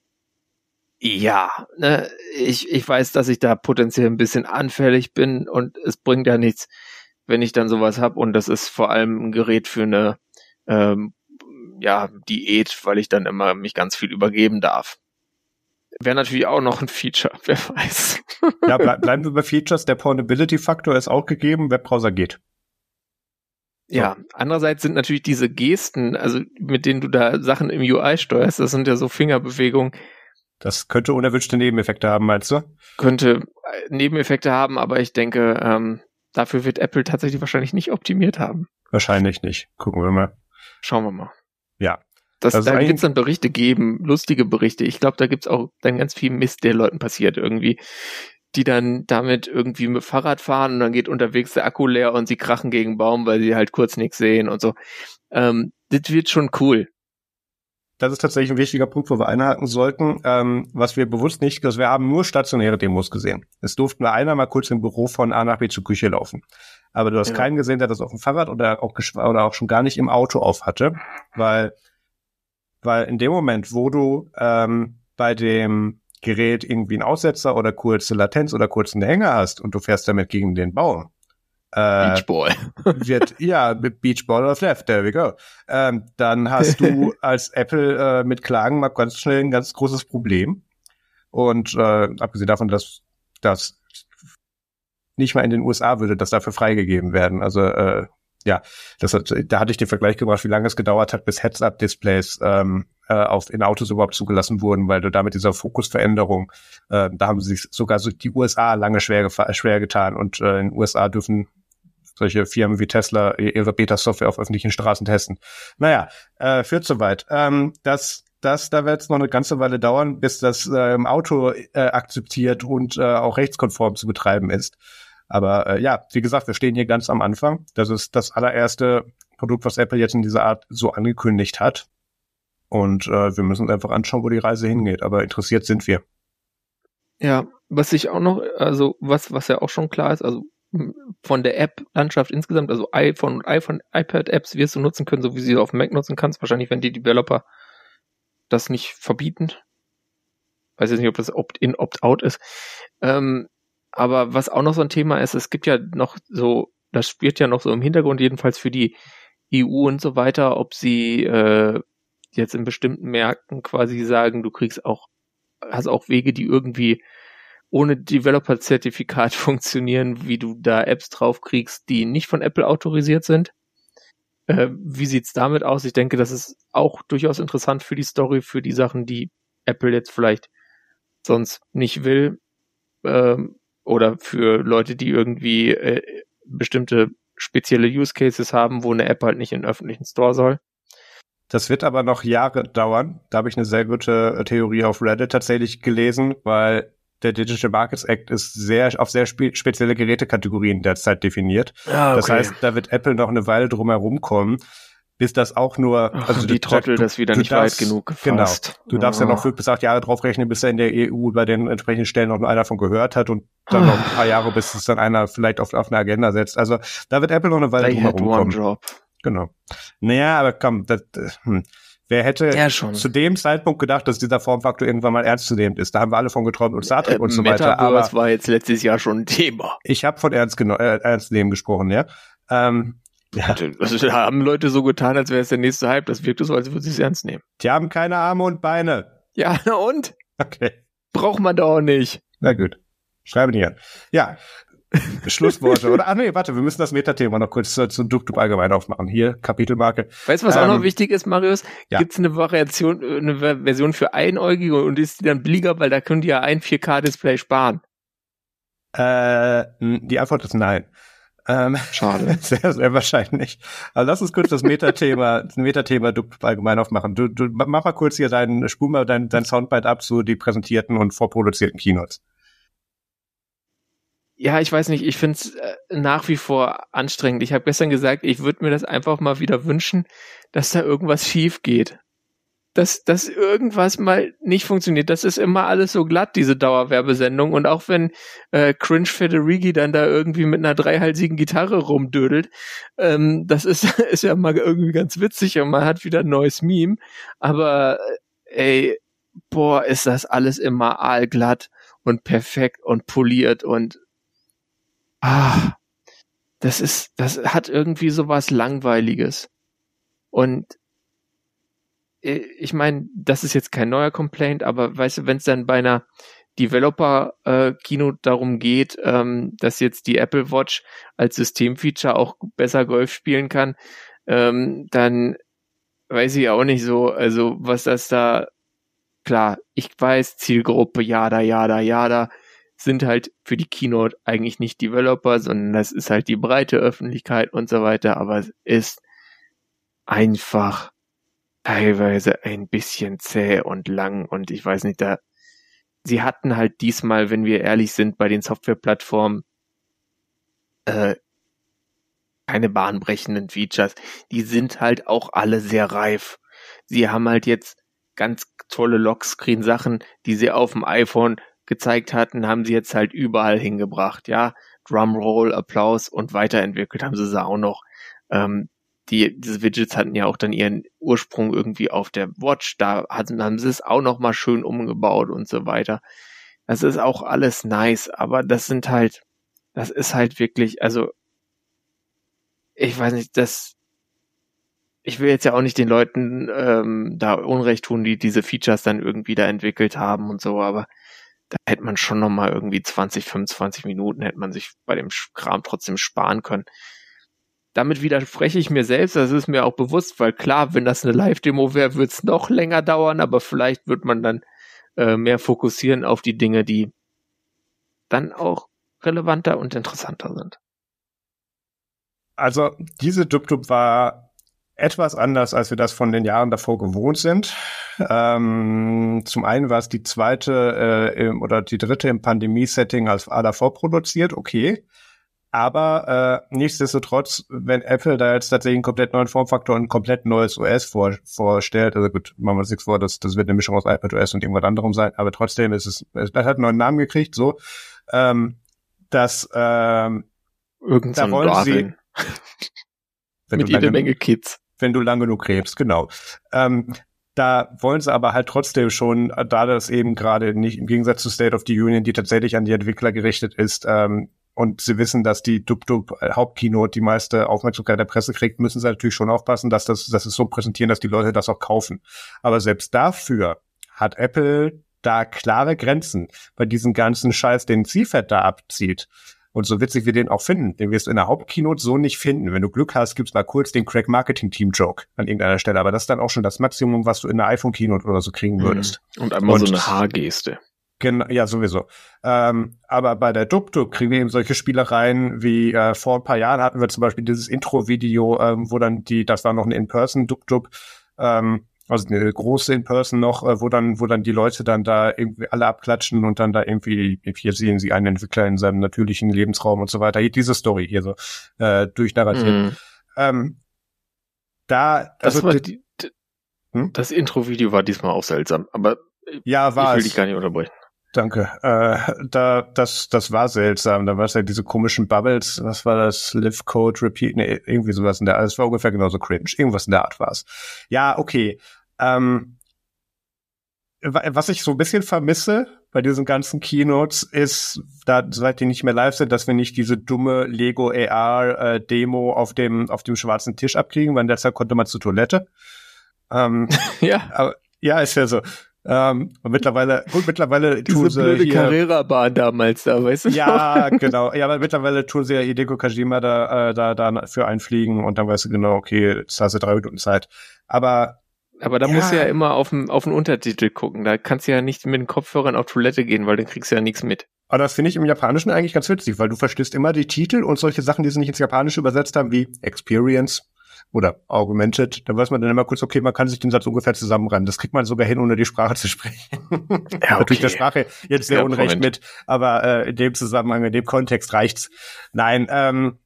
ja, ne, ich, ich weiß, dass ich da potenziell ein bisschen anfällig bin und es bringt ja nichts, wenn ich dann sowas hab und das ist vor allem ein Gerät für eine ähm, ja, Diät, weil ich dann immer mich ganz viel übergeben darf. Wäre natürlich auch noch ein Feature, wer weiß. ja, ble bleiben wir bei Features. Der Portability-Faktor ist auch gegeben, Webbrowser geht. So. Ja, andererseits sind natürlich diese Gesten, also mit denen du da Sachen im UI steuerst, das sind ja so Fingerbewegungen. Das könnte unerwünschte Nebeneffekte haben, meinst du? Könnte äh, Nebeneffekte haben, aber ich denke, ähm, dafür wird Apple tatsächlich wahrscheinlich nicht optimiert haben. Wahrscheinlich nicht. Gucken wir mal. Schauen wir mal. Ja. Das, das da gibt's dann Berichte geben, lustige Berichte. Ich glaube, da gibt's auch dann ganz viel Mist, der Leuten passiert irgendwie, die dann damit irgendwie mit Fahrrad fahren und dann geht unterwegs der Akku leer und sie krachen gegen einen Baum, weil sie halt kurz nichts sehen und so. Ähm, das wird schon cool. Das ist tatsächlich ein wichtiger Punkt, wo wir einhaken sollten. Ähm, was wir bewusst nicht, dass wir haben nur stationäre Demos gesehen. Es durften nur einer mal kurz im Büro von A nach B zur Küche laufen. Aber du hast ja. keinen gesehen, der das auf dem Fahrrad oder auch, oder auch schon gar nicht im Auto auf hatte, weil weil in dem Moment, wo du ähm, bei dem Gerät irgendwie einen Aussetzer oder kurze Latenz oder kurzen Hänger hast und du fährst damit gegen den Baum, äh, Beachball. wird, ja, Beachball of Left, there we go. Ähm, dann hast du als Apple äh, mit Klagen mal ganz schnell ein ganz großes Problem. Und äh, abgesehen davon, dass das nicht mal in den USA würde das dafür freigegeben werden. Also äh, ja, das hat, da hatte ich den Vergleich gebracht, wie lange es gedauert hat, bis Heads-Up-Displays ähm, äh, auf, in Autos überhaupt zugelassen wurden, weil du da mit dieser Fokusveränderung, äh, da haben sich sogar so die USA lange schwer, schwer getan und äh, in den USA dürfen solche Firmen wie Tesla ihre Beta-Software auf öffentlichen Straßen testen. Naja, äh, führt soweit. Ähm, das das, da wird es noch eine ganze Weile dauern, bis das äh, im Auto äh, akzeptiert und äh, auch rechtskonform zu betreiben ist. Aber äh, ja, wie gesagt, wir stehen hier ganz am Anfang. Das ist das allererste Produkt, was Apple jetzt in dieser Art so angekündigt hat. Und äh, wir müssen uns einfach anschauen, wo die Reise hingeht. Aber interessiert sind wir. Ja, was ich auch noch, also was, was ja auch schon klar ist, also von der App-Landschaft insgesamt, also iPhone und iPhone, iPad-Apps wirst du nutzen können, so wie sie auf dem Mac nutzen kannst. Wahrscheinlich, wenn die Developer das nicht verbieten. Weiß jetzt nicht, ob das Opt-in, Opt-out ist. Ähm, aber was auch noch so ein Thema ist, es gibt ja noch so, das spielt ja noch so im Hintergrund, jedenfalls für die EU und so weiter, ob sie äh, jetzt in bestimmten Märkten quasi sagen, du kriegst auch, hast auch Wege, die irgendwie ohne Developer-Zertifikat funktionieren, wie du da Apps drauf kriegst, die nicht von Apple autorisiert sind. Äh, wie sieht's damit aus? Ich denke, das ist auch durchaus interessant für die Story, für die Sachen, die Apple jetzt vielleicht sonst nicht will. Ähm, oder für Leute, die irgendwie äh, bestimmte spezielle Use Cases haben, wo eine App halt nicht in den öffentlichen Store soll. Das wird aber noch Jahre dauern. Da habe ich eine sehr gute äh, Theorie auf Reddit tatsächlich gelesen, weil der Digital Markets Act ist sehr auf sehr spe spezielle Gerätekategorien derzeit definiert. Ah, okay. Das heißt, da wird Apple noch eine Weile drum herum kommen bis das auch nur, Ach, also die Trottel, das wieder nicht darfst, weit genug gefasst. Genau. Du darfst ja noch fünf bis acht Jahre draufrechnen, bis er in der EU bei den entsprechenden Stellen noch einer von gehört hat und dann noch ein paar Jahre, bis es dann einer vielleicht auf, auf eine Agenda setzt. Also da wird Apple noch eine Weile drum kommen. Job. Genau. Naja, aber komm, das, hm. Wer hätte ja, zu dem Zeitpunkt gedacht, dass dieser Formfaktor irgendwann mal ernstzunehmend ist? Da haben wir alle von geträumt und Star Trek äh, und so weiter. Aber das war jetzt letztes Jahr schon ein Thema. Ich habe von ernst, äh, ernst nehmen gesprochen, ja. Ähm, ja. Also, da haben Leute so getan, als wäre es der nächste Hype. Das wirkte so, als würden sie es ernst nehmen. Die haben keine Arme und Beine. Ja, na und? Okay. Braucht man da auch nicht. Na gut. Schreibe nicht an. Ja. Schlussworte, oder? Ah, nee, warte, wir müssen das Metathema noch kurz äh, zum DuckDuck allgemein aufmachen. Hier, Kapitelmarke. Weißt du, was ähm, auch noch ähm, wichtig ist, Marius? Ja. Gibt es eine Variation, eine Version für Einäugige und ist die dann billiger, weil da können die ja ein 4K-Display sparen? Äh, die Antwort ist nein. Ähm, Schade. Sehr, sehr wahrscheinlich. Aber lass uns kurz das Metathema, das Metathema du allgemein aufmachen. Du, du mach mal kurz hier deinen, spul mal dein, dein Soundbite ab zu die präsentierten und vorproduzierten Keynotes. Ja, ich weiß nicht, ich finde es äh, nach wie vor anstrengend. Ich habe gestern gesagt, ich würde mir das einfach mal wieder wünschen, dass da irgendwas schief geht dass, dass irgendwas mal nicht funktioniert. Das ist immer alles so glatt, diese Dauerwerbesendung. Und auch wenn äh, Cringe Federighi dann da irgendwie mit einer dreihalsigen Gitarre rumdödelt, ähm, das ist, ist ja mal irgendwie ganz witzig und man hat wieder ein neues Meme. Aber äh, ey, boah, ist das alles immer aalglatt und perfekt und poliert und ah, das ist, das hat irgendwie so was Langweiliges. Und ich meine, das ist jetzt kein neuer Complaint, aber weißt du, wenn es dann bei einer Developer-Kino äh, darum geht, ähm, dass jetzt die Apple Watch als Systemfeature auch besser Golf spielen kann, ähm, dann weiß ich auch nicht so, also was das da, klar, ich weiß, Zielgruppe, jada, jada, jada, sind halt für die Keynote eigentlich nicht Developer, sondern das ist halt die breite Öffentlichkeit und so weiter, aber es ist einfach teilweise ein bisschen zäh und lang und ich weiß nicht, da sie hatten halt diesmal, wenn wir ehrlich sind, bei den Softwareplattformen äh, keine bahnbrechenden Features. Die sind halt auch alle sehr reif. Sie haben halt jetzt ganz tolle Lockscreen-Sachen, die sie auf dem iPhone gezeigt hatten, haben sie jetzt halt überall hingebracht. Ja, Drumroll, Applaus und weiterentwickelt haben sie sie auch noch. Ähm, die, diese Widgets hatten ja auch dann ihren Ursprung irgendwie auf der Watch. Da hatten, haben sie es auch noch mal schön umgebaut und so weiter. Das ist auch alles nice, aber das sind halt, das ist halt wirklich, also, ich weiß nicht, das, ich will jetzt ja auch nicht den Leuten ähm, da Unrecht tun, die diese Features dann irgendwie da entwickelt haben und so, aber da hätte man schon noch mal irgendwie 20, 25 Minuten hätte man sich bei dem Kram trotzdem sparen können damit widerspreche ich mir selbst, das ist mir auch bewusst, weil klar, wenn das eine Live-Demo wäre, wird es noch länger dauern, aber vielleicht wird man dann äh, mehr fokussieren auf die Dinge, die dann auch relevanter und interessanter sind. Also diese Dub-Dub war etwas anders, als wir das von den Jahren davor gewohnt sind. Ähm, zum einen war es die zweite äh, im, oder die dritte im Pandemie-Setting als davor produziert, okay. Aber äh, nichtsdestotrotz, wenn Apple da jetzt tatsächlich einen komplett neuen Formfaktor und ein komplett neues OS vor, vorstellt, also gut, machen wir uns nichts vor, das, das wird eine Mischung aus iPadOS und irgendwas anderem sein, aber trotzdem ist es, es hat einen neuen Namen gekriegt, so, ähm, dass ähm, Irgend da wollen sie Mit jede Menge Kids. Wenn du lang genug krebst, genau. Ähm, da wollen sie aber halt trotzdem schon, da das eben gerade nicht im Gegensatz zu State of the Union, die tatsächlich an die Entwickler gerichtet ist, ähm, und sie wissen, dass die Dub-Dub äh, Hauptkino die meiste Aufmerksamkeit der Presse kriegt, müssen sie natürlich schon aufpassen, dass das, dass es so präsentieren, dass die Leute das auch kaufen. Aber selbst dafür hat Apple da klare Grenzen bei diesem ganzen Scheiß, den Zielfett da abzieht. Und so witzig wir den auch finden, den wirst du in der Hauptkeynote so nicht finden. Wenn du Glück hast, gibt's mal kurz den Crack Marketing Team Joke an irgendeiner Stelle. Aber das ist dann auch schon das Maximum, was du in der iPhone Keynote oder so kriegen mhm. würdest. Und einmal und, so eine Haargeste. Genau, ja, sowieso. Ähm, aber bei der Dub-Dub kriegen wir eben solche Spielereien wie äh, vor ein paar Jahren hatten wir zum Beispiel dieses Intro-Video, ähm, wo dann die, das war noch eine In-Person Dub-Dub, ähm, also eine große In-Person noch, äh, wo dann, wo dann die Leute dann da irgendwie alle abklatschen und dann da irgendwie, hier sehen sie einen Entwickler in seinem natürlichen Lebensraum und so weiter. Hier diese Story hier so äh, durchnarratiert. Mhm. Ähm, da, also das, die, hm? das Intro-Video war diesmal auch seltsam, aber ja, war ich will dich gar nicht unterbrechen. Danke. Äh, da, das, das war seltsam. Da war es ja diese komischen Bubbles. Was war das? Live Code Repeat? Nee, irgendwie sowas in der Art. Es war ungefähr genauso cringe. Irgendwas in der Art war es. Ja, okay. Ähm, was ich so ein bisschen vermisse bei diesen ganzen Keynotes ist, da seit die nicht mehr live sind, dass wir nicht diese dumme Lego AR äh, Demo auf dem auf dem schwarzen Tisch abkriegen, weil derzeit konnte man zur Toilette. Ähm, ja. Aber, ja, ist ja so. Ähm, und mittlerweile, gut, mittlerweile Diese tun sie blöde Carrera-Bahn damals da, weißt du? Ja, genau. Ja, aber mittlerweile tun sie ja Hideko Kajima da, äh, da, da für einfliegen und dann weißt du genau, okay, jetzt hast du drei Minuten Zeit. Aber aber da ja. musst du ja immer auf den, auf den Untertitel gucken. Da kannst du ja nicht mit den Kopfhörern auf Toilette gehen, weil dann kriegst du ja nichts mit. Aber das finde ich im Japanischen eigentlich ganz witzig, weil du verstehst immer die Titel und solche Sachen, die sie nicht ins Japanische übersetzt haben, wie Experience, oder augmented, da weiß man dann immer kurz, okay, man kann sich den Satz ungefähr zusammenreimen. Das kriegt man sogar hin, ohne die Sprache zu sprechen. Ja, okay. Natürlich der Sprache jetzt sehr ja, unrecht Moment. mit, aber äh, in dem Zusammenhang, in dem Kontext reicht's. Nein, ähm,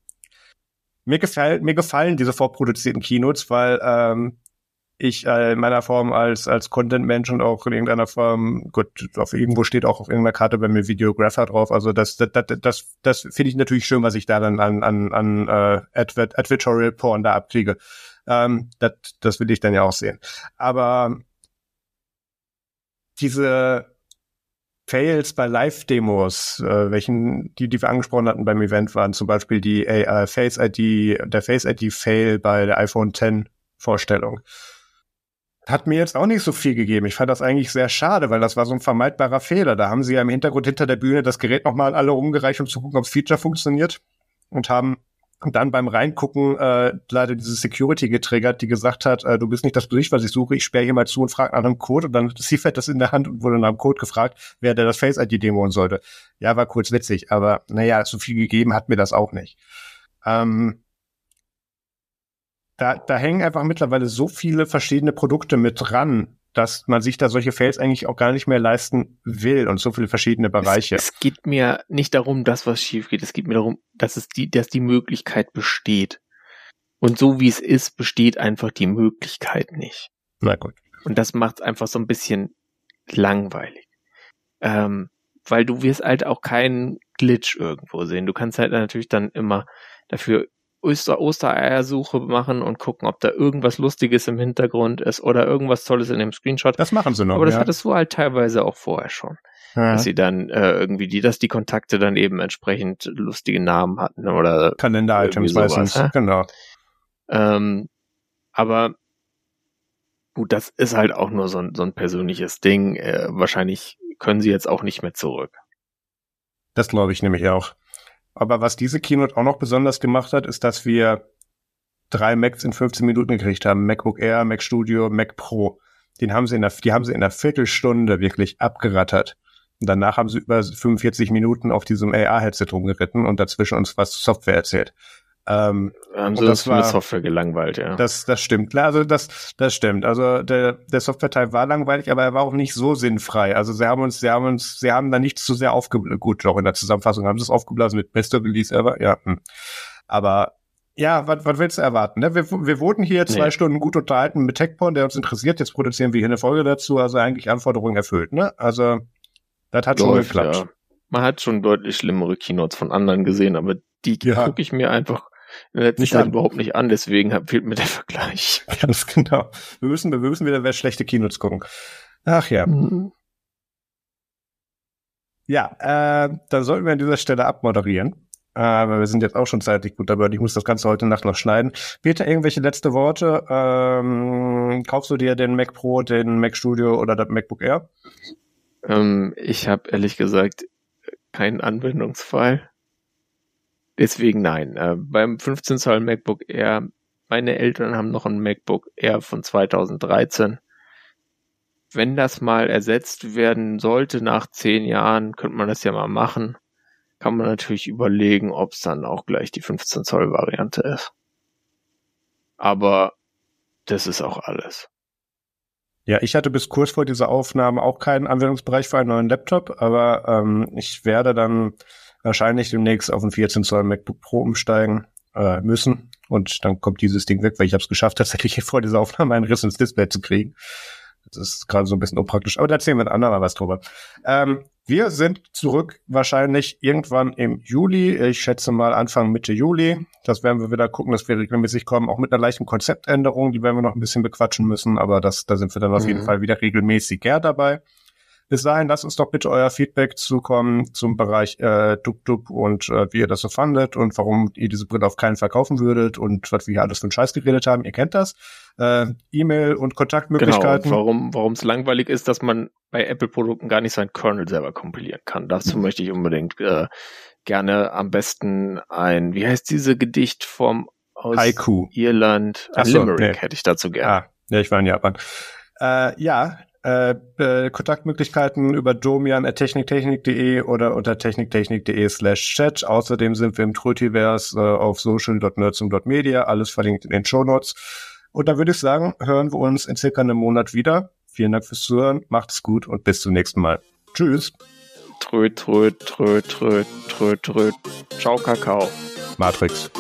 mir gefällt, mir gefallen diese vorproduzierten Keynotes, weil ähm, ich äh, in meiner Form als als Content-Mensch und auch in irgendeiner Form, gut, auf irgendwo steht auch auf irgendeiner Karte bei mir Videographer drauf. Also das das das das, das finde ich natürlich schön, was ich da dann an an an äh, Advert, Advertorial Porn da abkriege. Ähm, das das will ich dann ja auch sehen. Aber diese Fails bei Live-Demos, äh, welchen, die, die wir angesprochen hatten beim Event, waren zum Beispiel die äh, Face ID, der Face ID Fail bei der iPhone 10 Vorstellung. Hat mir jetzt auch nicht so viel gegeben. Ich fand das eigentlich sehr schade, weil das war so ein vermeidbarer Fehler. Da haben sie ja im Hintergrund hinter der Bühne das Gerät nochmal alle umgereicht, um zu gucken, ob das Feature funktioniert und haben dann beim Reingucken äh, leider diese Security getriggert, die gesagt hat, äh, du bist nicht das Gesicht, was ich suche, ich sperre hier mal zu und frage nach einem Code und dann Seafed das in der Hand und wurde nach einem Code gefragt, wer der das Face ID demoen sollte. Ja, war kurz witzig, aber naja, so viel gegeben hat mir das auch nicht. Ähm, da, da hängen einfach mittlerweile so viele verschiedene Produkte mit dran, dass man sich da solche Fails eigentlich auch gar nicht mehr leisten will und so viele verschiedene Bereiche. Es, es geht mir nicht darum, dass was schief geht. Es geht mir darum, dass es die, dass die Möglichkeit besteht. Und so wie es ist, besteht einfach die Möglichkeit nicht. Na gut. Und das macht es einfach so ein bisschen langweilig. Ähm, weil du wirst halt auch keinen Glitch irgendwo sehen. Du kannst halt natürlich dann immer dafür Oster Ostereiersuche machen und gucken, ob da irgendwas Lustiges im Hintergrund ist oder irgendwas Tolles in dem Screenshot. Das machen sie noch. Aber das ja. hattest du halt teilweise auch vorher schon. Ja. Dass sie dann äh, irgendwie die, dass die Kontakte dann eben entsprechend lustige Namen hatten oder Kalender-Items meistens. ne? Genau. Ähm, aber gut, das ist halt auch nur so ein, so ein persönliches Ding. Äh, wahrscheinlich können sie jetzt auch nicht mehr zurück. Das glaube ich nämlich auch. Aber was diese Keynote auch noch besonders gemacht hat, ist, dass wir drei Macs in 15 Minuten gekriegt haben. MacBook Air, Mac Studio, Mac Pro. Den haben sie in der, die haben sie in einer Viertelstunde wirklich abgerattert. Und danach haben sie über 45 Minuten auf diesem AR-Headset rumgeritten und dazwischen uns was Software erzählt. Ähm, Haben sie das das mit war- Software gelangweilt, ja. das, das stimmt. Also das, das stimmt. Also der, der Software-Teil war langweilig, aber er war auch nicht so sinnfrei. Also sie haben uns, sie haben uns, sie haben da nicht zu sehr aufgeblasen. Gut, doch in der Zusammenfassung haben sie es aufgeblasen mit bester Release ever. Ja, hm. aber ja, was, was willst du erwarten? Ne? Wir, wir wurden hier zwei Nee. Stunden gut unterhalten mit TechPorn, der uns interessiert. Jetzt produzieren wir hier eine Folge dazu, also eigentlich Anforderungen erfüllt. Ne? Also das hat schon Läuft, geklappt. ja. Man hat schon deutlich schlimmere Keynotes von anderen gesehen, aber die Ja. gucke ich mir einfach in letzter Nicht Zeit an. überhaupt nicht an, deswegen fehlt mir der Vergleich. Ganz genau. Wir müssen, wir müssen wieder schlechte Keynotes gucken. Ach ja. Ja, äh, dann sollten wir an dieser Stelle abmoderieren. Äh, weil wir sind jetzt auch schon zeitlich gut dabei und ich muss das Ganze heute Nacht noch schneiden. Peter, irgendwelche letzte Worte? Ähm, kaufst du dir den Mac Pro, den Mac Studio oder das MacBook Air? Ähm, ich habe ehrlich gesagt keinen Anwendungsfall. Deswegen nein. Äh, beim 15 Zoll MacBook Air, meine Eltern haben noch ein MacBook Air von 2013. Wenn das mal ersetzt werden sollte nach zehn Jahren, könnte man das ja mal machen. Kann man natürlich überlegen, ob es dann auch gleich die 15 Zoll Variante ist. Aber das ist auch alles. Ja, ich hatte bis kurz vor dieser Aufnahme auch keinen Anwendungsbereich für einen neuen Laptop, aber ähm, ich werde dann wahrscheinlich demnächst auf ein 14 Zoll MacBook Pro umsteigen äh, müssen und dann kommt dieses Ding weg, weil ich habe es geschafft, tatsächlich vor dieser Aufnahme einen Riss ins Display zu kriegen. Das ist gerade so ein bisschen unpraktisch, aber da erzählen wir ein andermal was drüber. Ähm, wir sind zurück wahrscheinlich irgendwann im Juli. Ich schätze mal Anfang Mitte Juli. Das werden wir wieder gucken, dass wir regelmäßig kommen, auch mit einer leichten Konzeptänderung. Die werden wir noch ein bisschen bequatschen müssen, aber das, da sind wir dann auf jeden Mhm. Fall wieder regelmäßig gern dabei. Bis dahin, lasst uns doch bitte euer Feedback zukommen zum Bereich äh, DubDub und äh, wie ihr das so fandet und warum ihr diese Brille auf keinen verkaufen würdet und was wir hier alles für einen Scheiß geredet haben. Ihr kennt das. Äh, E-Mail und Genau, und Kontaktmöglichkeiten. warum warum es langweilig ist, dass man bei Apple-Produkten gar nicht sein Kernel selber kompilieren kann. Dazu Mhm. möchte ich unbedingt äh, gerne am besten ein, wie heißt diese Gedichtform aus Haiku. Irland? Ach so, Limerick nee. hätte ich dazu gerne. Ah, ja, ich war in Japan. Äh, ja, äh, äh, Kontaktmöglichkeiten über domian.techniktechnik.de oder unter techniktechnik.de slash chat. Außerdem sind wir im Trötiverse äh, auf social.nerdsum.media, alles verlinkt in den Shownotes. Und dann würde ich sagen, hören wir uns in circa einem Monat wieder. Vielen Dank fürs Zuhören, macht's gut und bis zum nächsten Mal. Tschüss, Trö, trö, trö, trö, trö, trö. Ciao, Kakao. Matrix.